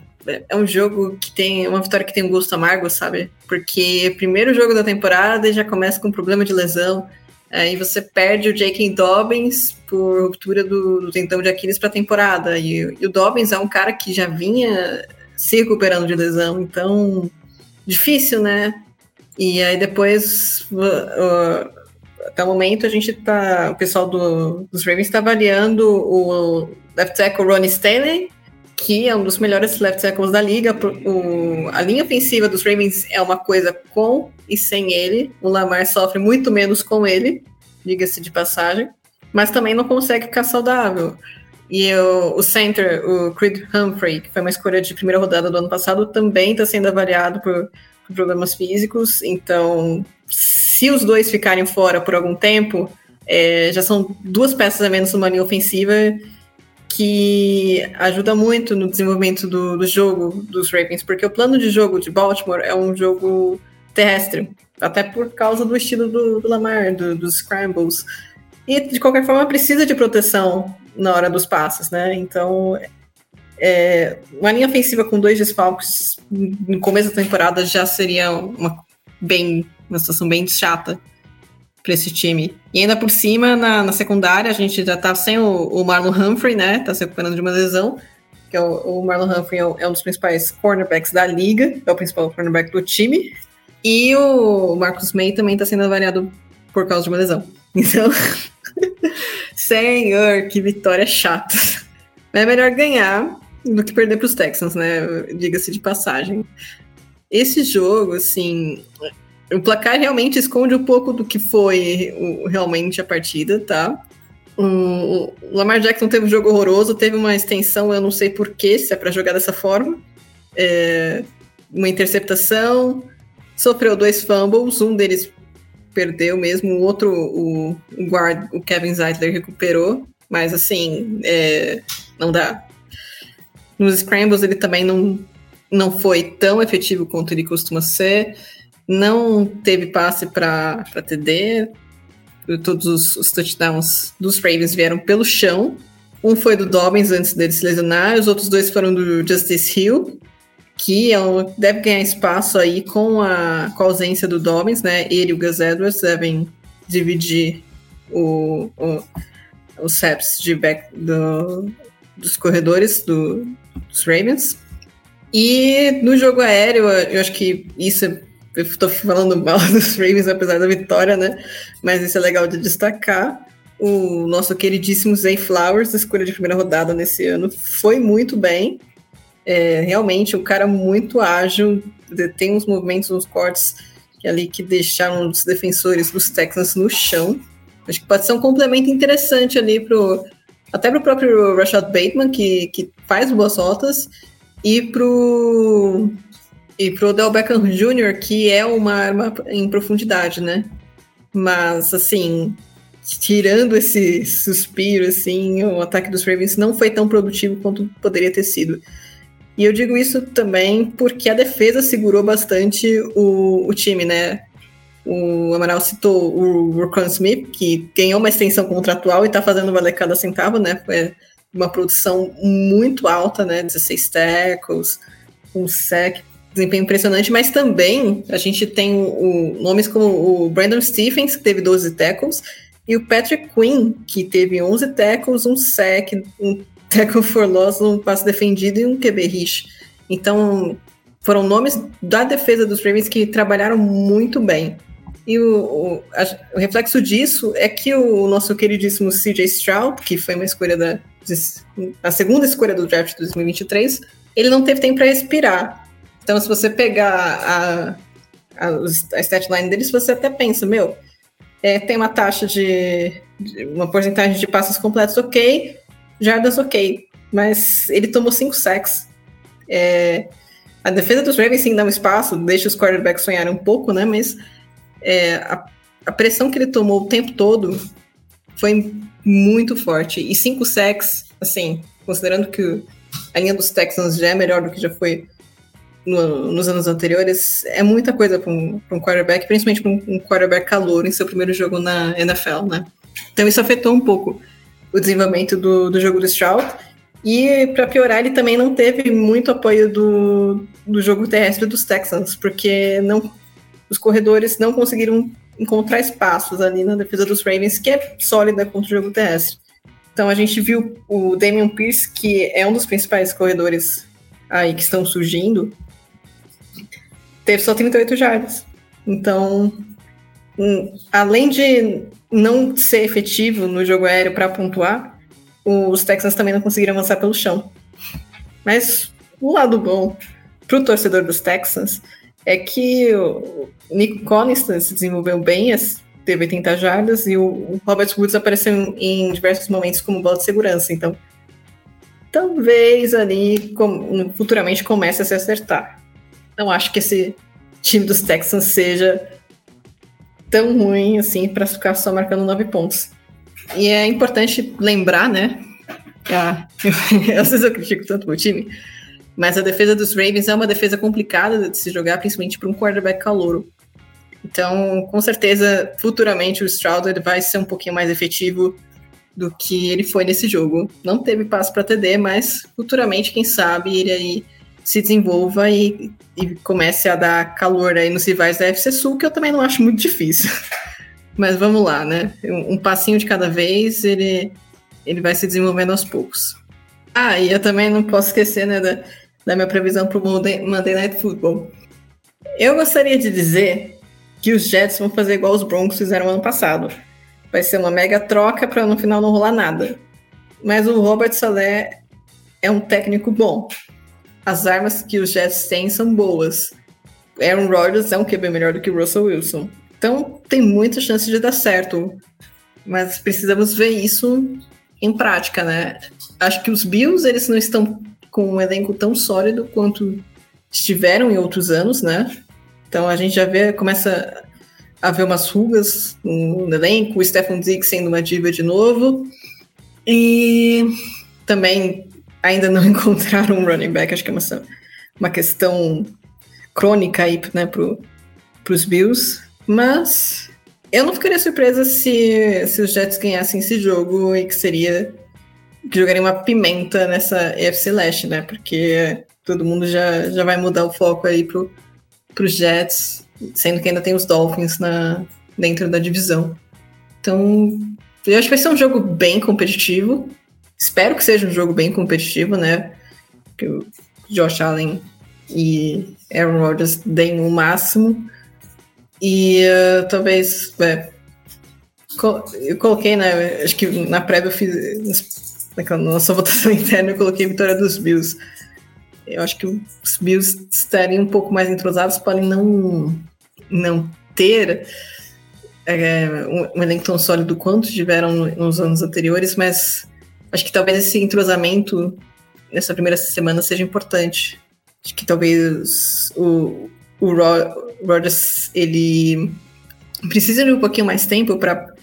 é um jogo que tem uma vitória que tem um gosto amargo, sabe? Porque primeiro jogo da temporada já começa com problema de lesão. Aí você perde o J.K. Dobbins por ruptura do, do tentão de Aquiles para a temporada. E, e, o Dobbins é um cara que já vinha se recuperando de lesão, então difícil, né? E aí depois, uh, até o momento, a gente tá. O pessoal do, dos Ravens está avaliando o left tackle Ronnie Stanley, que é um dos melhores left tackles da liga. O, a linha ofensiva dos Ravens é uma coisa com e sem ele. O Lamar sofre muito menos com ele, diga-se de passagem, mas também não consegue ficar saudável. E o, o center, o Creed Humphrey, que foi uma escolha de primeira rodada do ano passado, também está sendo avaliado por, problemas físicos. Então, se os dois ficarem fora por algum tempo, é, já são duas peças a menos numa linha ofensiva que ajuda muito no desenvolvimento do, do, jogo dos Ravens, porque o plano de jogo de Baltimore é um jogo terrestre, até por causa do estilo do, do Lamar, do, dos scrambles. E, de qualquer forma, precisa de proteção na hora dos passes, né? Então, é, uma linha ofensiva com dois desfalques no começo da temporada já seria uma, bem, uma situação bem chata para esse time. E ainda por cima, na, na, secundária, a gente já tá sem o, o, Marlon Humphrey, né? Tá se recuperando de uma lesão. Que é o, o Marlon Humphrey é, é um dos principais cornerbacks da liga, é o principal cornerback do time. E o Marcus May também está sendo avaliado por causa de uma lesão. Então, senhor, que vitória chata. É melhor ganhar do que perder para os Texans, né? Diga-se de passagem. Esse jogo, assim, o placar realmente esconde um pouco do que foi o, realmente a partida, tá? O, Lamar Jackson teve um jogo horroroso, teve uma extensão, eu não sei porquê, se é para jogar dessa forma. É, uma interceptação, sofreu dois fumbles, um deles perdeu mesmo, o outro, o, o guard, o Kevin Zeitler recuperou, mas assim, é, não dá. Nos scrambles ele também não, não foi tão efetivo quanto ele costuma ser, não teve passe para TD, todos os, os, touchdowns dos Ravens vieram pelo chão. Um foi do Dobbins antes dele se lesionar, os outros dois foram do Justice Hill que é um, deve ganhar espaço aí com a, com a ausência do Dobbins, né? Ele e o Gus Edwards devem dividir o, o, os saps de back do, dos corredores do, dos Ravens. E no jogo aéreo, eu acho que isso eu estou falando mal dos Ravens, apesar da vitória, né? Mas isso é legal de destacar. O nosso queridíssimo Zay Flowers, escolha de primeira rodada nesse ano, foi muito bem é, realmente um cara muito ágil, tem uns movimentos, uns cortes ali que deixaram os defensores dos Texans no chão. Acho que pode ser um complemento interessante ali pro até pro próprio Rashad Bateman que, que faz boas rotas e pro e pro Del Beckham Jr. que é uma arma em profundidade, né? Mas assim, tirando esse suspiro assim, o ataque dos Ravens não foi tão produtivo quanto poderia ter sido. E eu digo isso também porque a defesa segurou bastante o, o time, né? O Amaral citou o Rokon Smith, que ganhou uma extensão contratual e está fazendo valer cada centavo, né? Foi uma produção muito alta, né? 16 tackles, um sec, desempenho impressionante, mas também a gente tem o, nomes como o Brandon Stephens, que teve 12 tackles, e o Patrick Quinn, que teve 11 tackles, um sec, um tackle for loss, um passo defendido e um QB rich. Então, foram nomes da defesa dos Ravens que trabalharam muito bem. E o, o, a, o, reflexo disso é que o nosso queridíssimo CJ Stroud, que foi uma escolha da a segunda escolha do draft de 2023, ele não teve tempo para respirar. Então, se você pegar a, a, a stat line deles, você até pensa, meu, é, tem uma taxa de, de, uma porcentagem de passos completos ok, jardas ok, mas ele tomou cinco sacks. É, a defesa dos Ravens sim dá um espaço, deixa os quarterbacks sonharem um pouco, né? Mas é, a, a, pressão que ele tomou o tempo todo foi muito forte. E cinco sacks, assim, considerando que a linha dos Texans já é melhor do que já foi no, nos anos anteriores, é muita coisa para um, um, quarterback, principalmente para um, um quarterback calor em seu primeiro jogo na NFL, né? Então isso afetou um pouco o desenvolvimento do, do jogo do Stroud. E para piorar, ele também não teve muito apoio do, do jogo terrestre dos Texans, porque não, os corredores não conseguiram encontrar espaços ali na defesa dos Ravens, que é sólida contra o jogo terrestre. Então a gente viu o Damian Pierce, que é um dos principais corredores aí que estão surgindo, teve só 38 jardas. Então, além de não ser efetivo no jogo aéreo para pontuar, os Texans também não conseguiram avançar pelo chão. Mas o lado bom para o torcedor dos Texans é que o Nico Collins se desenvolveu bem, teve 80 jardas, e o Robert Woods apareceu em diversos momentos como bola de segurança. Então, talvez ali futuramente comece a se acertar. Não acho que esse time dos Texans seja tão ruim assim para ficar só marcando nove pontos. E é importante lembrar, né? Ah, eu, às vezes eu critico tanto o time, mas a defesa dos Ravens é uma defesa complicada de se jogar, principalmente para um quarterback calouro. Então, com certeza, futuramente o Stroud vai ser um pouquinho mais efetivo do que ele foi nesse jogo. Não teve passo para TD, mas futuramente, quem sabe, ele aí se desenvolva e, e comece a dar calor aí nos rivais da FC Sul, que eu também não acho muito difícil. Mas vamos lá, né? Um, um passinho de cada vez, ele, ele vai se desenvolvendo aos poucos. Ah, e eu também não posso esquecer, né, da, da minha previsão para o Monday, Night Football. Eu gostaria de dizer que os Jets vão fazer igual os Broncos fizeram ano passado. Vai ser uma mega troca para no final não rolar nada. Mas o Robert Saleh é um técnico bom as armas que os Jets têm são boas. Aaron Rodgers é um QB melhor do que Russell Wilson. Então tem muita chance de dar certo. Mas precisamos ver isso em prática, né? Acho que os Bills, eles não estão com um elenco tão sólido quanto estiveram em outros anos, né? Então a gente já vê, começa a ver umas rugas no elenco, o Stephen Diggs sendo uma diva de novo. E também ainda não encontraram um running back, acho que é uma, uma questão crônica aí, né, pro, pros Bills, mas eu não ficaria surpresa se, se os Jets ganhassem esse jogo e que seria que jogaria uma pimenta nessa EFC Leste, né, porque todo mundo já, já vai mudar o foco aí pro, pros Jets, sendo que ainda tem os Dolphins na, dentro da divisão. Então, eu acho que vai ser um jogo bem competitivo, Espero que seja um jogo bem competitivo, né? Que o Josh Allen e Aaron Rodgers deem o máximo. E uh, talvez. É, eu coloquei, né? Acho que na prévia eu fiz. Naquela nossa votação interna eu coloquei a vitória dos Bills. Eu acho que os Bills estarem um pouco mais entrosados podem não, não ter é, um, um elenco tão sólido quanto tiveram nos anos anteriores, mas acho que talvez esse entrosamento nessa primeira semana seja importante. Acho que talvez o, o Rodgers ele precisa de um pouquinho mais tempo para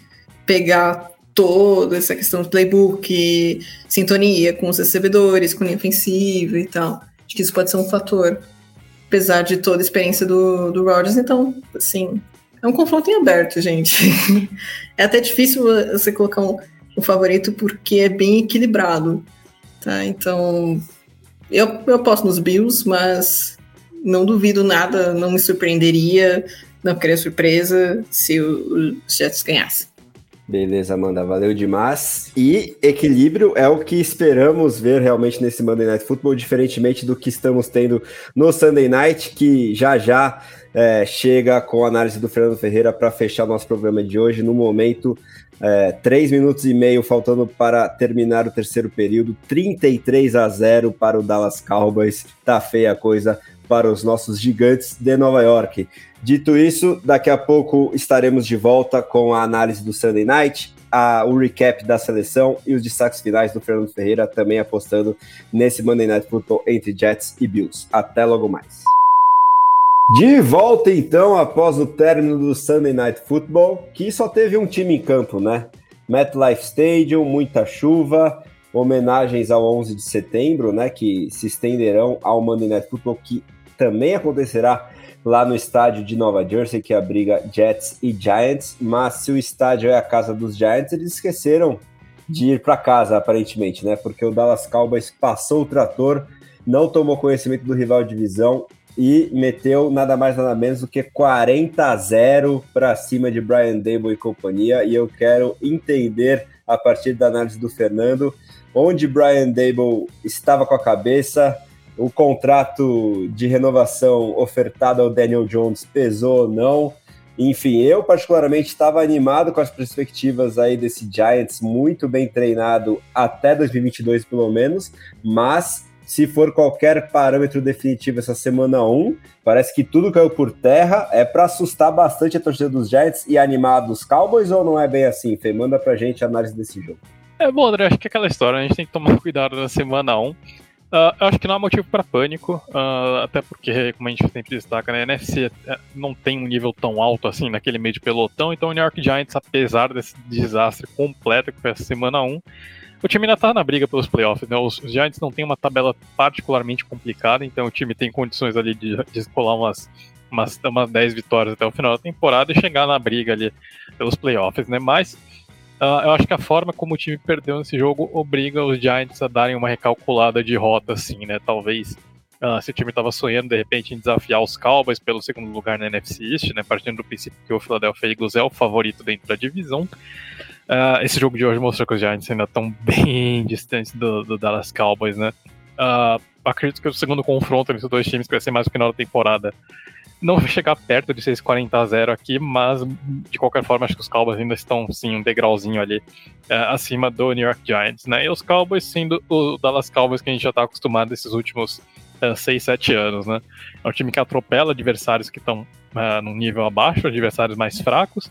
pegar toda essa questão do playbook, sintonia com os recebedores, com linha ofensiva e tal. Acho que isso pode ser um fator, apesar de toda a experiência do, do Rodgers. Então, assim, é um confronto em aberto, gente. é até difícil você colocar um, o favorito porque é bem equilibrado. Tá? Então, eu, eu posso nos Bills, mas não duvido nada, não me surpreenderia, não queria surpresa se os Jets ganhassem. Beleza, Amanda, valeu demais. E equilíbrio é o que esperamos ver realmente nesse Monday Night Football, diferentemente do que estamos tendo no Sunday Night, que já já é, chega com a análise do Fernando Ferreira para fechar nosso programa de hoje. No momento, é, três minutos e meio faltando para terminar o terceiro período, 33 a 0 para o Dallas Cowboys. Tá feia a coisa para os nossos gigantes de Nova York. Dito isso, daqui a pouco estaremos de volta com a análise do Sunday Night, a, o recap da seleção e os destaques finais do Fernando Ferreira, também apostando nesse Monday Night Football entre Jets e Bills. Até logo mais. De volta então, após o término do Sunday Night Football, que só teve um time em campo, né? MetLife Stadium, muita chuva, homenagens ao 11 de setembro, né? Que se estenderão ao Monday Night Football, que também acontecerá lá no estádio de Nova Jersey, que abriga Jets e Giants. Mas se o estádio é a casa dos Giants, eles esqueceram de ir para casa, aparentemente, né? Porque o Dallas Cowboys passou o trator, não tomou conhecimento do rival de divisão e meteu nada mais nada menos do que 40 a 0 para cima de Brian Dable e companhia. E eu quero entender a partir da análise do Fernando onde Brian Dable estava com a cabeça, o contrato de renovação ofertado ao Daniel Jones pesou ou não. Enfim, eu particularmente estava animado com as perspectivas aí desse Giants muito bem treinado até 2022 pelo menos, mas se for qualquer parâmetro definitivo essa semana 1, parece que tudo caiu por terra. É para assustar bastante a torcida dos Giants e animar dos Cowboys ou não é bem assim? Fê, manda pra gente a análise desse jogo. É bom, André, acho que é aquela história, a gente tem que tomar cuidado na semana 1. Uh, eu acho que não há motivo para pânico, uh, até porque, como a gente sempre destaca, né, a NFC é, não tem um nível tão alto assim naquele meio de pelotão, então o New York Giants, apesar desse desastre completo que foi essa semana 1, o time ainda tá na briga pelos playoffs, né? Os, Giants não têm uma tabela particularmente complicada, então o time tem condições ali de, de colar umas, umas, umas 10 vitórias até o final da temporada e chegar na briga ali pelos playoffs, né? Mas Uh, eu acho que a forma como o time perdeu nesse jogo obriga os Giants a darem uma recalculada de rota, assim, né? Talvez uh, se o time estava sonhando de repente em desafiar os Cowboys pelo segundo lugar na NFC East, né? Partindo do princípio que o Philadelphia Eagles é o favorito dentro da divisão. Uh, esse jogo de hoje mostrou que os Giants ainda estão bem distantes do, do, Dallas Cowboys, né? acredito que o segundo confronto entre os dois times, que vai ser mais no final da temporada, não vai chegar perto de 6,40 a 0 aqui, mas de qualquer forma acho que os Cowboys ainda estão sim um degrauzinho ali é, acima do New York Giants, né? E os Cowboys sendo o Dallas Cowboys que a gente já está acostumado esses últimos é, 6, 7 anos, né? É um time que atropela adversários que estão é, num nível abaixo, adversários mais fracos,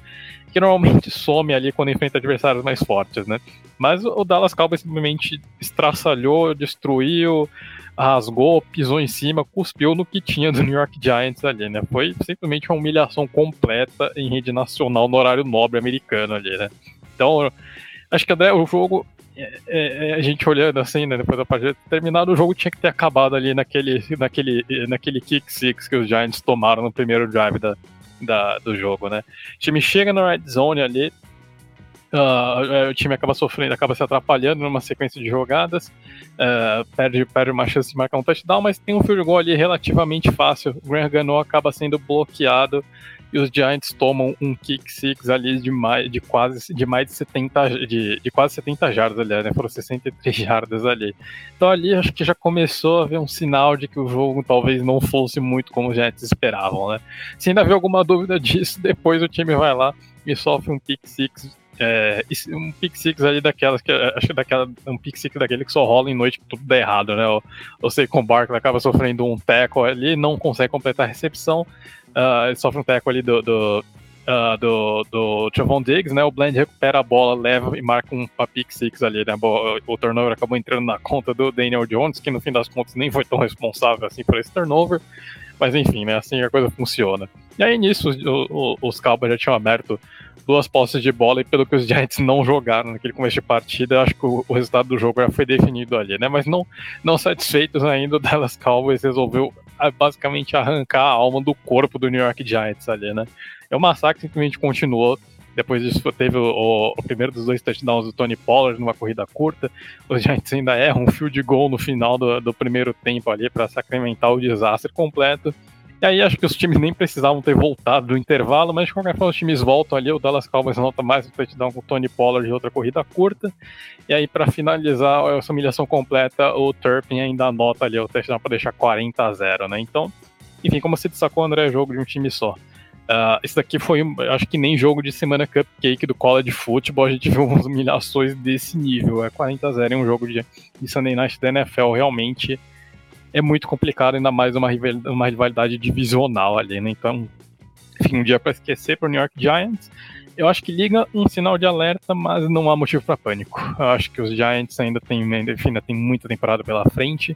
que normalmente some ali quando enfrenta adversários mais fortes, né? Mas o Dallas Cowboys simplesmente estraçalhou, destruiu, rasgou, pisou em cima, cuspiu no que tinha do New York Giants ali, né? Foi simplesmente uma humilhação completa em rede nacional no horário nobre americano ali, né? Então, acho que André, o jogo, é, é, é, a gente olhando assim, né, depois da partida terminado, o jogo tinha que ter acabado ali naquele, naquele, naquele kick six que os Giants tomaram no primeiro drive da, da, do jogo, né? O time chega na red zone ali, Uh, o time acaba sofrendo, acaba se atrapalhando numa sequência de jogadas, uh, perde, perde uma chance de marcar um touchdown, mas tem um field goal ali relativamente fácil. O Graham Gano acaba sendo bloqueado e os Giants tomam um kick six ali de mais de quase de mais de 70 de, de quase 70 jardas aliás, né? Foram 63 jardas ali. Então ali acho que já começou a ver um sinal de que o jogo talvez não fosse muito como os Giants esperavam, né? Se ainda havia alguma dúvida disso, depois o time vai lá e sofre um pick six é, um pick six ali daquelas que acho que daquela um pick six daquele que só rola em noite que tudo dá errado, né? O Saquon Barkley acaba sofrendo um tackle ali, não consegue completar a recepção, uh, ele sofre um tackle ali do, do, uh, do, do Javon Diggs, né? O Blend recupera a bola, leva e marca um pick six ali, né? O turnover acabou entrando na conta do Daniel Jones, que no fim das contas nem foi tão responsável assim por esse turnover. Mas enfim, né? Assim a coisa funciona. E aí nisso, os Cowboys já tinham aberto duas posses de bola e pelo que os Giants não jogaram naquele começo de partida, acho que o, o, resultado do jogo já foi definido ali, né? Mas não, não satisfeitos ainda, o Dallas Cowboys resolveu ah, basicamente arrancar a alma do corpo do New York Giants ali, né? É o massacre simplesmente continuou. Depois disso teve o, o, primeiro dos dois touchdowns do Tony Pollard numa corrida curta. Os Giants ainda erram um field goal no final do, do primeiro tempo ali para sacramentar o desastre completo. E aí acho que os times nem precisavam ter voltado do intervalo, mas de qualquer forma os times voltam ali, o Dallas Cowboys nota mais um touchdown com o Tony Pollard de outra corrida curta. E aí para finalizar essa humilhação completa, o Turpin ainda anota ali o touchdown para deixar 40 a 0, né? Então, enfim, como você destacou, André, é jogo de um time só. Uh, esse daqui foi, acho que nem jogo de semana cupcake do college football, a gente viu umas humilhações desse nível. É 40 a 0 em um jogo de, de Sunday Night da NFL, realmente é muito complicado, ainda mais uma, uma rivalidade divisional ali, né? Então, enfim, um dia para esquecer para o New York Giants. Eu acho que liga um sinal de alerta, mas não há motivo para pânico. Eu acho que os Giants ainda têm, enfim, ainda tem muita temporada pela frente.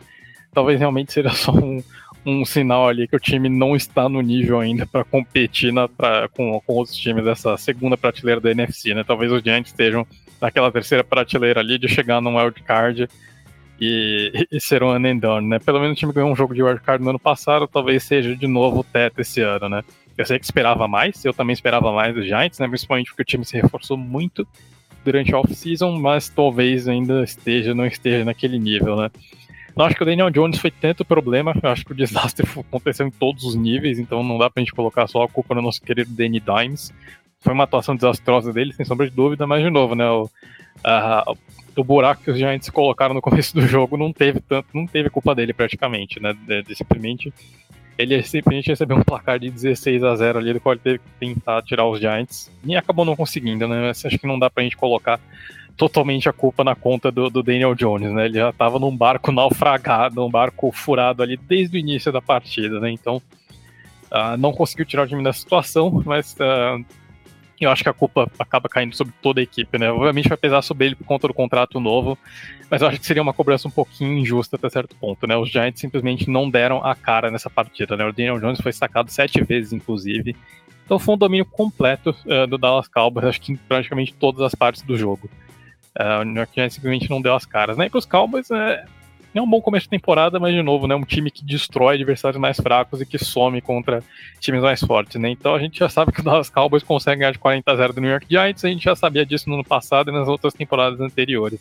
Talvez realmente seja só um, um sinal ali que o time não está no nível ainda para competir na, pra, com, com outros times dessa segunda prateleira da NFC, né? Talvez os Giants estejam naquela terceira prateleira ali de chegar num wild card e, e ser um ano and done, né? Pelo menos o time ganhou um jogo de wildcard no ano passado, talvez seja de novo o teto esse ano, né? Eu sei que esperava mais, eu também esperava mais dos Giants, né? Principalmente porque o time se reforçou muito durante a off-season, mas talvez ainda esteja, não esteja naquele nível, né? Não acho que o Daniel Jones foi tanto problema, eu acho que o desastre aconteceu em todos os níveis, então não dá pra gente colocar só a culpa no nosso querido Danny Dimes. Foi uma atuação desastrosa dele, sem sombra de dúvida, mas de novo, né? O, a, o buraco que os Giants colocaram no começo do jogo não teve tanto, não teve culpa dele praticamente, né? De, simplesmente ele simplesmente recebeu um placar de 16 a 0 ali, do qual ele teve que tentar tirar os Giants e acabou não conseguindo, né? Mas acho que não dá pra gente colocar totalmente a culpa na conta do, do Daniel Jones, né? Ele já estava num barco naufragado, um barco furado ali desde o início da partida, né? Então, uh, não conseguiu tirar o time da situação, mas uh, eu acho que a culpa acaba caindo sobre toda a equipe, né? Obviamente vai pesar sobre ele por conta do contrato novo, mas eu acho que seria uma cobrança um pouquinho injusta até certo ponto, né? Os Giants simplesmente não deram a cara nessa partida, né? O Daniel Jones foi sacado sete vezes, inclusive. Então foi um domínio completo uh, do Dallas Cowboys, acho que em praticamente todas as partes do jogo. Uh, o New York Giants simplesmente não deu as caras, né? E para os Cowboys é, é um bom começo de temporada, mas de novo, né? Um time que destrói adversários mais fracos e que some contra times mais fortes, né? Então a gente já sabe que o Dallas Cowboys consegue ganhar de 40 a 0 do New York Giants, a gente já sabia disso no ano passado e nas outras temporadas anteriores.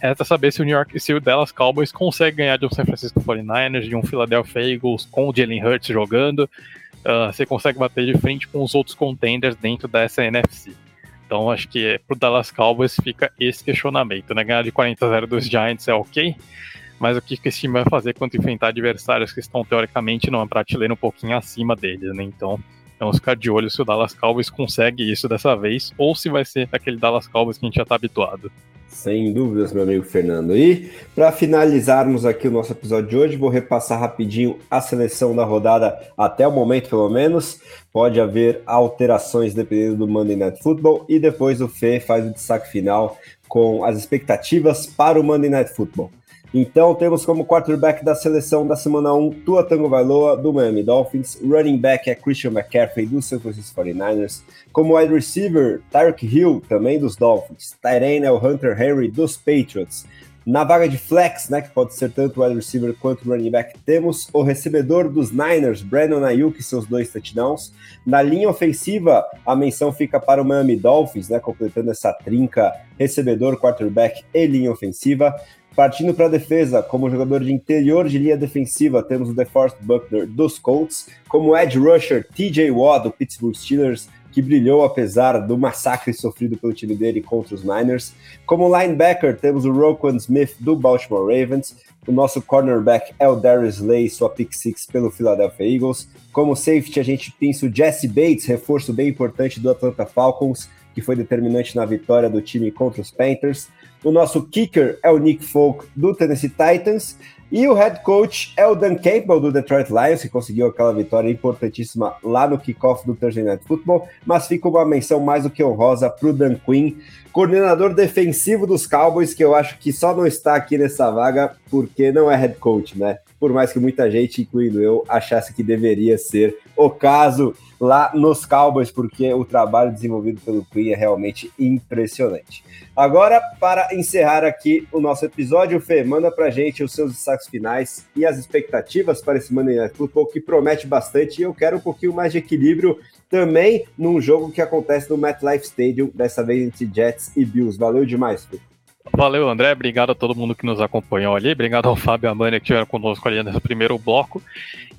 Resta saber se o New York, se o Dallas Cowboys consegue ganhar de um San Francisco 49ers, de um Philadelphia Eagles com o Jalen Hurts jogando, uh, você consegue bater de frente com os outros contenders dentro dessa NFC. Então acho que pro Dallas Cowboys fica esse questionamento, né? Ganhar de 40 a 0 dos Giants é ok, mas o que esse time vai fazer quando enfrentar adversários que estão teoricamente numa prateleira um pouquinho acima deles, né? Então vamos ficar de olho se o Dallas Cowboys consegue isso dessa vez ou se vai ser aquele Dallas Cowboys que a gente já tá habituado. Sem dúvidas, meu amigo Fernando. E para finalizarmos aqui o nosso episódio de hoje, vou repassar rapidinho a seleção da rodada até o momento, pelo menos. Pode haver alterações dependendo do Monday Night Football e depois o Fê faz o destaque final com as expectativas para o Monday Night Football. Então temos como quarterback da seleção da semana 1 Tua Tango Vailoa do Miami Dolphins, running back é Christian McCaffrey do San Francisco 49ers, como wide receiver Tyreek Hill também dos Dolphins, Tyrene é o Hunter Henry dos Patriots. Na vaga de flex, né, que pode ser tanto wide receiver quanto running back, temos o recebedor dos Niners, Brandon Ayuk e seus dois touchdowns. Na linha ofensiva, a menção fica para o Miami Dolphins, né, completando essa trinca recebedor, quarterback e linha ofensiva. Partindo para a defesa, como jogador de interior de linha defensiva, temos o DeForest Buckner dos Colts, como edge rusher TJ Watt do Pittsburgh Steelers, que brilhou apesar do massacre sofrido pelo time dele contra os Niners. Como linebacker, temos o Roquan Smith do Baltimore Ravens. O nosso cornerback é o Darius Slay, sua pick six pelo Philadelphia Eagles. Como safety, a gente pensa o Jesse Bates, reforço bem importante do Atlanta Falcons, que foi determinante na vitória do time contra os Panthers. O nosso kicker é o Nick Folk do Tennessee Titans. E o head coach é o Dan Campbell do Detroit Lions, que conseguiu aquela vitória importantíssima lá no kickoff do Thursday Night Football. Mas fica uma menção mais do que honrosa para o Dan Quinn, coordenador defensivo dos Cowboys, que eu acho que só não está aqui nessa vaga porque não é head coach, né? Por mais que muita gente, incluindo eu, achasse que deveria ser o caso lá nos Cowboys, porque o trabalho desenvolvido pelo Queen é realmente impressionante. Agora, para encerrar aqui o nosso episódio, Fê, manda pra gente os seus destaques finais e as expectativas para esse Monday Night Football, que promete bastante, e eu quero um pouquinho mais de equilíbrio também num jogo que acontece no MetLife Stadium, dessa vez entre Jets e Bills. Valeu demais, Fê. Valeu, André. Obrigado a todo mundo que nos acompanhou ali. Obrigado ao Fábio e à que estiveram conosco ali nesse primeiro bloco.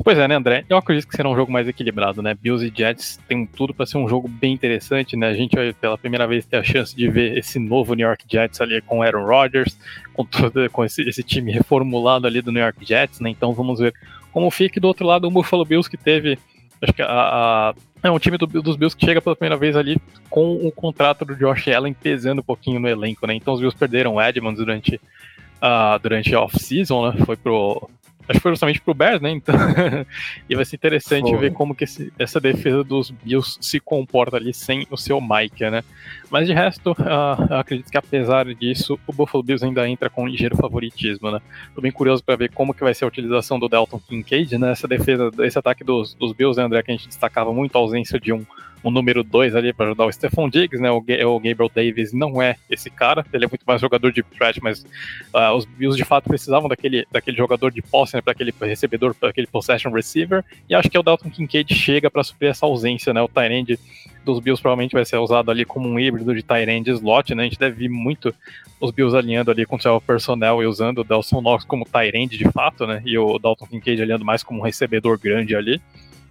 Pois é, né, André? Eu acredito que será um jogo mais equilibrado, né? Bills e Jets tem tudo para ser um jogo bem interessante, né? A gente vai pela primeira vez ter a chance de ver esse novo New York Jets ali com Aaron Rodgers, com, todo, com esse, esse time reformulado ali do New York Jets, né? Então vamos ver como fica. E do outro lado, o Buffalo Bills que teve acho que a, a, é um time do, dos Bills que chega pela primeira vez ali com o contrato do Josh Allen pesando um pouquinho no elenco, né? Então os Bills perderam o Edmonds durante, uh, durante a off-season, né? Foi pro, acho que foi justamente pro Bears, né? Então, e vai ser interessante foi. ver como que esse, essa defesa dos Bills se comporta ali sem o seu Mike, né? Mas de resto, uh, eu acredito que apesar disso, o Buffalo Bills ainda entra com um ligeiro favoritismo, né? Tô bem curioso para ver como que vai ser a utilização do Dalton Kincaid, né? Essa defesa, esse ataque dos, dos Bills, né, André, que a gente destacava muito a ausência de um um número 2 ali para ajudar o Stephon Diggs, né? O, o, Gabriel Davis não é esse cara, ele é muito mais jogador de threat, mas uh, os Bills de fato precisavam daquele, daquele jogador de posse, né? Para aquele recebedor, para aquele possession receiver, e acho que o Dalton Kincaid chega para suprir essa ausência, né? O Tyrande dos Bills provavelmente vai ser usado ali como um híbrido de Tyrande slot, né? A gente deve ver muito os Bills alinhando ali com o seu personnel e usando o Delson Knox como Tyrande de fato, né? E o Dalton Kincaid alinhando mais como um recebedor grande ali.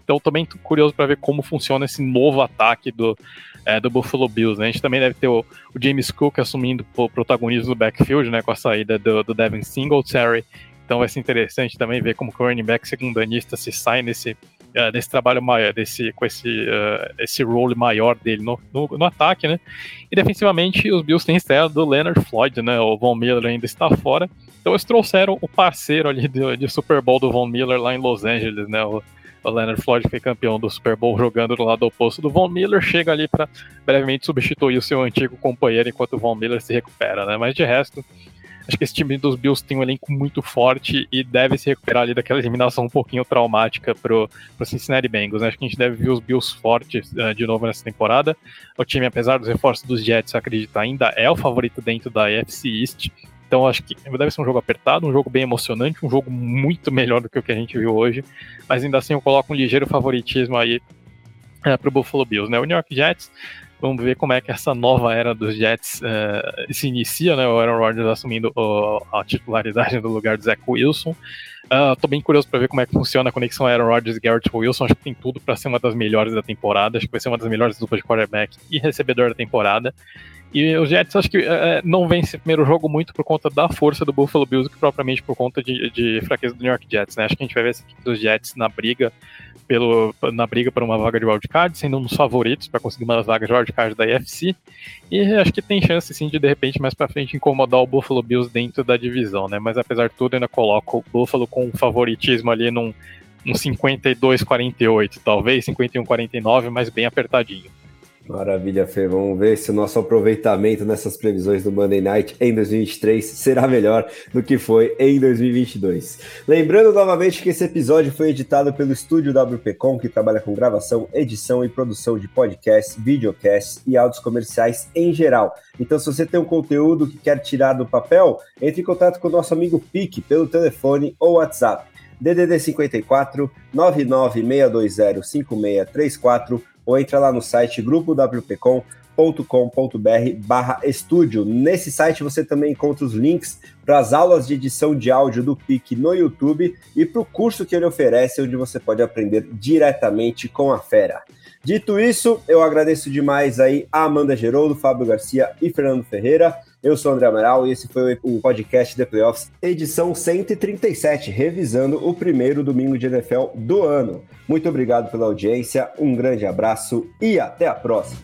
Então também tô curioso para ver como funciona esse novo ataque do, é, do Buffalo Bills. Né? A gente também deve ter o, o James Cook assumindo o protagonismo do backfield, né? Com a saída do, do Devin Singletary. Então vai ser interessante também ver como o running back secundanista se sai nesse, uh, desse trabalho maior, desse, com esse, uh, esse role maior dele no, no, no, ataque, né? E defensivamente os Bills têm estreia do Leonard Floyd, né? O Von Miller ainda está fora. Então eles trouxeram o parceiro ali de, de Super Bowl do Von Miller lá em Los Angeles, né? O, o Leonard Floyd foi campeão do Super Bowl jogando do lado oposto do Von Miller, chega ali para brevemente substituir o seu antigo companheiro enquanto o Von Miller se recupera, né? Mas de resto, acho que esse time dos Bills tem um elenco muito forte e deve se recuperar ali daquela eliminação um pouquinho traumática pro, pro Cincinnati Bengals. Né? Acho que a gente deve ver os Bills fortes uh, de novo nessa temporada. O time, apesar dos reforços dos Jets, acredita ainda é o favorito dentro da AFC East. Então acho que deve ser um jogo apertado, um jogo bem emocionante, um jogo muito melhor do que o que a gente viu hoje. Mas ainda assim eu coloco um ligeiro favoritismo aí é, para o Buffalo Bills. Né? O New York Jets Vamos ver como é que essa nova era dos Jets uh, se inicia, né? O Aaron Rodgers assumindo a titularidade no lugar do Zach Wilson. Uh, tô bem curioso para ver como é que funciona a conexão Aaron Rodgers e Garrett Wilson. Acho que tem tudo para ser uma das melhores da temporada. Acho que vai ser uma das melhores duplas de quarterback e recebedor da temporada. E os Jets acho que é, não vence o primeiro jogo muito por conta da força do Buffalo Bills que propriamente por conta de, de fraqueza do New York Jets, né? Acho que a gente vai ver essa equipe dos Jets na briga pelo, na briga por uma vaga de wildcard, sendo um dos favoritos para conseguir uma vaga de wildcard da IFC. E acho que tem chance sim de de repente mais para frente incomodar o Buffalo Bills dentro da divisão, né? Mas apesar de tudo, ainda coloco o Buffalo com um favoritismo ali num, num 52-48, talvez 51-49, mas bem apertadinho. Maravilha, Fê. Vamos ver se o nosso aproveitamento nessas previsões do Monday Night em 2023 será melhor do que foi em 2022. Lembrando novamente que esse episódio foi editado pelo estúdio WPcom, que trabalha com gravação, edição e produção de podcasts, videocasts e áudios comerciais em geral. Então, se você tem um conteúdo que quer tirar do papel, entre em contato com o nosso amigo Pique pelo telefone ou WhatsApp. DDD 54 99620 5634 ou entra lá no site grupowpcom.com.br barra estúdio. Nesse site você também encontra os links para as aulas de edição de áudio do PIC no YouTube e para o curso que ele oferece, onde você pode aprender diretamente com a fera. Dito isso, eu agradeço demais aí a Amanda Geroldo, Fábio Garcia e Fernando Ferreira. Eu sou o André Amaral e esse foi o podcast The Playoffs, edição 137, revisando o primeiro domingo de NFL do ano. Muito obrigado pela audiência, um grande abraço e até a próxima.